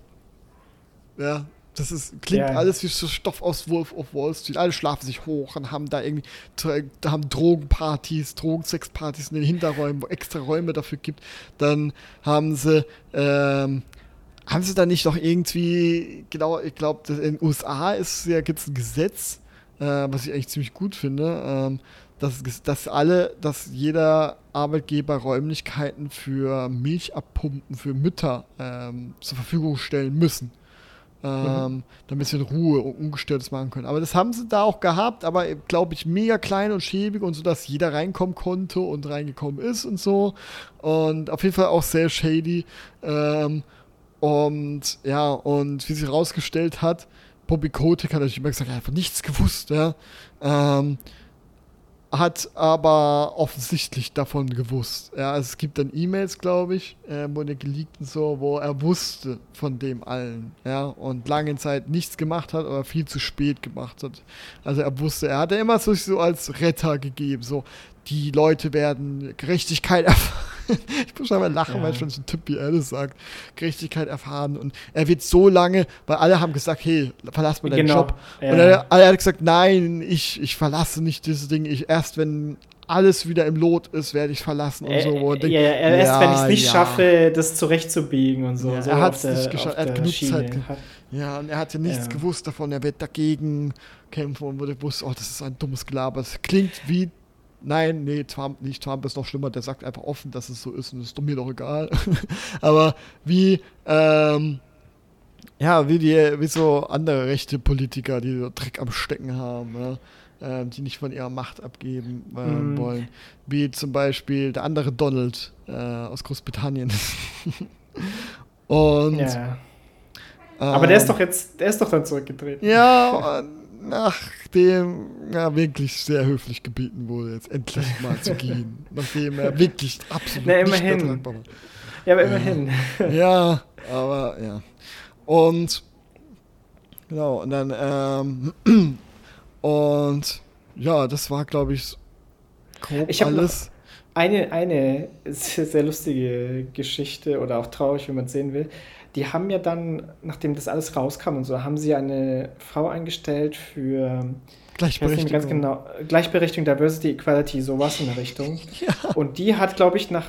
Ja, das ist, klingt yeah. alles wie so Stoff aus Wolf of Wall Street. Alle schlafen sich hoch und haben da irgendwie haben Drogenpartys, Drogensexpartys in den Hinterräumen, wo extra Räume dafür gibt. Dann haben sie, ähm, haben sie da nicht noch irgendwie, genau, ich glaube, in den USA ist ja, gibt es ein Gesetz, äh, was ich eigentlich ziemlich gut finde, ähm, dass, dass alle, dass jeder Arbeitgeber Räumlichkeiten für Milchabpumpen für Mütter ähm, zur Verfügung stellen müssen ähm, mhm. damit sie in Ruhe und ungestörtes machen können. Aber das haben sie da auch gehabt, aber glaube ich mega klein und schäbig und so, dass jeder reinkommen konnte und reingekommen ist und so. Und auf jeden Fall auch sehr shady. Ähm, und ja, und wie sie herausgestellt hat, Bobby Kotick hat natürlich immer gesagt, er hat einfach nichts gewusst, ja. Ähm, hat aber offensichtlich davon gewusst. Ja, also es gibt dann E-Mails, glaube ich, äh, wo der geleakten so, wo er wusste von dem allen, ja, und lange Zeit nichts gemacht hat, aber viel zu spät gemacht hat. Also er wusste, er hatte immer so, so als Retter gegeben, so, die Leute werden Gerechtigkeit [laughs] erfahren. ich muss aber lachen, ja. weil schon so ein Typ wie er das sagt. Gerechtigkeit erfahren. Und er wird so lange, weil alle haben gesagt, hey, verlass mal deinen genau. Job. Ja. Und er, er, hat gesagt, nein, ich, ich verlasse nicht dieses Ding. Ich erst, wenn alles wieder im Lot ist, werde ich verlassen und äh, so. Und ja, ja, erst ja, wenn ich es nicht schaffe, das zurechtzubiegen und so. Ja, so er hat es nicht geschafft. Er hat genug Zeit. Ja, und er hat ja nichts gewusst davon. Er wird dagegen kämpfen und wurde gewusst, oh, das ist ein dummes Gelaber. Es klingt wie Nein, nee, Trump nicht. Trump ist noch schlimmer. Der sagt einfach offen, dass es so ist und es ist mir doch egal. [laughs] Aber wie, ähm, ja, wie, die, wie so andere rechte Politiker, die so Dreck am Stecken haben, ja, äh, die nicht von ihrer Macht abgeben äh, mm. wollen. Wie zum Beispiel der andere Donald äh, aus Großbritannien. [laughs] und. Ja. Aber der ist ähm, doch jetzt, der ist doch dann zurückgetreten. Ja, und nachdem ja wirklich sehr höflich gebeten wurde, jetzt endlich [laughs] mal zu gehen. Nachdem er wirklich absolut Na, immerhin. nicht war. Ja, aber immerhin. Ja, aber ja. Und genau, und dann ähm, [clears throat] und ja, das war glaube ich grob ich alles. Eine, eine sehr, sehr lustige Geschichte oder auch traurig, wenn man es sehen will die haben ja dann, nachdem das alles rauskam und so, haben sie eine Frau eingestellt für Gleichberechtigung. ganz genau, Gleichberechtigung, Diversity, Equality, sowas in der Richtung. [laughs] Ja. Und die hat, glaube ich, nach,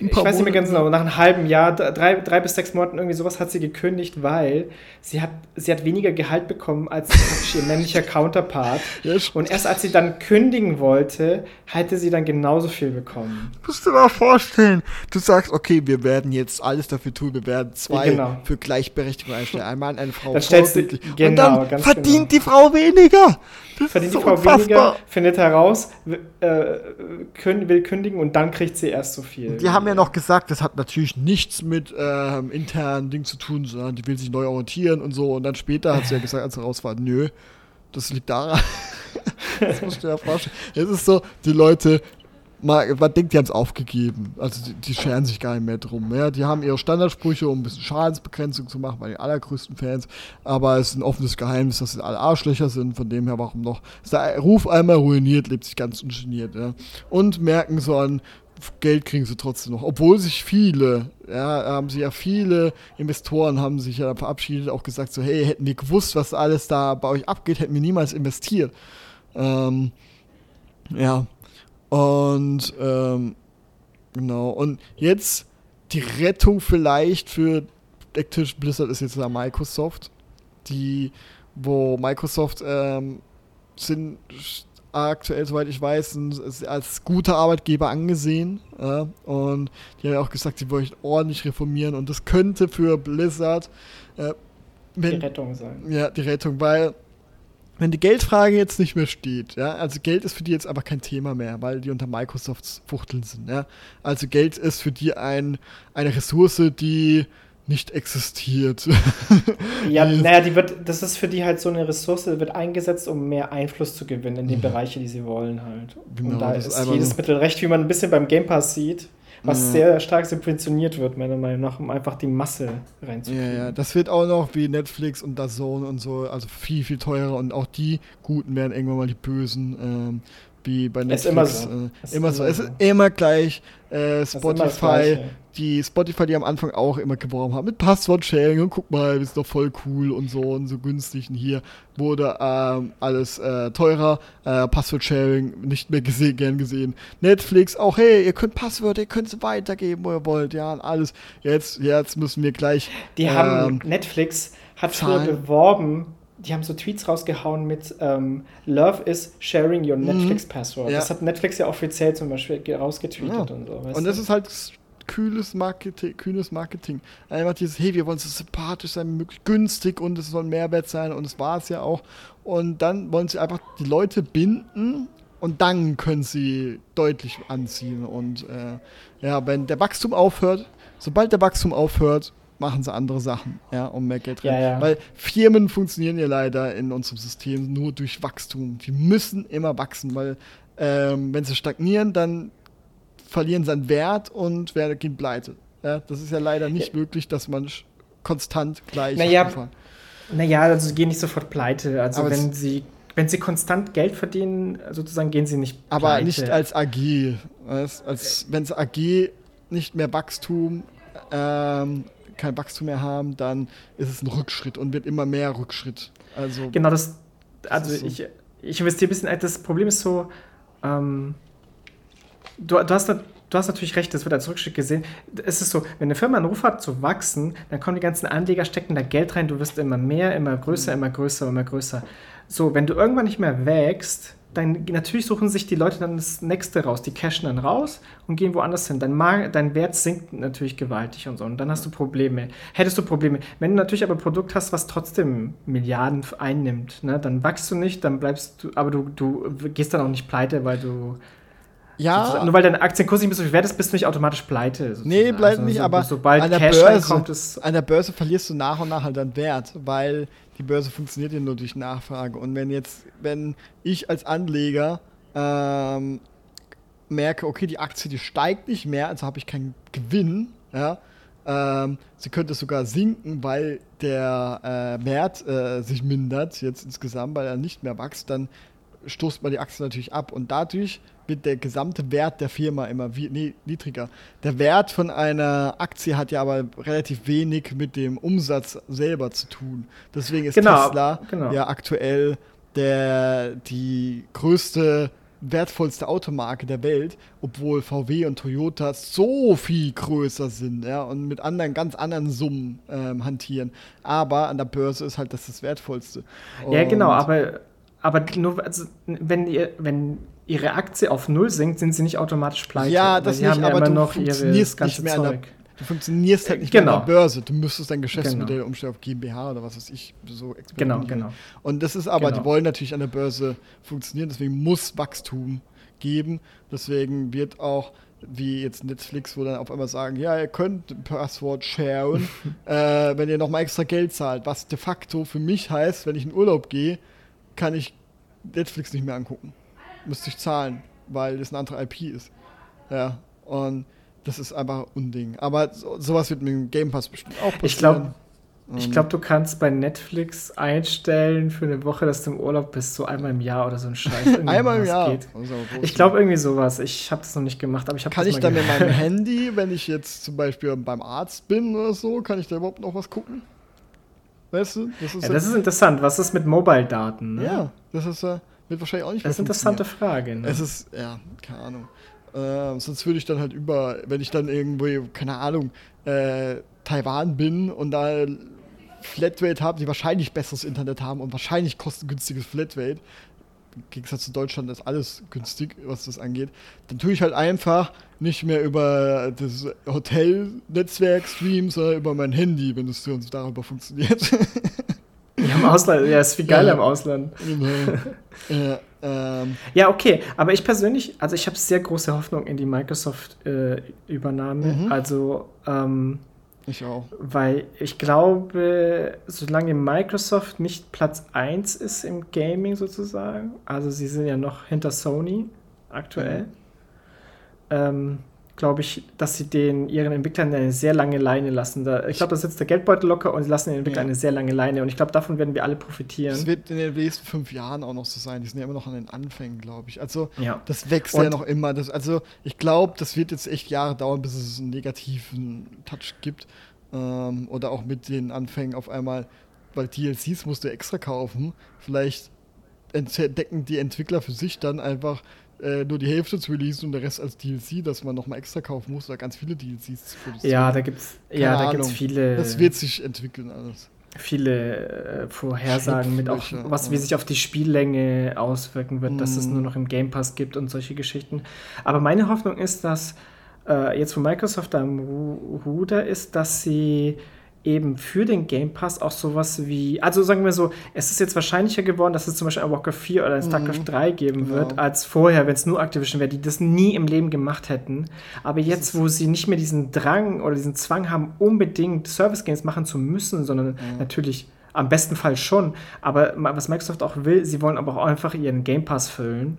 ich weiß nicht mehr ganz genau, nach einem halben Jahr, drei, drei bis sechs Monaten irgendwie sowas hat sie gekündigt, weil sie hat, sie hat weniger Gehalt bekommen als ihr männlicher Counterpart. [laughs] Ja, und erst als sie dann kündigen wollte, hätte sie dann genauso viel bekommen. Du musst dir mal vorstellen, du sagst, okay, wir werden jetzt alles dafür tun, wir werden zwei genau. für Gleichberechtigung einstellen. Einmal eine Frau. Dann stellst du, genau, und dann genau, verdient genau. die Frau weniger. Das verdient die Frau unfassbar. weniger, findet heraus, äh, will kündigen und dann kriegt sie erst so viel. Die haben ja noch gesagt, das hat natürlich nichts mit ähm, internen Dingen zu tun, sondern die will sich neu orientieren und so. Und dann später hat sie ja gesagt, als sie raus war, nö, das liegt daran. [laughs] das musst du dir ja vorstellen. Es ist so, die Leute man, man denkt, die haben es aufgegeben. Also die, die, scheren sich gar nicht mehr drum. Ja? Die haben ihre Standardsprüche, um ein bisschen Schadensbegrenzung zu machen, bei den allergrößten Fans. Aber es ist ein offenes Geheimnis, dass sie alle Arschlöcher sind. Von dem her, warum noch? Der Ruf einmal ruiniert, lebt sich ganz ungeniert. Ja? Und merken so an, Geld kriegen sie trotzdem noch. Obwohl sich viele, ja, haben sie ja viele Investoren haben sich ja verabschiedet, auch gesagt so, hey, hätten wir gewusst, was alles da bei euch abgeht, hätten wir niemals investiert. Ähm, ja. Und ähm, genau. Und jetzt die Rettung vielleicht für Activision Blizzard ist jetzt da Microsoft, die, wo Microsoft ähm, sind aktuell, soweit ich weiß, als guter Arbeitgeber angesehen. Ja, und die haben ja auch gesagt, sie wollen ordentlich reformieren und das könnte für Blizzard äh, wenn, die Rettung sein. Ja, die Rettung, weil wenn die Geldfrage jetzt nicht mehr steht, ja, also Geld ist für die jetzt aber kein Thema mehr, weil die unter Microsofts Fuchteln sind, ja. Also Geld ist für die ein, eine Ressource, die nicht existiert. [laughs] ja, naja, die wird, das ist für die halt so eine Ressource, die wird eingesetzt, um mehr Einfluss zu gewinnen in die ja. Bereiche, die sie wollen halt. Genau, und da ist, ist jedes Mittel recht, wie man ein bisschen beim Game Pass sieht, was ja. sehr stark subventioniert wird, meiner Meinung nach, um einfach die Masse reinzukriegen. Ja, ja, das wird auch noch wie Netflix und DAZN und so, also viel, viel teurer und auch die Guten werden irgendwann mal die Bösen. Ähm, wie bei Netflix. Ist immer so. Äh, immer so. Es ist immer gleich. Äh, Spotify, die Spotify, die am Anfang auch immer geworben haben mit Passwort-Sharing und guck mal, ist doch voll cool und so und so günstig. Und hier wurde ähm, alles äh, teurer, äh, Passwort-Sharing nicht mehr gesehen, gern gesehen. Netflix auch, hey, ihr könnt Passwörter, ihr könnt sie weitergeben, wo ihr wollt, ja, und alles. Jetzt, jetzt müssen wir gleich. Die ähm, haben, Netflix hat früher beworben, die haben so Tweets rausgehauen mit ähm, Love is sharing your mhm. Netflix Password. Ja. Das hat Netflix ja offiziell zum Beispiel rausgetweetet ja. und so. Und das du? ist halt kühles Marketing, kühnes Marketing. Einfach dieses, hey, wir wollen so sympathisch sein, möglichst günstig und es soll ein Mehrwert sein und es war es ja auch. Und dann wollen sie einfach die Leute binden und dann können sie deutlich anziehen. Und äh, ja, wenn der Wachstum aufhört, sobald der Wachstum aufhört, machen sie andere Sachen, ja, um mehr Geld rein. Ja, ja. Weil Firmen funktionieren ja leider in unserem System nur durch Wachstum. Die müssen immer wachsen, weil ähm, wenn sie stagnieren, dann verlieren sie an Wert und werden gehen pleite. Ja, das ist ja leider nicht ja. möglich, dass man konstant gleich. Naja, naja, also sie gehen nicht sofort pleite. Also Aber wenn sie wenn sie konstant Geld verdienen, sozusagen gehen sie nicht pleite. Aber nicht als AG. Als, als wenn es AG nicht mehr Wachstum ähm, kein Wachstum mehr haben, dann ist es ein Rückschritt und wird immer mehr Rückschritt. Also genau, das, also so. ich, ich investiere ein bisschen, das Problem ist so, ähm, du, du, hast, du hast natürlich recht, das wird als Rückschritt gesehen. Es ist so, wenn eine Firma einen Ruf hat zu wachsen, dann kommen die ganzen Anleger, stecken da Geld rein, du wirst immer mehr, immer größer, immer größer, immer größer. So, wenn du irgendwann nicht mehr wächst, dann natürlich suchen sich die Leute dann das nächste raus. Die cashen dann raus und gehen woanders hin. Dein, Mar dein Wert sinkt natürlich gewaltig und so. Und dann hast du Probleme. Hättest du Probleme. Wenn du natürlich aber ein Produkt hast, was trotzdem Milliarden einnimmt, ne, dann wachst du nicht, dann bleibst du, aber du, du gehst dann auch nicht pleite, weil du. Ja. Nur weil dein Aktienkurs nicht mehr so viel wert ist, bist du nicht automatisch pleite. Sozusagen. Nee, bleibt also, nicht, so, aber sobald an der Cash Börse, reinkommt, an der Börse verlierst du nach und nach halt deinen Wert, weil die Börse funktioniert ja nur durch Nachfrage. Und wenn jetzt, wenn ich als Anleger ähm, merke, okay, die Aktie, die steigt nicht mehr, also habe ich keinen Gewinn, ja, ähm, sie könnte sogar sinken, weil der äh, Wert äh, sich mindert, jetzt insgesamt, weil er nicht mehr wächst, dann stoßt man die Aktie natürlich ab. Und dadurch wird der gesamte Wert der Firma immer wie, nee, niedriger. Der Wert von einer Aktie hat ja aber relativ wenig mit dem Umsatz selber zu tun. Deswegen ist genau, Tesla genau. ja aktuell der, die größte wertvollste Automarke der Welt, obwohl VW und Toyota so viel größer sind ja, und mit anderen ganz anderen Summen ähm, hantieren. Aber an der Börse ist halt das das Wertvollste. Und ja, genau, aber, aber nur, also, wenn, ihr, wenn ihre Aktie auf Null sinkt, sind sie nicht automatisch pleite. Ja, das nicht, haben ja aber immer du noch ihre ganze mehr Zeug. Du funktionierst halt nicht genau. mehr an der Börse. Du müsstest dein Geschäftsmodell genau. umstellen auf GmbH oder was weiß ich, so Genau, genau. Und das ist aber, genau. die wollen natürlich an der Börse funktionieren, deswegen muss Wachstum geben. Deswegen wird auch, wie jetzt Netflix, wo dann auf einmal sagen, ja, ihr könnt Passwort sharen, [laughs] äh, wenn ihr nochmal extra Geld zahlt. Was de facto für mich heißt, wenn ich in Urlaub gehe, kann ich Netflix nicht mehr angucken müsste ich zahlen, weil das eine andere IP ist. Ja, und das ist einfach Unding. Aber so, sowas wird mit dem Game Pass bestimmt auch passieren. Ich glaube, Ich glaube, du kannst bei Netflix einstellen für eine Woche, dass du im Urlaub bist, so einmal im Jahr oder so ein Scheiß. [laughs] einmal im Jahr. Also, ich glaube irgendwie sowas. Ich habe das noch nicht gemacht, aber ich habe Kann ich dann mit meinem [laughs] Handy, wenn ich jetzt zum Beispiel beim Arzt bin oder so, kann ich da überhaupt noch was gucken? Weißt du? Das ist, ja, das ist interessant. Was ist mit Mobile-Daten? Ne? Ja, das ist äh, wird wahrscheinlich auch nicht Das ist eine interessante Frage. Ne? Es ist, ja, keine Ahnung. Äh, sonst würde ich dann halt über, wenn ich dann irgendwo, keine Ahnung, äh, Taiwan bin und da Flatrate habe, die wahrscheinlich besseres Internet haben und wahrscheinlich kostengünstiges Flatrate, im Gegensatz zu Deutschland ist alles günstig, was das angeht, dann tue ich halt einfach nicht mehr über das Hotelnetzwerk streamen, sondern über mein Handy, wenn es für uns darüber funktioniert. [laughs] Ja, [laughs] im Ausland, ja, ist viel geiler ja, im Ausland. Genau. ja, ähm. ja, okay, aber ich persönlich, also ich habe sehr große Hoffnung in die Microsoft-Übernahme. Äh, mhm. Also, ähm, ich auch. Weil ich glaube, solange Microsoft nicht Platz 1 ist im Gaming sozusagen, also sie sind ja noch hinter Sony aktuell, mhm. ähm, glaube ich, dass sie den ihren Entwicklern eine sehr lange Leine lassen. Da, ich glaube, da sitzt der Geldbeutel locker und sie lassen den Entwicklern ja. eine sehr lange Leine. Und ich glaube, davon werden wir alle profitieren. Das wird in den nächsten fünf Jahren auch noch so sein. Die sind ja immer noch an den Anfängen, glaube ich. Also, ja. das wächst und ja noch immer. Das, also, ich glaube, das wird jetzt echt Jahre dauern, bis es einen negativen Touch gibt. Ähm, oder auch mit den Anfängen auf einmal, weil DLCs musst du extra kaufen. Vielleicht entdecken die Entwickler für sich dann einfach äh, nur die Hälfte zu releasen und der Rest als DLC, dass man nochmal extra kaufen muss oder ganz viele DLCs zu produzieren. Ja, da gibt's, ja, da gibt's viele. Das wird sich entwickeln alles. Viele äh, Vorhersagen mit auch, was ja. wie sich auf die Spiellänge auswirken wird, mm. dass es mhm. nur noch im Game Pass gibt und solche Geschichten. Aber meine Hoffnung ist, dass äh, jetzt von Microsoft am Ruder ist, dass sie eben für den Game Pass auch sowas wie, also sagen wir so, es ist jetzt wahrscheinlicher geworden, dass es zum Beispiel ein Walker 4 oder ein StarCraft mhm. 3 geben genau. wird, als vorher, wenn es nur Activision wäre, die das nie im Leben gemacht hätten. Aber jetzt, wo sie nicht mehr diesen Drang oder diesen Zwang haben, unbedingt Service Games machen zu müssen, sondern mhm. natürlich am besten Fall schon, aber was Microsoft auch will, sie wollen aber auch einfach ihren Game Pass füllen.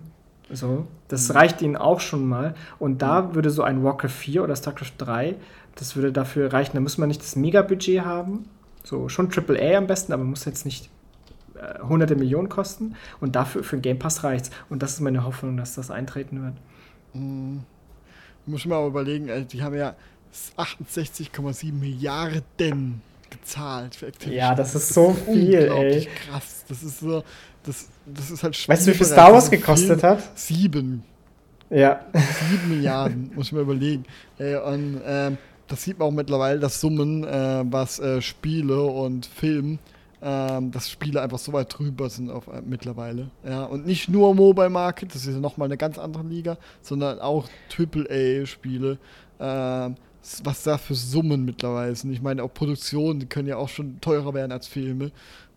So, das mhm. reicht ihnen auch schon mal. Und da mhm. würde so ein Walker 4 oder StarCraft 3 das würde dafür reichen. Da muss man nicht das Mega-Budget haben. So schon AAA am besten, aber muss jetzt nicht äh, hunderte Millionen kosten. Und dafür für den Game Pass reicht's. Und das ist meine Hoffnung, dass das eintreten wird. Hm. Muss man mal überlegen, also die haben ja 68,7 Milliarden gezahlt für Activision. Ja, das ist so das ist viel, ey. krass. Das ist so, das, das ist halt Weißt du, wie viel Star Wars gekostet hat? Sieben. Ja. Sieben Milliarden, muss ich mal überlegen. Ey, und ähm, das sieht man auch mittlerweile, dass Summen, äh, was äh, Spiele und Film, ähm, dass Spiele einfach so weit drüber sind auf, äh, mittlerweile. Ja, und nicht nur Mobile Market, das ist ja nochmal eine ganz andere Liga, sondern auch AAA-Spiele. Ähm, was da für Summen mittlerweile sind. Ich meine, auch Produktionen, die können ja auch schon teurer werden als Filme.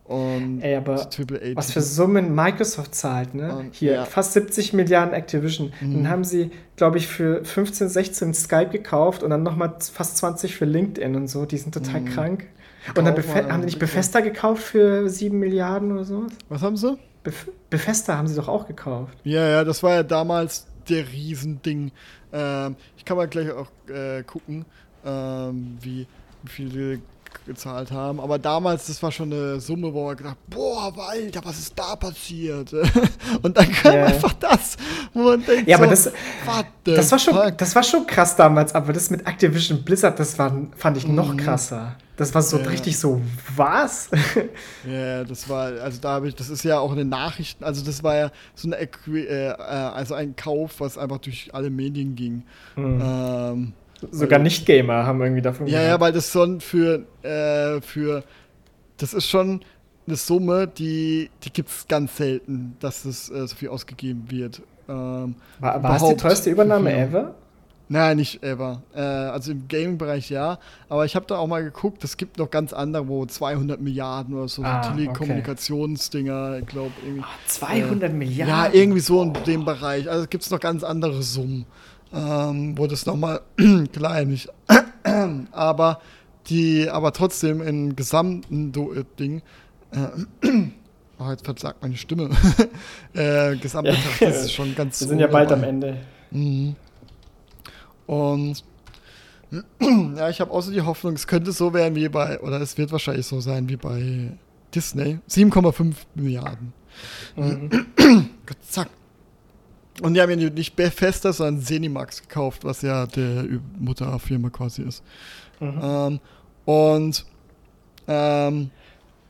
Und Ey, aber was für Summen Microsoft zahlt, ne? Und, Hier, ja. fast 70 Milliarden Activision. Mhm. Dann haben sie, glaube ich, für 15, 16 Skype gekauft und dann nochmal fast 20 für LinkedIn und so. Die sind total mhm. krank. Und dann haben sie nicht Bethesda gekauft für 7 Milliarden oder so? Was haben sie? Bef Bethesda haben sie doch auch gekauft. Ja, ja, das war ja damals der Riesending. Ähm, ich kann mal gleich auch äh, gucken, ähm, wie, wie viele gezahlt haben. Aber damals, das war schon eine Summe, wo man gedacht, boah, Alter, was ist da passiert? [laughs] Und dann kam yeah. einfach das, wo man denkt, ja, so, aber das, das war schon, das war schon krass damals. Aber das mit Activision Blizzard, das war, fand ich noch mhm. krasser. Das war so ja. richtig so, was? [laughs] Ja, das war, also da habe ich, das ist ja auch in den Nachrichten, also das war ja so eine, äh, also ein Kauf, was einfach durch alle Medien ging. Mhm. Ähm, Sogar Nicht-Gamer haben irgendwie davon Ja, ja, weil das schon für, äh, für, das ist schon eine Summe, die, die gibt es ganz selten, dass es äh, so viel ausgegeben wird. Ähm, war war es die teuerste Übernahme ever? Nein, nicht ever. Äh, also im Gaming-Bereich ja. Aber ich habe da auch mal geguckt, es gibt noch ganz andere, wo 200 Milliarden oder so, ah, so Telekommunikationsdinger, okay. ich glaube irgendwie. 200 äh, Milliarden? Ja, irgendwie so in dem Bereich. Also gibt es noch ganz andere Summen ähm, wurde es nochmal klein. aber die, aber trotzdem im gesamten Ding, äh, [clears throat] oh, jetzt versagt meine Stimme, [laughs] äh, Gesamtbetracht ja, ist schon ganz Wir sind ja bald am Ende. Mhm. Und [clears throat] ja, ich habe außer die Hoffnung, es könnte so werden wie bei, oder es wird wahrscheinlich so sein wie bei Disney. 7,5 Milliarden. Mhm. [clears throat] Zack. Und die haben ja nicht Bethesda, sondern Zenimax gekauft, was ja der Mutterfirma quasi ist. Mhm. Ähm, und ähm,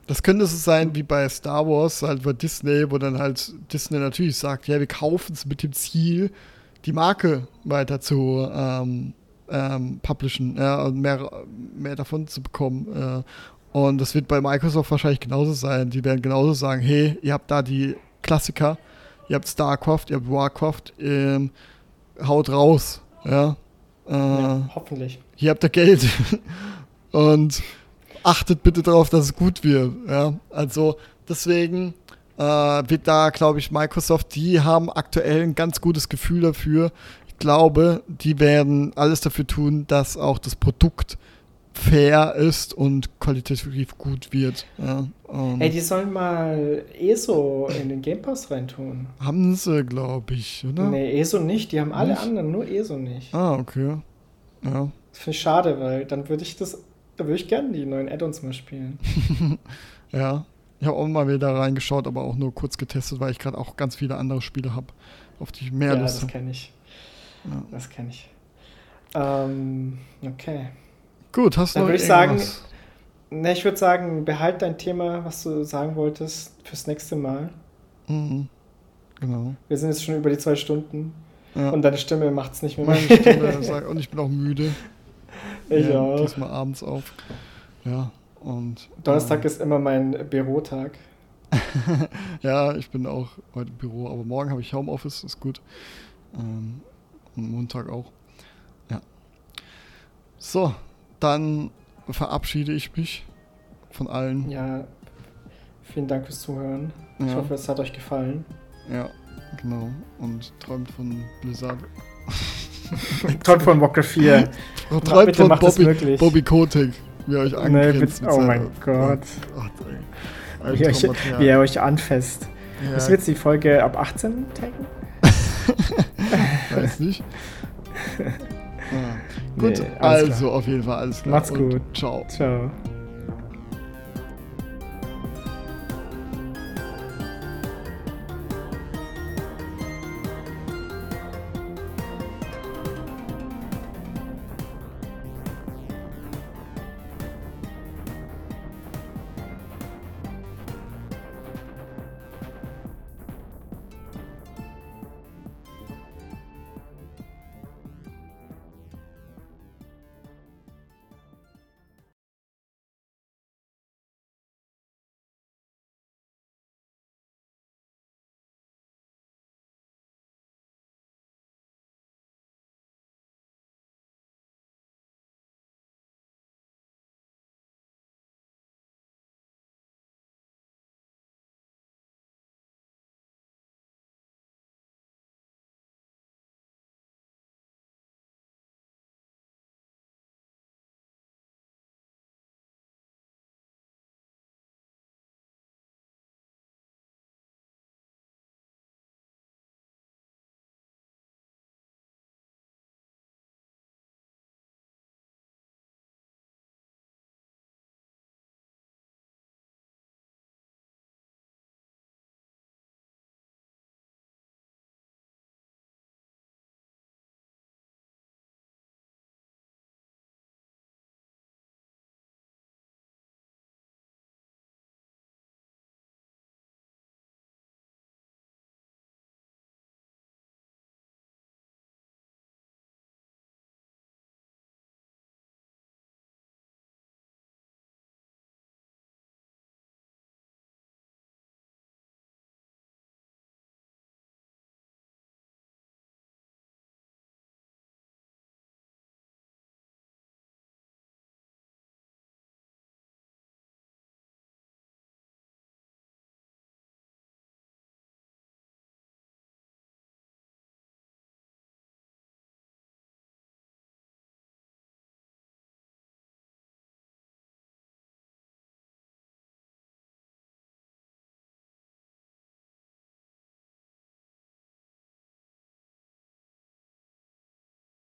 das könnte so sein wie bei Star Wars, halt bei Disney, wo dann halt Disney natürlich sagt, ja, wir kaufen es mit dem Ziel, die Marke weiter zu ähm, ähm, publishen, ja, und mehr, mehr davon zu bekommen. Äh, und das wird bei Microsoft wahrscheinlich genauso sein. Die werden genauso sagen, hey, ihr habt da die Klassiker, ihr habt StarCraft, ihr habt Warcraft, ähm, haut raus, ja. Äh, ja hoffentlich. Hier habt ihr Geld. [laughs] und achtet bitte darauf, dass es gut wird. Ja? Also deswegen äh, wird da, glaube ich, Microsoft, die haben aktuell ein ganz gutes Gefühl dafür. Ich glaube, die werden alles dafür tun, dass auch das Produkt fair ist und qualitativ gut wird. Ja, ähm. Ey, die sollen mal ESO in den Game Pass reintun. Haben sie, glaube ich, oder? Nee, ESO nicht. Die haben alle nicht? anderen, nur ESO nicht. Ah, okay. Ja. Das finde ich schade, weil dann würde ich das da würde ich gerne die neuen Add-ons mal spielen. [laughs] ja, ich habe auch mal wieder reingeschaut, aber auch nur kurz getestet, weil ich gerade auch ganz viele andere Spiele habe, auf die ich mehr ja, Lust habe. Ja, das kenne ich. Ja. Das kenne ich. Ähm, okay. Gut, hast du Dann würde ich sagen, ne, ich würde sagen, behalt dein Thema, was du sagen wolltest, fürs nächste Mal. Mhm. Genau. Wir sind jetzt schon über die zwei Stunden. Ja. Und deine Stimme macht es nicht mehr. Meine Stimme, [laughs] und ich bin auch müde. Ich ja, auch. Diesmal abends auf. Ja, und. Donnerstag äh, ist immer mein Bürotag. [laughs] ja, ich bin auch heute im Büro, aber morgen habe ich Homeoffice, ist gut. Ähm, und Montag auch. Ja. So, dann verabschiede ich mich von allen. Ja, vielen Dank fürs Zuhören. Ja. Ich hoffe, es hat euch gefallen. Ja, genau. Und träumt von Blizzard. [laughs] träumt von Walker 4. Oh, träumt bitte von Bobby, Bobby Kotick, wie er euch angrenzt. Nee, oh mein Gott. Oh, wie, euch, wie, er euch anfasst. Ja. Müssen wir jetzt die Folge ab 18 taggen? [laughs] Weiß nicht. [laughs] ah. Gut, nee, also klar. auf jeden Fall alles klar. Macht's gut. ciao. Ciao.